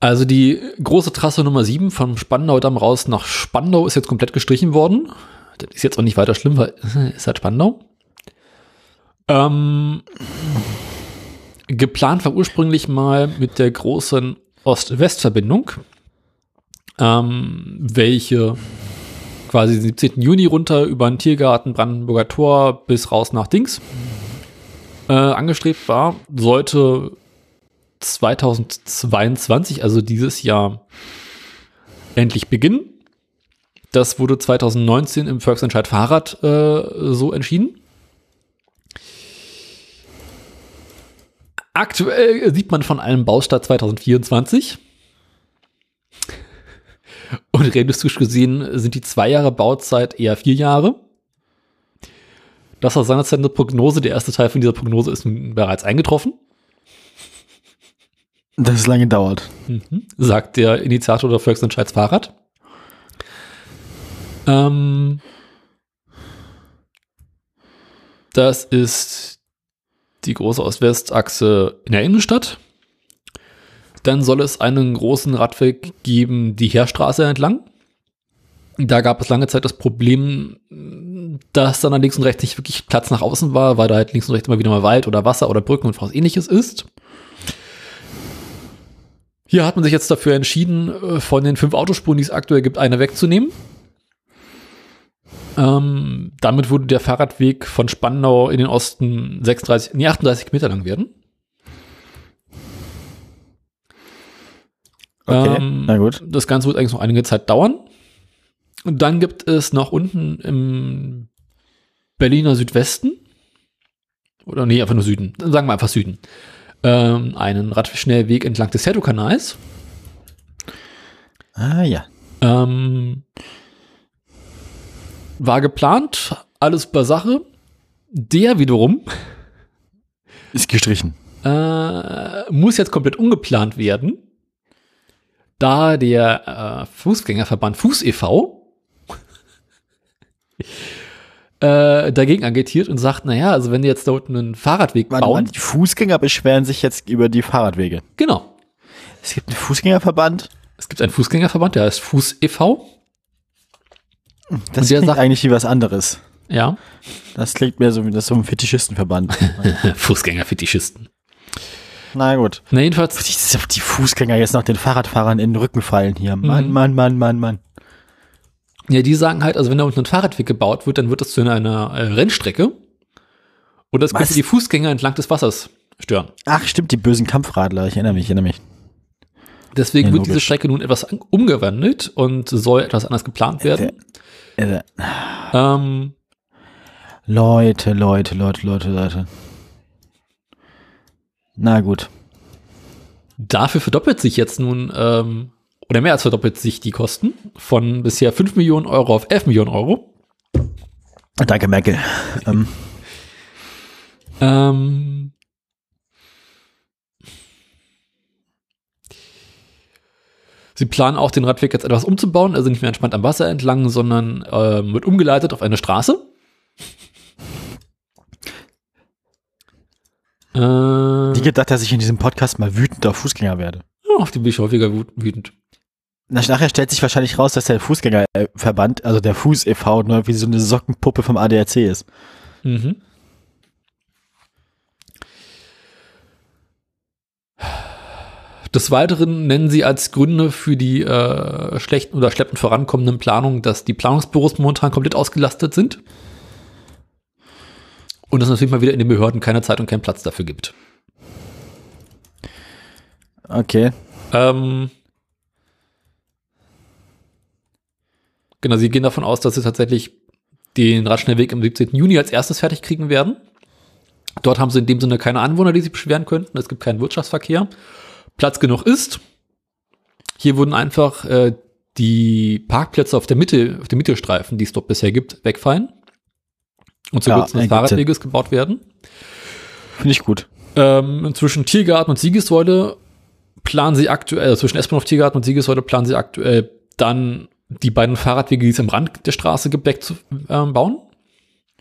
Also die große Trasse Nummer 7 vom Spandau-Damm raus nach Spandau ist jetzt komplett gestrichen worden. Das ist jetzt auch nicht weiter schlimm, weil ist halt Spandau. Ähm, geplant war ursprünglich mal mit der großen Ost-West-Verbindung, ähm, welche quasi den 17. Juni runter über den Tiergarten, Brandenburger Tor bis raus nach Dings äh, angestrebt war, sollte 2022, also dieses Jahr, endlich beginnen. Das wurde 2019 im Volksentscheid Fahrrad äh, so entschieden. Aktuell sieht man von einem Baustart 2024. Und realistisch gesehen sind die zwei Jahre Bauzeit eher vier Jahre. Das war seinerzeit eine Prognose. Der erste Teil von dieser Prognose ist nun bereits eingetroffen, Dass es lange dauert. mhm. sagt der Initiator der Volksentscheids Fahrrad. Ähm, das ist die große Ost-West-Achse in der Innenstadt. Dann soll es einen großen Radweg geben, die Heerstraße entlang. Da gab es lange Zeit das Problem, dass dann an links und rechts nicht wirklich Platz nach außen war, weil da halt links und rechts immer wieder mal Wald oder Wasser oder Brücken und was ähnliches ist. Hier hat man sich jetzt dafür entschieden, äh, von den fünf Autospuren, die es aktuell gibt, eine wegzunehmen. Ähm, damit würde der Fahrradweg von Spandau in den Osten 36, nee, 38 Meter lang werden. Okay, Ähm, na gut. Das Ganze wird eigentlich noch einige Zeit dauern. Und dann gibt es noch unten im Berliner Südwesten, oder nee, einfach nur Süden, sagen wir einfach Süden, ähm, einen Radschnellweg entlang des Seto-Kanals. Ah ja. Ähm, war geplant, alles bei Sache. Der wiederum Ist gestrichen. äh, muss jetzt komplett umgeplant werden, da der äh, Fußgängerverband Fuß e.V. äh, dagegen agitiert und sagt, naja, also wenn die jetzt da unten einen Fahrradweg Mann, bauen, Mann, die Fußgänger beschweren sich jetzt über die Fahrradwege. genau. Es gibt einen Fußgängerverband. Es gibt einen Fußgängerverband, der heißt Fuß e.V. Das klingt sagt- eigentlich wie was anderes. Ja, Das klingt mehr so wie das so ein Fetischistenverband. Fußgängerfetischisten. Na gut. Na jedenfalls, Die, die Fußgänger jetzt noch den Fahrradfahrern in den Rücken fallen hier. Mann, Mhm. Mann, Mann, Mann, Mann. ja, die sagen halt, also wenn da unten ein Fahrradweg gebaut wird, dann wird das zu einer, äh, Rennstrecke. Und das könnte die Fußgänger entlang des Wassers stören. Ach, stimmt, die bösen Kampfradler. Ich erinnere mich, ich erinnere mich. Deswegen Ja, wird diese. Strecke nun etwas an- umgewandelt und soll etwas anders geplant werden. Äh, Ähm, Leute, Leute, Leute, Leute, Leute. Na gut. dafür verdoppelt sich jetzt nun, ähm, oder mehr als verdoppelt sich die Kosten von bisher 5 Millionen Euro auf 11 Millionen Euro. Danke, Merkel. ähm, Ähm, Sie planen auch den Radweg jetzt etwas umzubauen, also nicht mehr entspannt am Wasser entlang, sondern ähm, wird umgeleitet auf eine Straße. Äh, die gedacht, dass ich in diesem Podcast mal wütend auf Fußgänger werde. auf die bin ich häufiger wüt- wütend. Na, Nachher stellt sich wahrscheinlich raus, dass der Fußgängerverband, also der Fuß e.V., nur wie so eine Sockenpuppe vom ADAC ist. Mhm. Des Weiteren nennen sie als Gründe für die äh, schlechten oder schleppend vorankommenden Planungen, dass die Planungsbüros momentan komplett ausgelastet sind. Und es natürlich mal wieder in den Behörden keine Zeit und keinen Platz dafür gibt. Okay. Ähm, genau, sie gehen davon aus, dass sie tatsächlich den Radschnellweg am 17. Juni als erstes fertig kriegen werden. Dort haben sie in dem Sinne keine Anwohner, die sich beschweren könnten. Es gibt keinen Wirtschaftsverkehr. Platz genug ist. Hier wurden einfach äh, die Parkplätze auf der Mitte, auf dem Mittelstreifen, die es dort bisher gibt, wegfallen. Und Ja, zugunsten des ergibt Sinn. Fahrradweges gebaut werden. Finde ich gut. Ähm, zwischen Tiergarten und Siegessäule planen sie aktuell, also zwischen auf Tiergarten und Siegessäule planen sie aktuell dann die beiden Fahrradwege, die es am Rand der Straße gibt, wegzubauen. bauen.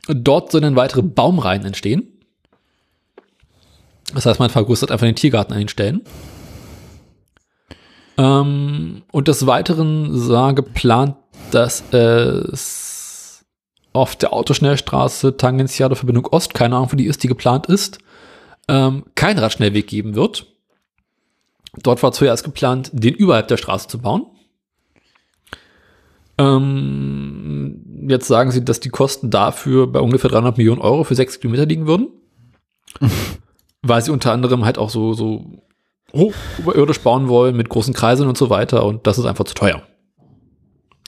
Dort sollen dann weitere Baumreihen entstehen. Das heißt, man vergrößert einfach den Tiergarten an den Stellen. Ähm, und des Weiteren sah geplant, dass es auf der Autoschnellstraße Tangentiale Verbindung Ost, keine Ahnung, wo die ist, die geplant ist, ähm, keinen Radschnellweg geben wird. Dort war zuerst geplant, den überhalb der Straße zu bauen. Ähm, jetzt sagen sie, dass die Kosten dafür bei ungefähr 300 Millionen Euro für sechs Kilometer liegen würden. Weil sie unter anderem halt auch so, so hoch überirdisch bauen wollen mit großen Kreisen und so weiter und das ist einfach zu teuer.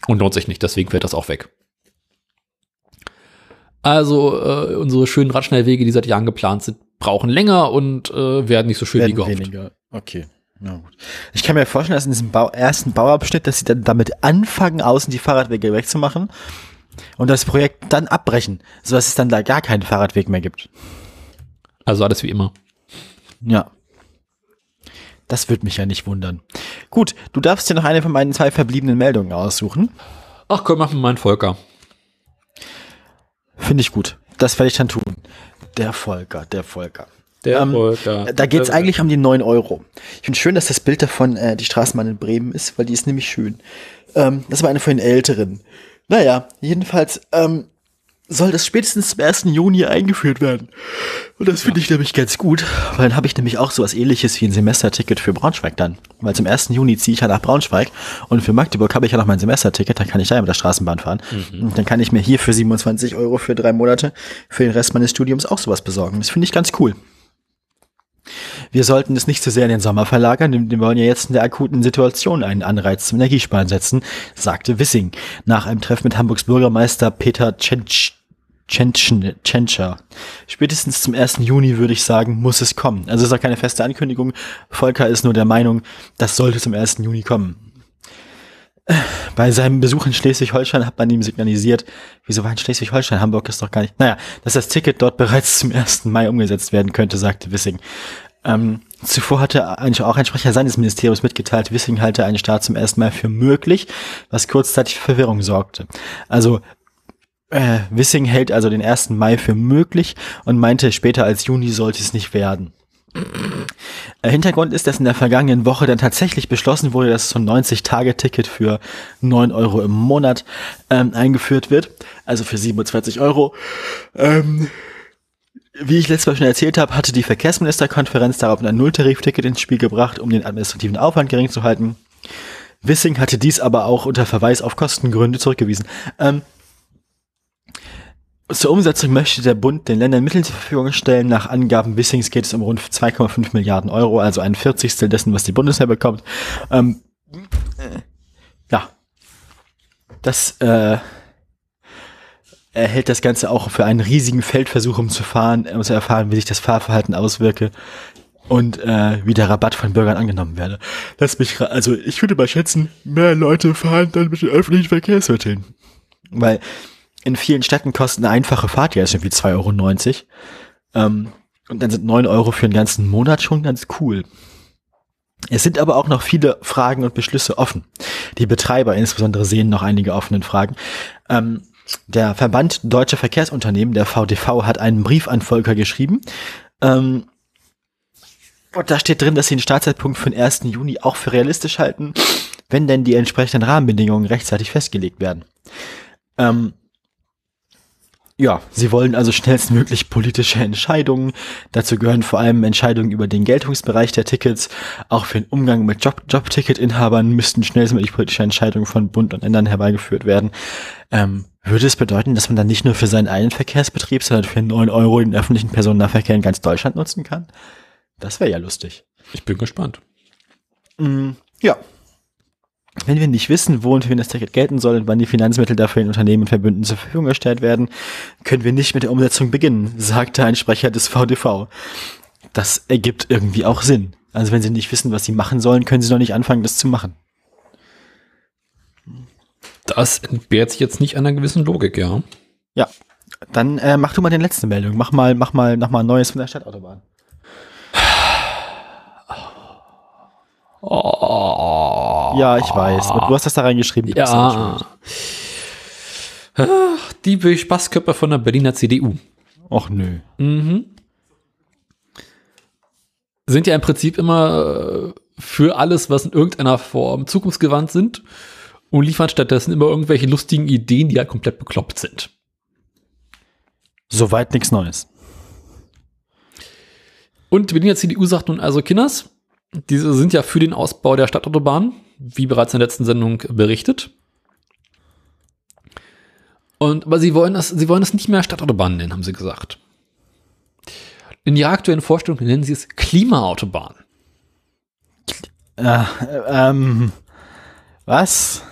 Und lohnt sich nicht, deswegen fällt das auch weg. Also äh, unsere schönen Radschnellwege, die seit Jahren geplant sind, brauchen länger und äh, werden nicht so schön wie Werden gehofft. weniger. Okay. Na gut. Ich kann mir vorstellen, dass in diesem Bau ersten Bauabschnitt, dass sie dann damit anfangen, außen die Fahrradwege wegzumachen und das Projekt dann abbrechen, sodass es dann da gar keinen Fahrradweg mehr gibt. Also alles wie immer. Ja. Das würde mich ja nicht wundern. Gut, du darfst dir noch eine von meinen zwei verbliebenen Meldungen aussuchen. Ach komm, mach mal meinen Volker. Finde ich gut. Das werde ich dann tun. Der Volker, der Volker. Der Ähm, Volker. Da geht es eigentlich um die 9 Euro. Ich finde schön, dass das Bild davon äh, die Straßenbahn in Bremen ist, weil die ist nämlich schön. Ähm, das war eine von den älteren. Naja, jedenfalls ähm, soll das spätestens zum 1. Juni eingeführt werden. Und das finde ich nämlich ganz gut, weil dann habe ich nämlich auch sowas ähnliches wie ein Semesterticket für Braunschweig dann. Weil zum 1. Juni ziehe ich ja nach Braunschweig und für Magdeburg habe ich ja noch mein Semesterticket, dann kann ich da ja mit der Straßenbahn fahren. Und dann kann ich mir hier für 27 Euro für drei Monate für den Rest meines Studiums auch sowas besorgen. Das finde ich ganz cool. Wir sollten es nicht zu sehr in den Sommer verlagern, denn wir wollen ja jetzt in der akuten Situation einen Anreiz zum Energiesparen setzen, sagte Wissing nach einem Treffen mit Hamburgs Bürgermeister Peter Tschentsch. Tschentscher. Spätestens zum 1. Juni würde ich sagen, muss es kommen. Also es ist auch keine feste Ankündigung. Volker ist nur der Meinung, das sollte zum 1. Juni kommen. Bei seinem Besuch in Schleswig-Holstein hat man ihm signalisiert, wieso war in Schleswig-Holstein? Hamburg ist doch gar nicht. Naja, dass das Ticket dort bereits zum 1. Mai umgesetzt werden könnte, sagte Wissing. Ähm, zuvor hatte eigentlich auch ein Sprecher seines Ministeriums mitgeteilt, Wissing halte einen Start zum 1. Mai für möglich, was kurzzeitig für Verwirrung sorgte. Also äh, Wissing hält also den 1. Mai für möglich und meinte, später als Juni sollte es nicht werden. Äh, Hintergrund ist, dass in der vergangenen Woche dann tatsächlich beschlossen wurde, dass so ein 90-Tage-Ticket für 9 Euro im Monat ähm, eingeführt wird, also für 27 Euro. Ähm, wie ich letztes Mal schon erzählt habe, hatte die Verkehrsministerkonferenz darauf ein Nulltarif-Ticket ins Spiel gebracht, um den administrativen Aufwand gering zu halten. Wissing hatte dies aber auch unter Verweis auf Kostengründe zurückgewiesen. Ähm, Zur Umsetzung möchte der Bund den Ländern Mittel zur Verfügung stellen. Nach Angaben Wissings geht es um rund 2,5 Milliarden Euro, also ein Vierzigstel dessen, was die Bundeswehr bekommt. Ähm, äh, ja, das äh, er hält das Ganze auch für einen riesigen Feldversuch, um zu fahren, um zu erfahren, wie sich das Fahrverhalten auswirke und äh, wie der Rabatt von Bürgern angenommen werde. Lass mich, also ich würde mal schätzen, mehr Leute fahren dann mit den öffentlichen Verkehrsmitteln. Weil in vielen Städten kostet eine einfache Fahrt ja irgendwie 2,90 Euro. Ähm, und dann sind 9 Euro für einen ganzen Monat schon ganz cool. Es sind aber auch noch viele Fragen und Beschlüsse offen. Die Betreiber insbesondere sehen noch einige offenen Fragen. Ähm, der Verband Deutsche Verkehrsunternehmen, der VDV, hat einen Brief an Volker geschrieben. Ähm, und da steht drin, dass sie den Startzeitpunkt für den 1. Juni auch für realistisch halten, wenn denn die entsprechenden Rahmenbedingungen rechtzeitig festgelegt werden. Ähm, ja, sie wollen also schnellstmöglich politische Entscheidungen. Dazu gehören vor allem Entscheidungen über den Geltungsbereich der Tickets. Auch für den Umgang mit Job Jobticket-Inhabern müssten schnellstmöglich politische Entscheidungen von Bund und Ländern herbeigeführt werden. Ähm, würde es bedeuten, dass man dann nicht nur für seinen einen Verkehrsbetrieb, sondern für 9 Euro den öffentlichen Personennahverkehr in ganz Deutschland nutzen kann? Das wäre ja lustig. Ich bin gespannt. Mm, ja. Wenn wir nicht wissen, wo und für wen das Ticket gelten soll und wann die Finanzmittel dafür in Unternehmen und Verbünden zur Verfügung gestellt werden, können wir nicht mit der Umsetzung beginnen, sagte ein Sprecher des VDV. Das ergibt irgendwie auch Sinn. Also wenn sie nicht wissen, was sie machen sollen, können sie noch nicht anfangen, das zu machen. Das entbehrt sich jetzt nicht einer gewissen Logik, ja. Ja. Dann äh, mach du mal den letzte Meldung. Mach mal, mach mal, mach mal ein Neues von der Stadtautobahn. Ja, ich weiß. Und du hast das da reingeschrieben. Ja. Ach, Die Spaßkörper von der Berliner CDU. Och nö. Mhm. Sind ja im Prinzip immer äh, für alles, was in irgendeiner Form zukunftsgewandt sind und liefern stattdessen immer irgendwelche lustigen Ideen, die halt komplett bekloppt sind. Soweit nichts Neues. Und die Berliner CDU sagt nun also, Kinders, diese sind ja für den Ausbau der Stadtautobahn, wie bereits in der letzten Sendung berichtet. Und, aber sie wollen das, sie wollen das nicht mehr Stadtautobahn nennen, haben sie gesagt. In ihrer aktuellen Vorstellung nennen sie es Klimaautobahn. Äh, ähm, was?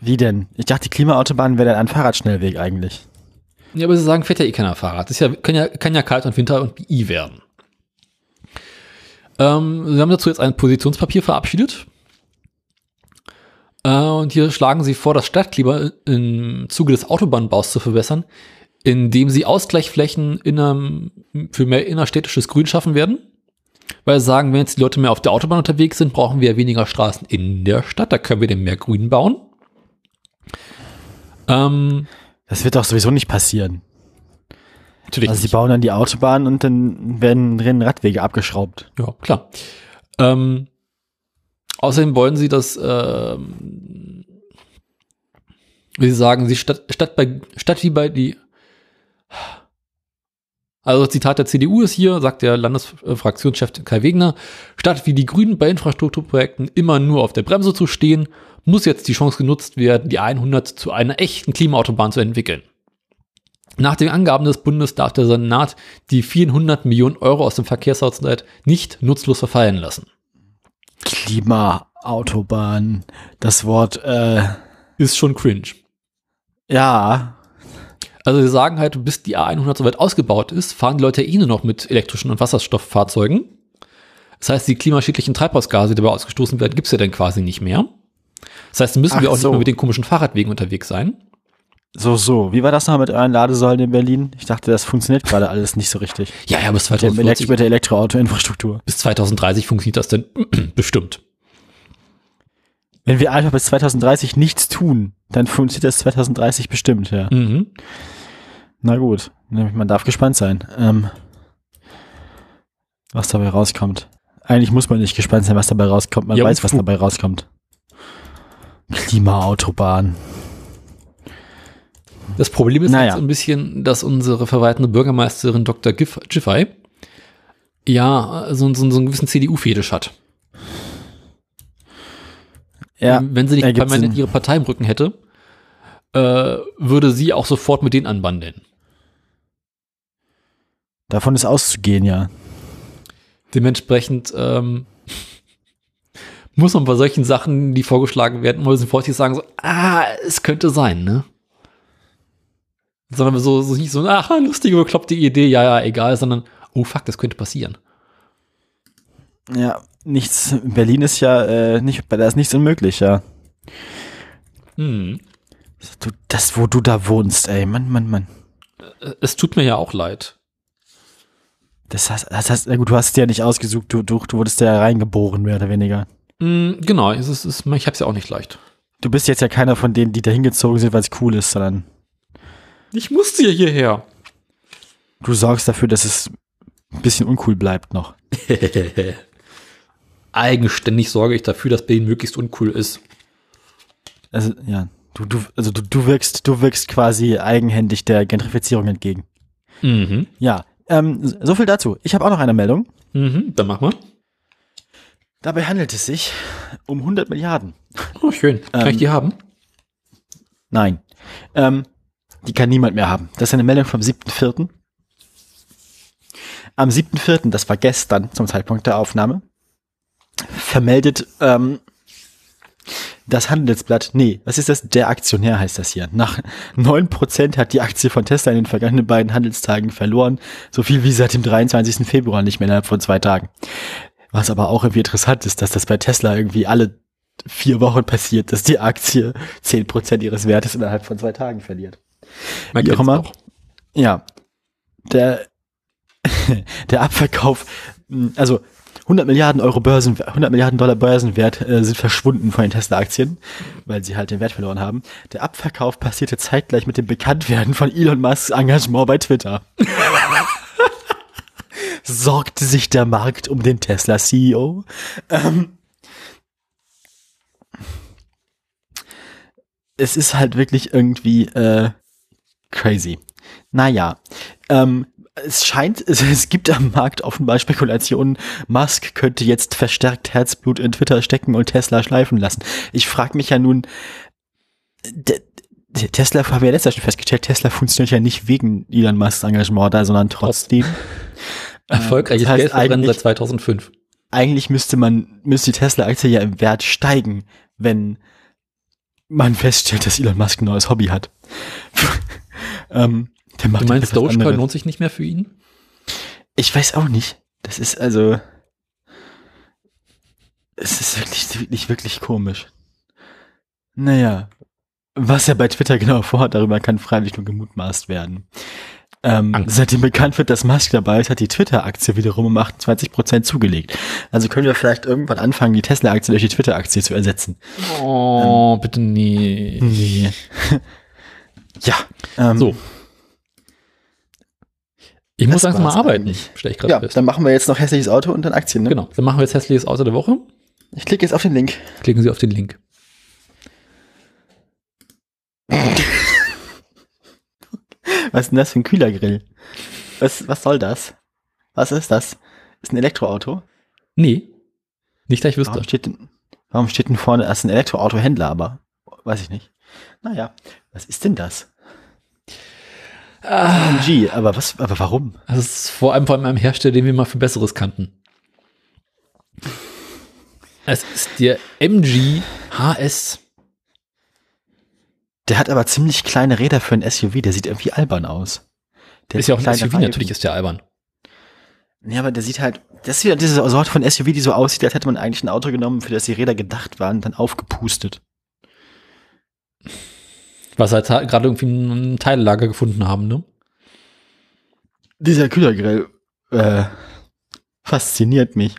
Wie denn? Ich dachte, die Klimaautobahn wäre dann ein Fahrradschnellweg eigentlich. Ja, aber sie sagen, fährt ja eh keiner Fahrrad. Das ist ja, kann ja, kann ja kalt und Winter und I werden. Ähm, sie haben dazu jetzt ein Positionspapier verabschiedet. Äh, und hier schlagen sie vor, das Stadtklima im Zuge des Autobahnbaus zu verbessern, indem sie Ausgleichsflächen in einem, für mehr innerstädtisches Grün schaffen werden. Weil sie sagen, wenn jetzt die Leute mehr auf der Autobahn unterwegs sind, brauchen wir weniger Straßen in der Stadt. Da können wir dann mehr Grün bauen. Ähm, Das wird doch sowieso nicht passieren. Natürlich Also sie bauen dann die Autobahn und dann werden drin Radwege abgeschraubt. Ja, klar. Ähm, außerdem wollen sie das, ähm, wie sie sagen, sie statt, statt, bei, statt wie bei die, also Zitat der CDU ist hier, sagt der Landesfraktionschef Kai Wegner, statt wie die Grünen bei Infrastrukturprojekten immer nur auf der Bremse zu stehen, muss jetzt die Chance genutzt werden, die 100 zu einer echten Klimaautobahn zu entwickeln. Nach den Angaben des Bundes darf der Senat die 400 Millionen Euro aus dem Verkehrshaushalt nicht nutzlos verfallen lassen. Klimaautobahn. Das Wort, äh, Ist schon cringe. ja. Also sie sagen halt, bis die A100 soweit ausgebaut ist, fahren die Leute eh nur noch mit elektrischen und Wasserstofffahrzeugen. Das heißt, die klimaschädlichen Treibhausgase, die dabei ausgestoßen werden, gibt's ja dann quasi nicht mehr. Das heißt, müssen wir Ach auch so. nicht mehr mit den komischen Fahrradwegen unterwegs sein. So, so. Wie war das noch mit euren Ladesäulen in Berlin? Ich dachte, das funktioniert gerade alles nicht so richtig. Ja, ja, bis Mit, dem Elekt 2040, mit der Elektroauto-Infrastruktur. bis 2030 funktioniert das dann bestimmt. Wenn wir einfach bis 2030 nichts tun, dann funktioniert das 2030 bestimmt, ja. Mhm. Na gut, man darf gespannt sein, ähm, was dabei rauskommt. Eigentlich muss man nicht gespannt sein, was dabei rauskommt. Man Ja, weiß, was dabei rauskommt. Klimaautobahn. Das Problem ist Naja. jetzt ein bisschen, dass unsere verwaltende Bürgermeisterin Dr. Giff Giffey ja so, so, so einen gewissen CDU-Fetisch hat. Ja, Wenn sie nicht permanent ihre Partei im Rücken hätte, äh, würde sie auch sofort mit denen anbandeln. Davon ist auszugehen, ja. Dementsprechend ähm, muss man bei solchen Sachen, die vorgeschlagen werden, mal vorsichtig sagen, so, ah, es könnte sein, ne? Sondern so, so nicht so, ach, lustige, bekloppte Idee, ja, ja, egal, sondern, oh fuck, das könnte passieren. Ja, nichts, in Berlin ist ja, äh, nicht, da ist nichts unmöglich, ja. Hm. Du, das, wo du da wohnst, ey, Mann, Mann, Mann. Es tut mir ja auch leid. Das heißt, das heißt, na gut, du hast es dir ja nicht ausgesucht, du, du, du wurdest ja reingeboren, mehr oder weniger. Hm, genau, es ist, es, ich hab's ja auch nicht leicht. Du bist jetzt ja keiner von denen, die da hingezogen sind, weil es cool ist, sondern Ich musste ja hierher. du sorgst dafür, dass es ein bisschen uncool bleibt noch. Eigenständig sorge ich dafür, dass Berlin möglichst uncool ist. Also, ja, du, du, also du, du wirkst, du wirkst quasi eigenhändig der Gentrifizierung entgegen. Mhm. Ja, ähm, so viel dazu. Ich habe auch noch eine Meldung. Mhm, dann mach mal. Dabei handelt es sich um 100 Milliarden. Oh, schön. Kann Ähm, ich die haben? Nein. Ähm, die kann niemand mehr haben. Das ist eine Meldung vom 7.4. Am 7.4., das war gestern zum Zeitpunkt der Aufnahme, vermeldet ähm, das Handelsblatt, nee, was ist das? Der Aktionär heißt das hier. Nach 9% hat die Aktie von Tesla in den vergangenen beiden Handelstagen verloren. So viel wie seit dem 23. Februar nicht mehr innerhalb von zwei Tagen. Was aber auch irgendwie interessant ist, dass das bei Tesla irgendwie alle vier Wochen passiert, dass die Aktie 10% ihres Wertes innerhalb von zwei Tagen verliert. Man wie auch immer. auch. Ja, der, der Abverkauf, mh, also 100 Milliarden Euro Börsen, 100 Milliarden Dollar Börsenwert äh, sind verschwunden von den Tesla-Aktien, weil sie halt den Wert verloren haben. Der Abverkauf passierte zeitgleich mit dem Bekanntwerden von Elon Musks Engagement bei Twitter. Sorgte sich der Markt um den Tesla-CEO? Ähm, es ist halt wirklich irgendwie äh, crazy. Naja, ähm, es scheint, es, es gibt am Markt offenbar Spekulationen, Musk könnte jetzt verstärkt Herzblut in Twitter stecken und Tesla schleifen lassen. Ich frage mich ja nun, Tesla, haben wir ja letztes Jahr schon festgestellt, Tesla funktioniert ja nicht wegen Elon Musks Engagement da, sondern trotzdem. Erfolgreiches das heißt Geldverbrennen eigentlich- seit 2005. Eigentlich müsste man, müsste die Tesla-Aktie ja im Wert steigen, wenn man feststellt, dass Elon Musk ein neues Hobby hat. Ähm, der macht Du meinst. Dogecoin lohnt sich nicht mehr für ihn? Ich weiß auch nicht. Das ist also. Es ist wirklich, wirklich, wirklich komisch. Naja. Was er bei Twitter genau vorhat, darüber kann freilich nur gemutmaßt werden. Ähm, seitdem bekannt wird, dass Musk dabei ist, hat die Twitter-Aktie wiederum um 28% zugelegt. Also können wir vielleicht irgendwann anfangen, die Tesla-Aktie durch die Twitter-Aktie zu ersetzen. Oh, bitte nee. Nee. ja. Ähm, So. Ich muss langsam mal arbeiten, eigentlich. stelle ich gerade Ja, fest. dann machen wir jetzt noch hässliches Auto und dann Aktien, ne? Genau, dann machen wir jetzt hässliches Auto der Woche. Ich klicke jetzt auf den Link. Klicken Sie auf den Link. Was ist denn das für ein Kühlergrill? Was, was soll das? Was ist das? Ist ein Elektroauto? Nee, nicht, dass ich wüsste. Warum steht denn, warum steht denn vorne, das ist ein Elektroautohändler, aber weiß ich nicht. Naja, was ist denn das? Ah, AMG, aber was, aber warum? das ist vor allem von einem Hersteller, den wir mal für Besseres kannten. Es ist der MG HS. Der hat aber ziemlich kleine Räder für ein SUV, der sieht irgendwie albern aus. Der Ist ja auch ein SUV, Reifen. natürlich ist der albern. Ja, aber der sieht halt, das ist wieder diese Sorte von SUV, die so aussieht, als hätte man eigentlich ein Auto genommen, für das die Räder gedacht waren, dann aufgepustet. Was halt gerade irgendwie ein Teillager gefunden haben, ne? Dieser Kühlergrill äh, fasziniert mich.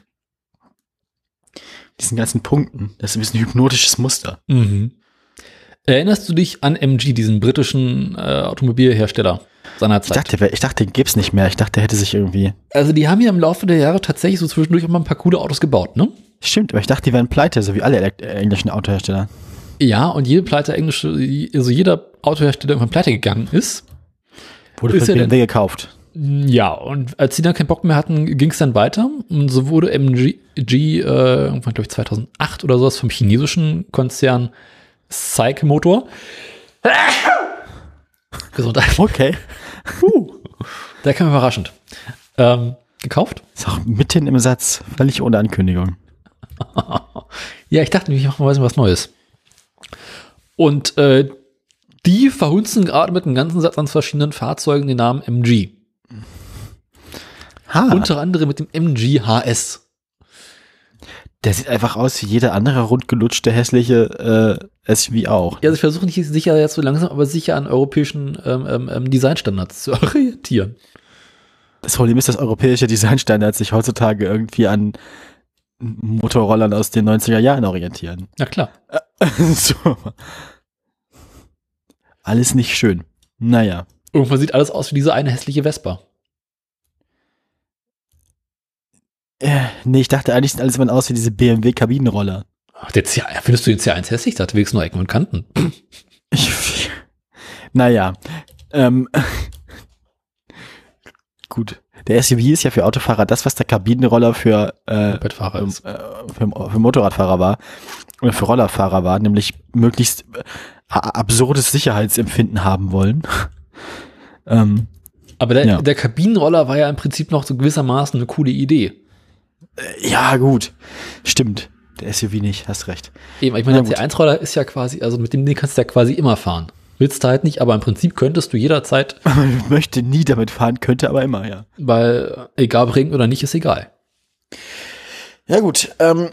Diesen ganzen Punkten. Das ist ein bisschen hypnotisches Muster. Mhm. Erinnerst du dich an MG, diesen britischen äh, Automobilhersteller seiner Ich Zeit? dachte, wer- ich dachte, den gibt's nicht mehr. Ich dachte, der hätte sich irgendwie. also die haben ja im Laufe der Jahre tatsächlich so zwischendurch auch mal ein paar coole Autos gebaut, ne? Stimmt, aber ich dachte, die wären pleite, so wie alle englischen Autohersteller. Ja, und jede pleite englische, also jeder Autohersteller irgendwann pleite gegangen ist. Wurde Ist von BMW gekauft. Ja, und als die dann keinen Bock mehr hatten, ging es dann weiter. Und so wurde MG G, äh, irgendwann, glaube ich, 2008 oder sowas vom chinesischen Konzern Cycle Motor Gesundheit. Okay. Der kam überraschend. Ähm, gekauft? Ist auch mitten im Satz, völlig ohne Ankündigung. Ja, ich dachte, ich mache mal was Neues. Und äh, die verhunzen gerade mit einem ganzen Satz an verschiedenen Fahrzeugen den Namen MG. Ha, Unter anderem mit dem MG HS. der sieht einfach aus wie jeder andere rundgelutschte, hässliche äh, SUV auch. Ja, sie versuchen sich sicher jetzt so langsam, aber sicher an europäischen ähm, ähm, ähm, Designstandards zu orientieren. Das Problem ist, dass europäische Designstandards sich heutzutage irgendwie an Motorrollern aus den 90er Jahren orientieren. Na klar. so. Alles nicht schön. Naja. Irgendwann sieht alles aus wie diese eine hässliche Vespa. Äh, nee, ich dachte eigentlich sieht alles immer aus wie diese BMW-Kabinenroller. Ach, der C findest du den C1 hässlich? Da hat wenigstens nur Ecken und Kanten. Ich, naja. Ähm, gut. Der SUV ist ja für Autofahrer das, was der Kabinenroller für, äh, Bettfahrer ähm, äh, für, für Motorradfahrer war. Für Rollerfahrer war, nämlich möglichst äh, absurdes Sicherheitsempfinden haben wollen. ähm, Aber der, ja. der Kabinenroller war ja im Prinzip noch so gewissermaßen eine coole Idee. ja, gut. Stimmt. Der SUV nicht, hast recht. Eben, ich meine, der C1-Roller ist ja quasi, also mit dem Ding kannst du ja quasi immer fahren. Willst du halt nicht, aber im Prinzip könntest du jederzeit, Man möchte nie damit fahren, könnte aber immer, ja. weil äh, egal ob Regen oder nicht, ist egal. Ja gut, ähm,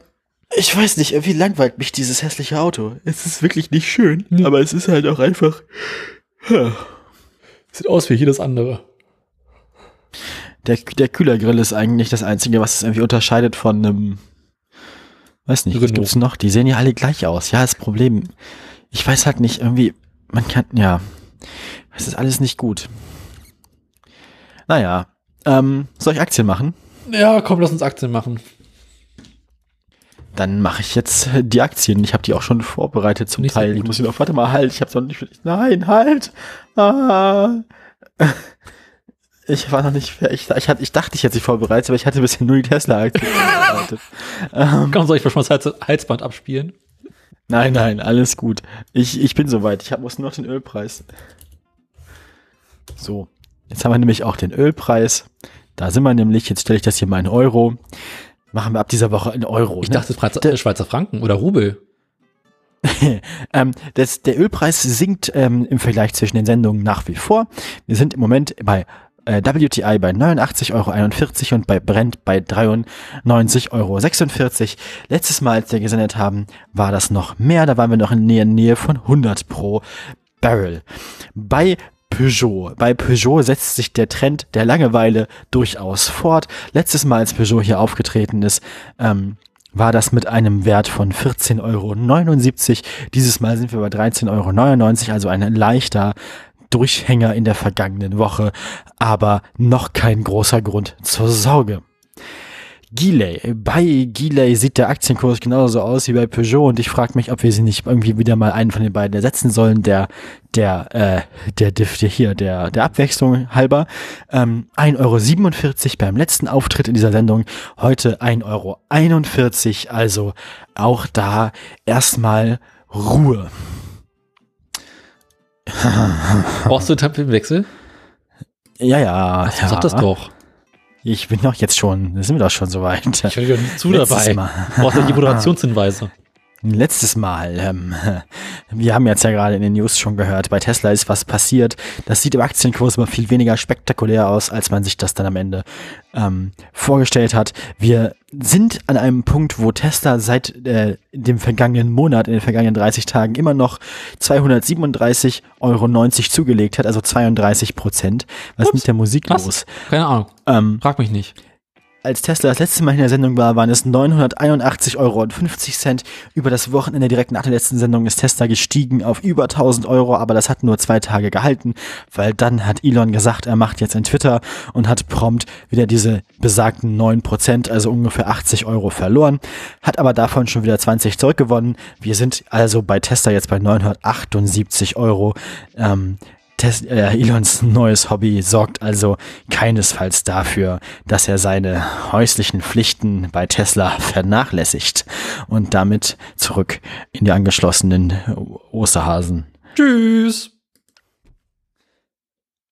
ich weiß nicht, irgendwie langweilt mich dieses hässliche Auto. Es ist wirklich nicht schön, aber es ist halt auch einfach. Sieht aus wie jedes andere. Der, der Kühlergrill ist eigentlich das Einzige, was es irgendwie unterscheidet von einem. Weiß nicht, was gibt's noch? Die sehen ja alle gleich aus. Ja, das Problem. Ich weiß halt nicht, irgendwie, man kann, ja. Es ist alles nicht gut. Naja, ähm, soll ich Aktien machen? Ja, komm, lass uns Aktien machen. Dann mache ich jetzt äh, die Aktien. Ich habe die auch schon vorbereitet zum Nicht so Teil. Ich muss sie noch, warte mal, halt, ich habe noch nicht, nein, halt. Ah. Ich war noch nicht fertig. Ich, ich, hatte- ich dachte, ich hätte sie vorbereitet, aber ich hatte bisher nur die Tesla-Aktien vorbereitet. ähm, Komm, soll ich schon mal das Hals- Halsband abspielen? nein, nein, alles gut. Ich, ich bin soweit. Ich hab, muss nur noch den Ölpreis. So, jetzt haben wir nämlich auch den Ölpreis. Da sind wir nämlich, jetzt stelle ich das hier mal in Euro. Machen wir ab dieser Woche in Euro. Ich ne? dachte, Schweizer, äh, Schweizer Franken oder Rubel. ähm, das, der Ölpreis sinkt ähm, im Vergleich zwischen den Sendungen nach wie vor. Wir sind im Moment bei äh, WTI bei 89,41 Euro und bei Brent bei 93,46 Euro. Letztes Mal, als wir gesendet haben, war das noch mehr. Da waren wir noch in Nähe, Nähe von 100 pro Barrel. Bei Peugeot. Bei Peugeot setzt sich der Trend der Langeweile durchaus fort. Letztes Mal, als Peugeot hier aufgetreten ist, ähm, war das mit einem Wert von 14,79 Euro. Dieses Mal sind wir bei 13,99 Euro, also ein leichter Durchhänger in der vergangenen Woche, aber noch kein großer Grund zur Sorge. Gilei. Bei Gilei sieht der Aktienkurs genauso aus wie bei Peugeot und ich frage mich, ob wir sie nicht irgendwie wieder mal einen von den beiden ersetzen sollen, der, der, äh, der, der, der hier, der, der Abwechslung halber. Ähm, 1,47 Euro beim letzten Auftritt in dieser Sendung, heute 1,41 Euro, also auch da erstmal Ruhe. Brauchst du Tapetenwechsel? Ja, ja. Ach, ja. Sag das doch. Ich bin doch jetzt schon, sind wir doch schon so weit. Ich höre nicht zu Letztes dabei. Mal. Du brauchst ja die Moderationshinweise. Letztes Mal, ähm, wir haben jetzt ja gerade in den News schon gehört, bei Tesla ist was passiert. Das sieht im Aktienkurs immer viel weniger spektakulär aus, als man sich das dann am,ende ähm, vorgestellt hat. Wir sind an einem Punkt, wo Tesla seit äh, dem vergangenen Monat, in den vergangenen 30 Tagen immer noch 237,90 Euro zugelegt hat, also 32 Prozent. Was ist mit der Musik Was? los? Keine Ahnung. Ähm, Frag mich nicht. Als Tesla das letzte Mal in der Sendung war, waren es 981,50 Euro. Über das Wochenende direkt nach der letzten Sendung ist Tesla gestiegen auf über 1000 Euro, aber das hat nur zwei Tage gehalten, weil dann hat Elon gesagt, er macht jetzt ein Twitter und hat prompt wieder diese besagten 9%, also ungefähr 80 Euro verloren, hat aber davon schon wieder 20 zurückgewonnen. Wir sind also bei Tesla jetzt bei 978 Euro. Ähm, Tes äh, Elons neues Hobby sorgt also keinesfalls dafür, dass er seine häuslichen Pflichten bei Tesla vernachlässigt und damit zurück in die angeschlossenen Osterhasen Tschüss.